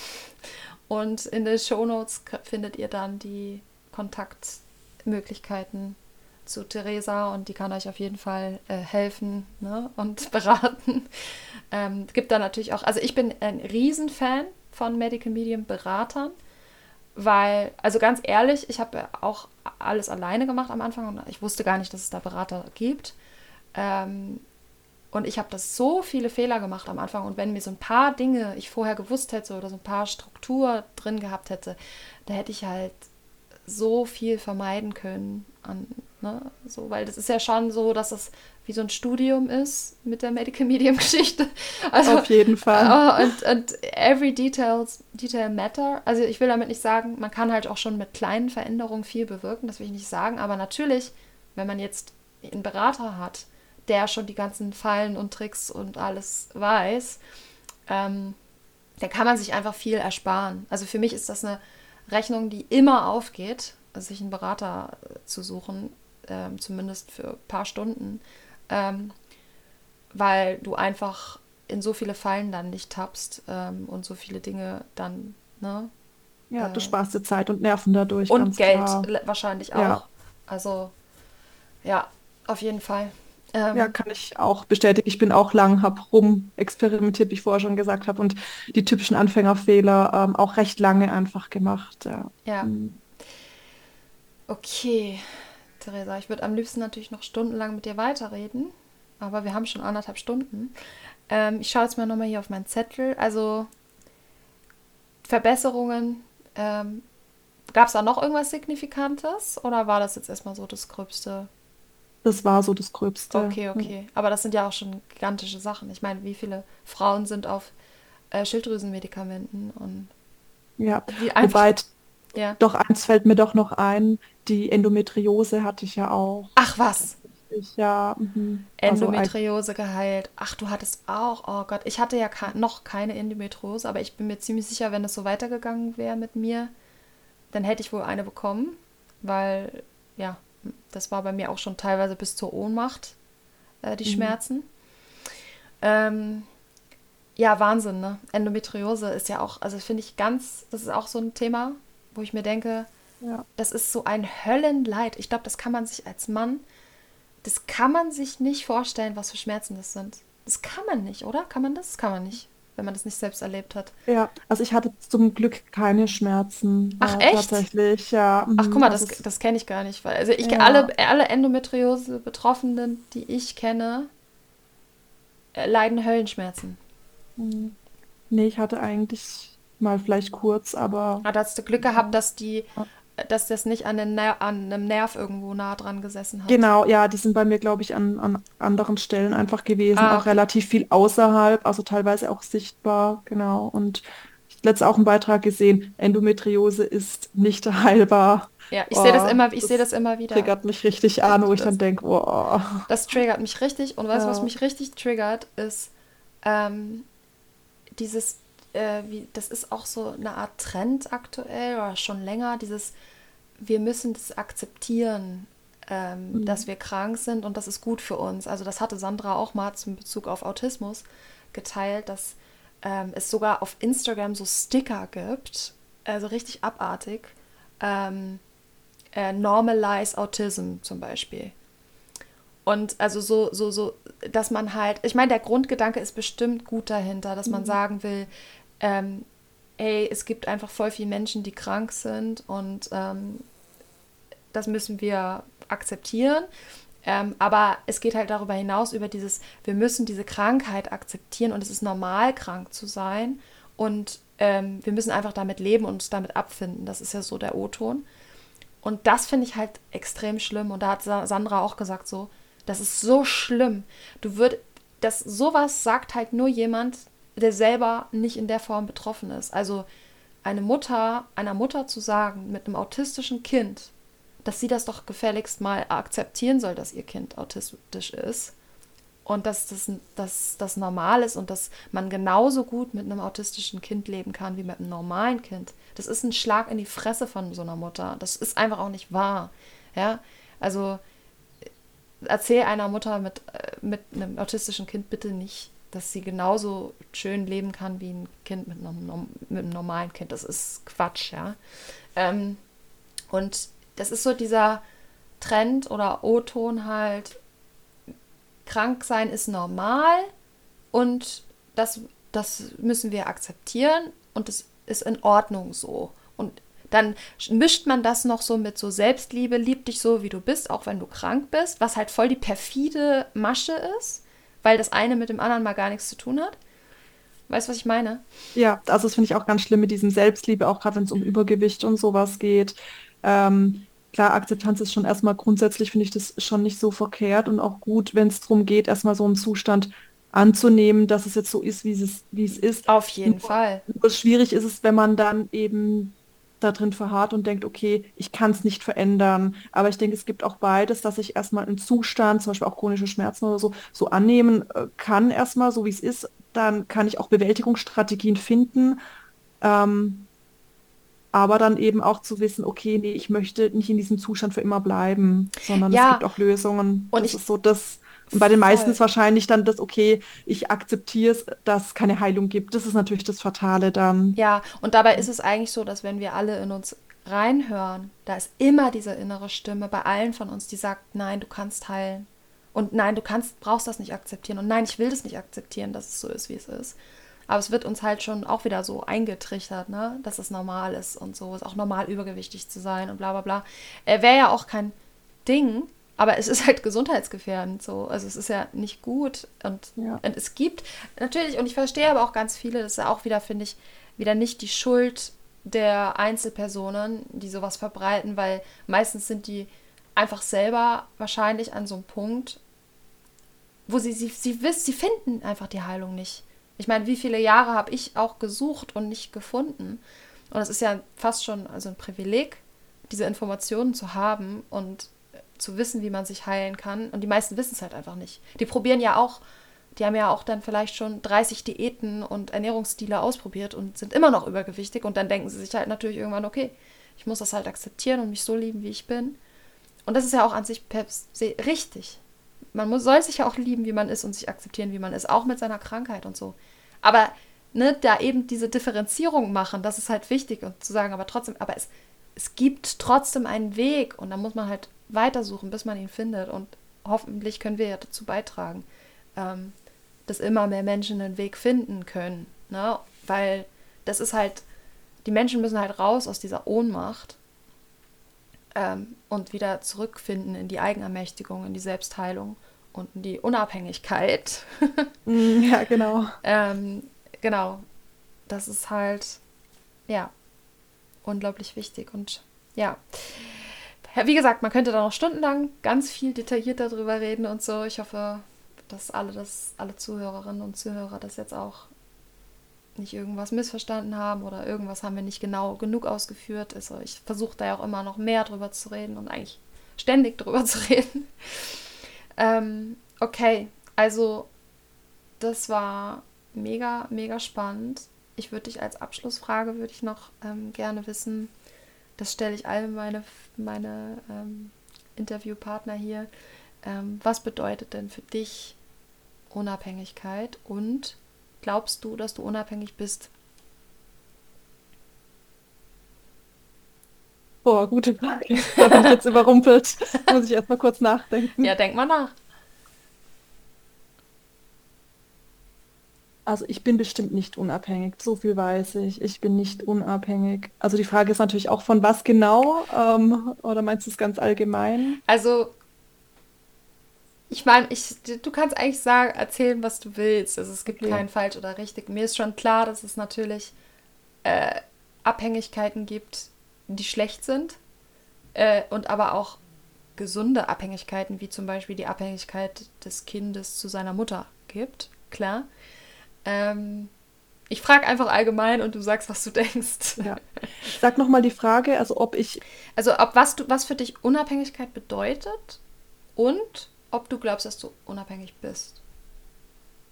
Und in den Shownotes findet ihr dann die Kontaktmöglichkeiten zu Theresa und die kann euch auf jeden Fall äh, helfen ne, und beraten. Ähm, gibt da natürlich auch, also ich bin ein Riesenfan von Medical Medium Beratern, weil, also ganz ehrlich, ich habe auch alles alleine gemacht am Anfang und ich wusste gar nicht, dass es da Berater gibt. Ähm, und ich habe das so viele Fehler gemacht am Anfang. Und wenn mir so ein paar Dinge ich vorher gewusst hätte oder so ein paar Struktur drin gehabt hätte, da hätte ich halt so viel vermeiden können an Ne? So, weil das ist ja schon so, dass es wie so ein Studium ist mit der Medical Medium Geschichte. Also, Auf jeden Fall. Uh, und, und every details, detail matter. Also ich will damit nicht sagen, man kann halt auch schon mit kleinen Veränderungen viel bewirken, das will ich nicht sagen. Aber natürlich, wenn man jetzt einen Berater hat, der schon die ganzen Fallen und Tricks und alles weiß, ähm, dann kann man sich einfach viel ersparen. Also für mich ist das eine Rechnung, die immer aufgeht, sich einen Berater zu suchen, ähm, zumindest für ein paar Stunden, ähm, weil du einfach in so viele Fallen dann nicht tappst ähm, und so viele Dinge dann, ne? Ja, du äh, sparst dir Zeit und Nerven dadurch. Und Geld klar. wahrscheinlich auch. Ja. Also, ja, auf jeden Fall. Ähm, ja, kann ich auch bestätigen. Ich bin auch lang, habe rum experimentiert, wie ich vorher schon gesagt habe, und die typischen Anfängerfehler ähm, auch recht lange einfach gemacht. Ja. ja. Mhm. Okay, Theresa. Ich würde am liebsten natürlich noch stundenlang mit dir weiterreden, aber wir haben schon anderthalb Stunden. Ähm, ich schaue jetzt mal nochmal hier auf meinen Zettel. Also Verbesserungen. Ähm, Gab es da noch irgendwas Signifikantes oder war das jetzt erstmal so das Gröbste? Das war so das Gröbste. Okay, okay. Aber das sind ja auch schon gigantische Sachen. Ich meine, wie viele Frauen sind auf äh, Schilddrüsenmedikamenten und ja, wobei ja. Doch eins fällt mir doch noch ein, die Endometriose hatte ich ja auch. Ach was. Ich, ja. Mhm. Endometriose also geheilt. Ach, du hattest auch. Oh Gott, ich hatte ja noch keine Endometriose, aber ich bin mir ziemlich sicher, wenn es so weitergegangen wäre mit mir, dann hätte ich wohl eine bekommen, weil ja, das war bei mir auch schon teilweise bis zur Ohnmacht, äh, die mhm. Schmerzen. Ähm, ja, Wahnsinn, ne? Endometriose ist ja auch, also finde ich ganz, das ist auch so ein Thema, wo ich mir denke, ja. das ist so ein Höllenleid. Ich glaube, das kann man sich als Mann, das kann man sich nicht vorstellen, was für Schmerzen das sind. Das kann man nicht, oder? Kann man das? Das kann man nicht, wenn man das nicht selbst erlebt hat. Ja, also ich hatte zum Glück keine Schmerzen. Ach, äh, echt? Tatsächlich, ja. Ach, guck mal, das, das kenne ich gar nicht. Weil, also ich ja. alle, alle Endometriose-Betroffenen, die ich kenne, äh, leiden Höllenschmerzen. Hm. Nee, ich hatte eigentlich mal vielleicht kurz, aber. Ah, da hast du Glück gehabt, dass die, dass das nicht an, Ner an einem Nerv irgendwo nah dran gesessen hat. Genau, ja, die sind bei mir, glaube ich, an, an anderen Stellen einfach gewesen, Ah, auch okay. relativ viel außerhalb, also teilweise auch sichtbar, genau. Und ich habe letztens auch einen Beitrag gesehen, Endometriose ist nicht heilbar. Ja, ich sehe das Oh, immer, ich sehe das immer wieder. triggert mich richtig an, wo ich dann denke, oh, das triggert mich richtig. Und weißt du, was ja. mich richtig triggert, ist ähm, dieses, äh, wie, das ist auch so eine Art Trend aktuell oder schon länger, dieses, wir müssen das akzeptieren, ähm, dass Mhm. wir krank sind und das ist gut für uns. Also das hatte Sandra auch mal zum Bezug auf Autismus geteilt, dass ähm, es sogar auf Instagram so Sticker gibt, also richtig abartig. Ähm, äh, Normalize Autism zum Beispiel. Und also so, so, so, dass man halt, ich meine, der Grundgedanke ist bestimmt gut dahinter, dass man sagen will, ähm, ey, es gibt einfach voll viele Menschen, die krank sind und ähm, das müssen wir akzeptieren. Ähm, aber es geht halt darüber hinaus, über dieses, wir müssen diese Krankheit akzeptieren und es ist normal, krank zu sein. Und ähm, wir müssen einfach damit leben und uns damit abfinden. Das ist ja so der O-Ton. Und das finde ich halt extrem schlimm. Und da hat Sa- Sandra auch gesagt, so, das ist so schlimm. Du würd, das sowas sagt halt nur jemand, der selber nicht in der Form betroffen ist. Also eine Mutter, einer Mutter zu sagen, mit einem autistischen Kind, dass sie das doch gefälligst mal akzeptieren soll, dass ihr Kind autistisch ist und dass das, dass das normal ist und dass man genauso gut mit einem autistischen Kind leben kann wie mit einem normalen Kind. Das ist ein Schlag in die Fresse von so einer Mutter. Das ist einfach auch nicht wahr. Ja, also erzähl einer Mutter mit, äh, mit einem autistischen Kind bitte nicht, dass sie genauso schön leben kann wie ein Kind mit einem, mit einem normalen Kind. Das ist Quatsch, ja. Ähm, und das ist so dieser Trend oder O-Ton halt, krank sein ist normal und das, das müssen wir akzeptieren und es ist in Ordnung so. Und dann mischt man das noch so mit so Selbstliebe, lieb dich so, wie du bist, auch wenn du krank bist, was halt voll die perfide Masche ist, weil das eine mit dem anderen mal gar nichts zu tun hat. Weißt du, was ich meine? Ja, also das finde ich auch ganz schlimm mit diesem Selbstliebe, auch gerade wenn es um Übergewicht und sowas geht. Ähm, klar, Akzeptanz ist schon erstmal grundsätzlich, finde ich das schon nicht so verkehrt und auch gut, wenn es darum geht, erstmal so einen Zustand anzunehmen, dass es jetzt so ist, wie es, wie es ist. Auf jeden Nur, Fall. nur schwierig ist es, wenn man dann eben da drin verharrt und denkt, okay, ich kann es nicht verändern. Aber ich denke, es gibt auch beides, dass ich erstmal einen Zustand, zum Beispiel auch chronische Schmerzen oder so, so annehmen äh, kann, erstmal so wie es ist. Dann kann ich auch Bewältigungsstrategien finden. Ähm, aber dann eben auch zu wissen, okay, nee, ich möchte nicht in diesem Zustand für immer bleiben, sondern es gibt Ja, auch Lösungen. und Das ich ist so das. Und bei den meisten ist wahrscheinlich dann das, okay, ich akzeptiere es, dass es keine Heilung gibt. Das ist natürlich das Fatale dann. Ja, und dabei ist es eigentlich so, dass wenn wir alle in uns reinhören, da ist immer diese innere Stimme bei allen von uns, die sagt, nein, du kannst heilen. Und nein, du kannst, brauchst das nicht akzeptieren. Und nein, ich will das nicht akzeptieren, dass es so ist, wie es ist. Aber es wird uns halt schon auch wieder so eingetrichtert, ne? dass es normal ist und so. Es ist auch normal, übergewichtig zu sein und bla bla bla. Äh, Wäre ja auch kein Ding, aber es ist halt gesundheitsgefährdend so. Also es ist ja nicht gut. Und, Ja. und es gibt natürlich, und ich verstehe aber auch ganz viele, das ist ja auch wieder, finde ich, wieder nicht die Schuld der Einzelpersonen, die sowas verbreiten, weil meistens sind die einfach selber wahrscheinlich an so einem Punkt, wo sie, sie, sie wissen, sie finden einfach die Heilung nicht. Ich meine, wie viele Jahre habe ich auch gesucht und nicht gefunden? Und es ist ja fast schon also ein Privileg, diese Informationen zu haben und zu wissen, wie man sich heilen kann. Und die meisten wissen es halt einfach nicht. Die probieren ja auch, die haben ja auch dann vielleicht schon 30 Diäten und Ernährungsstile ausprobiert und sind immer noch übergewichtig. Und dann denken sie sich halt natürlich irgendwann, okay, ich muss das halt akzeptieren und mich so lieben, wie ich bin. Und das ist ja auch an sich richtig. Man muss, soll sich ja auch lieben, wie man ist und sich akzeptieren, wie man ist, auch mit seiner Krankheit und so. Aber ne, da eben diese Differenzierung machen, das ist halt wichtig und zu sagen, aber trotzdem, aber es, es gibt trotzdem einen Weg und da muss man halt weitersuchen, bis man ihn findet. Und hoffentlich können wir ja dazu beitragen, ähm, dass immer mehr Menschen einen Weg finden können. Ne? Weil das ist halt, die Menschen müssen halt raus aus dieser Ohnmacht ähm, und wieder zurückfinden in die Eigenermächtigung, in die Selbstheilung und in die Unabhängigkeit. Mm, Ja, genau. ähm, genau, das ist halt ja, unglaublich wichtig. Und ja, wie gesagt, man könnte da noch stundenlang ganz viel detaillierter darüber reden und so. Ich hoffe, dass alle, das, alle Zuhörerinnen und Zuhörer das jetzt auch nicht irgendwas missverstanden haben oder irgendwas haben wir nicht genau genug ausgeführt. Also ich versuche da ja auch immer noch mehr drüber zu reden und eigentlich ständig drüber zu reden. ähm, okay, also das war mega, mega spannend. Ich würde dich als Abschlussfrage, würde ich noch ähm, gerne wissen, das stelle ich all meine, meine ähm, Interviewpartner hier, ähm, was bedeutet denn für dich Unabhängigkeit und glaubst du, dass du unabhängig bist? Boah, gute Frage. Da bin ich jetzt überrumpelt. Muss ich erst mal kurz nachdenken. Ja, denk mal nach. Also ich bin bestimmt nicht unabhängig, so viel weiß ich. Ich bin nicht unabhängig. Also die Frage ist natürlich auch von was genau, ähm, oder meinst du es ganz allgemein? Also ich meine, ich, du kannst eigentlich sagen, erzählen, was du willst. Also es gibt ja. kein falsch oder richtig. Mir ist schon klar, dass es natürlich äh, Abhängigkeiten gibt, die schlecht sind äh, und aber auch gesunde Abhängigkeiten, wie zum Beispiel die Abhängigkeit des Kindes zu seiner Mutter gibt. Klar. Ähm, ich frage einfach allgemein und du sagst, was du denkst. Ja. Sag nochmal die Frage, also ob ich. Also ob was du, was für dich Unabhängigkeit bedeutet und ob du glaubst, dass du unabhängig bist.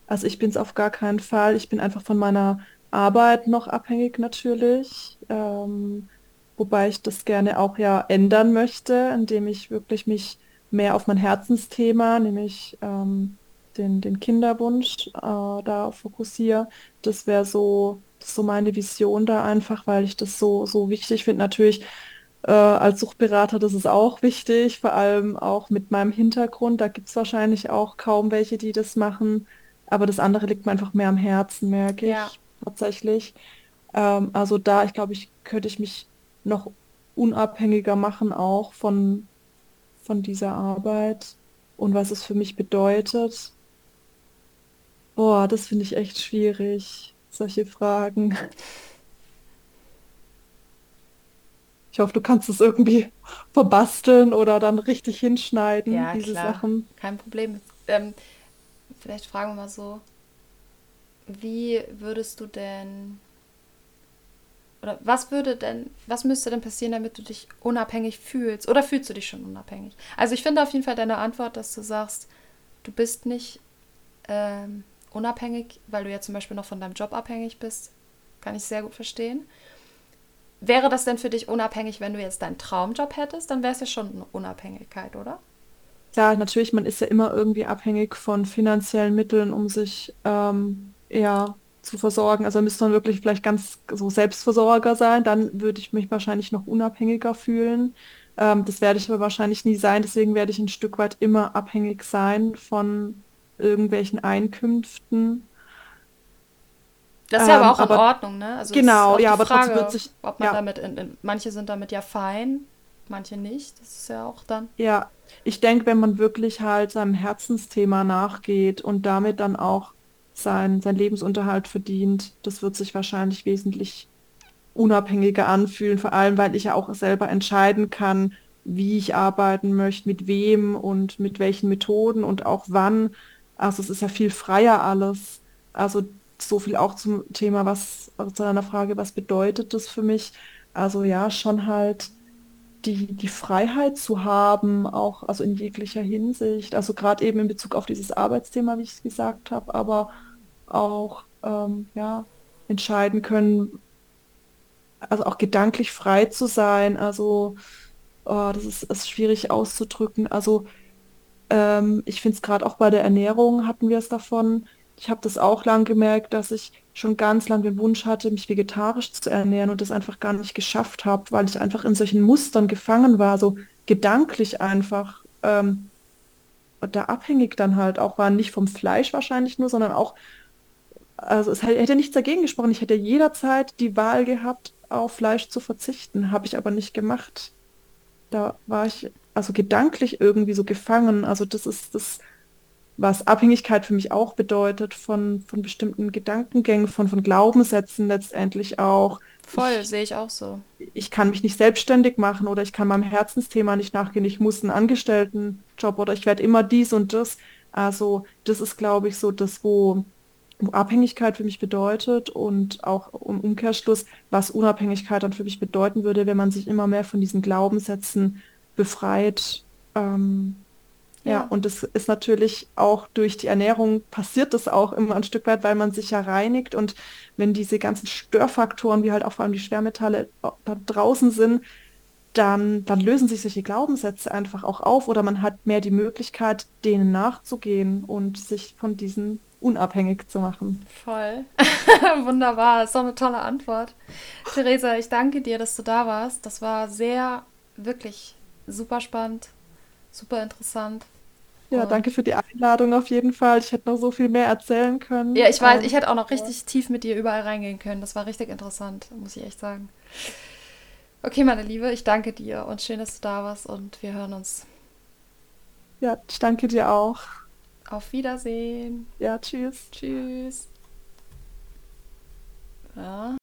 Also ich bin es auf gar keinen Fall. Ich bin einfach von meiner Arbeit noch abhängig natürlich. Ähm, wobei ich das gerne auch ja ändern möchte, indem ich wirklich mich mehr auf mein Herzensthema, nämlich ähm, den, den Kinderwunsch äh, da fokussiere. Das wäre so, so meine Vision da einfach, weil ich das so, so wichtig finde. Natürlich äh, als Suchtberater, das ist auch wichtig, vor allem auch mit meinem Hintergrund. Da gibt es wahrscheinlich auch kaum welche, die das machen. Aber das andere liegt mir einfach mehr am Herzen, merke ja. ich tatsächlich. Ähm, also da, ich glaube, ich könnte ich mich noch unabhängiger machen auch von, von dieser Arbeit und was es für mich bedeutet. Boah, das finde ich echt schwierig, solche Fragen. Ich hoffe, du kannst es irgendwie verbasteln oder dann richtig hinschneiden, Ja, diese klar, Sachen. kein Problem. Ähm, vielleicht fragen wir mal so, wie würdest du denn, oder was würde denn, was müsste denn passieren, damit du dich unabhängig fühlst? Oder fühlst du dich schon unabhängig? Also ich finde auf jeden Fall deine Antwort, dass du sagst, du bist nicht ähm, unabhängig, weil du ja zum Beispiel noch von deinem Job abhängig bist. Kann ich sehr gut verstehen. Wäre das denn für dich unabhängig, wenn du jetzt deinen Traumjob hättest? Dann wäre es ja schon eine Unabhängigkeit, oder? Ja, natürlich, man ist ja immer irgendwie abhängig von finanziellen Mitteln, um sich ähm, ja, zu versorgen. Also müsste man wirklich vielleicht ganz so Selbstversorger sein, dann würde ich mich wahrscheinlich noch unabhängiger fühlen. Ähm, das werde ich aber wahrscheinlich nie sein, deswegen werde ich ein Stück weit immer abhängig sein von irgendwelchen Einkünften. Das ist ja aber auch ähm, in Ordnung, ne? Also genau, ja, aber Frage, trotzdem wird sich. Ob man ja. damit, in, in, manche sind damit ja fein, manche nicht. Das ist ja auch dann. Ja, ich denke, wenn man wirklich halt seinem Herzensthema nachgeht und damit dann auch sein, sein Lebensunterhalt verdient, das wird sich wahrscheinlich wesentlich unabhängiger anfühlen, vor allem weil ich ja auch selber entscheiden kann, wie ich arbeiten möchte, mit wem und mit welchen Methoden und auch wann. Also es ist ja viel freier alles. Also so viel auch zum Thema, was, also zu einer Frage, was bedeutet das für mich? Also ja, schon halt die, die Freiheit zu haben, auch also in jeglicher Hinsicht. Also gerade eben in Bezug auf dieses Arbeitsthema, wie ich es gesagt habe, aber auch ähm, ja, entscheiden können, also auch gedanklich frei zu sein. Also oh, das ist, ist schwierig auszudrücken. Also ähm, ich finde es gerade auch bei der Ernährung hatten wir es davon. Ich habe das auch lang gemerkt, dass ich schon ganz lange den Wunsch hatte, mich vegetarisch zu ernähren und das einfach gar nicht geschafft habe, weil ich einfach in solchen Mustern gefangen war, so gedanklich einfach ähm, da abhängig dann halt auch war, nicht vom Fleisch wahrscheinlich nur, sondern auch, also es hätte nichts dagegen gesprochen. Ich hätte jederzeit die Wahl gehabt, auf Fleisch zu verzichten, habe ich aber nicht gemacht. Da war ich also gedanklich irgendwie so gefangen. Also das ist das, was Abhängigkeit für mich auch bedeutet von, von bestimmten Gedankengängen, von, von Glaubenssätzen letztendlich auch. Voll, sehe ich auch so. ich kann mich nicht selbstständig machen oder ich kann meinem Herzensthema nicht nachgehen. Ich muss einen Angestelltenjob oder ich werde immer dies und das. Also das ist, glaube ich, so das, wo, wo Abhängigkeit für mich bedeutet und auch im Umkehrschluss, was Unabhängigkeit dann für mich bedeuten würde, wenn man sich immer mehr von diesen Glaubenssätzen befreit. Ähm, ja, Ja, und das ist natürlich auch durch die Ernährung passiert das auch immer ein Stück weit, weil man sich ja reinigt und wenn diese ganzen Störfaktoren, wie halt auch vor allem die Schwermetalle äh, da draußen sind, dann, dann lösen sich solche Glaubenssätze einfach auch auf oder man hat mehr die Möglichkeit, denen nachzugehen und sich von diesen unabhängig zu machen. voll. Wunderbar, das ist doch eine tolle Antwort. Theresa, ich danke dir, dass du da warst. Das war sehr, wirklich super spannend, super interessant. Ja, Und danke für die Einladung auf jeden Fall. Ich hätte noch so viel mehr erzählen ja, können. ich weiß, ich Ähm, hätte auch noch ja. richtig tief mit dir überall reingehen können. Das war richtig interessant, muss ich echt sagen. Okay, meine Liebe, ich danke dir und schön, dass du da warst und wir hören uns. ja, ich danke dir auch. Auf Wiedersehen. Ja, tschüss. Tschüss. Ja.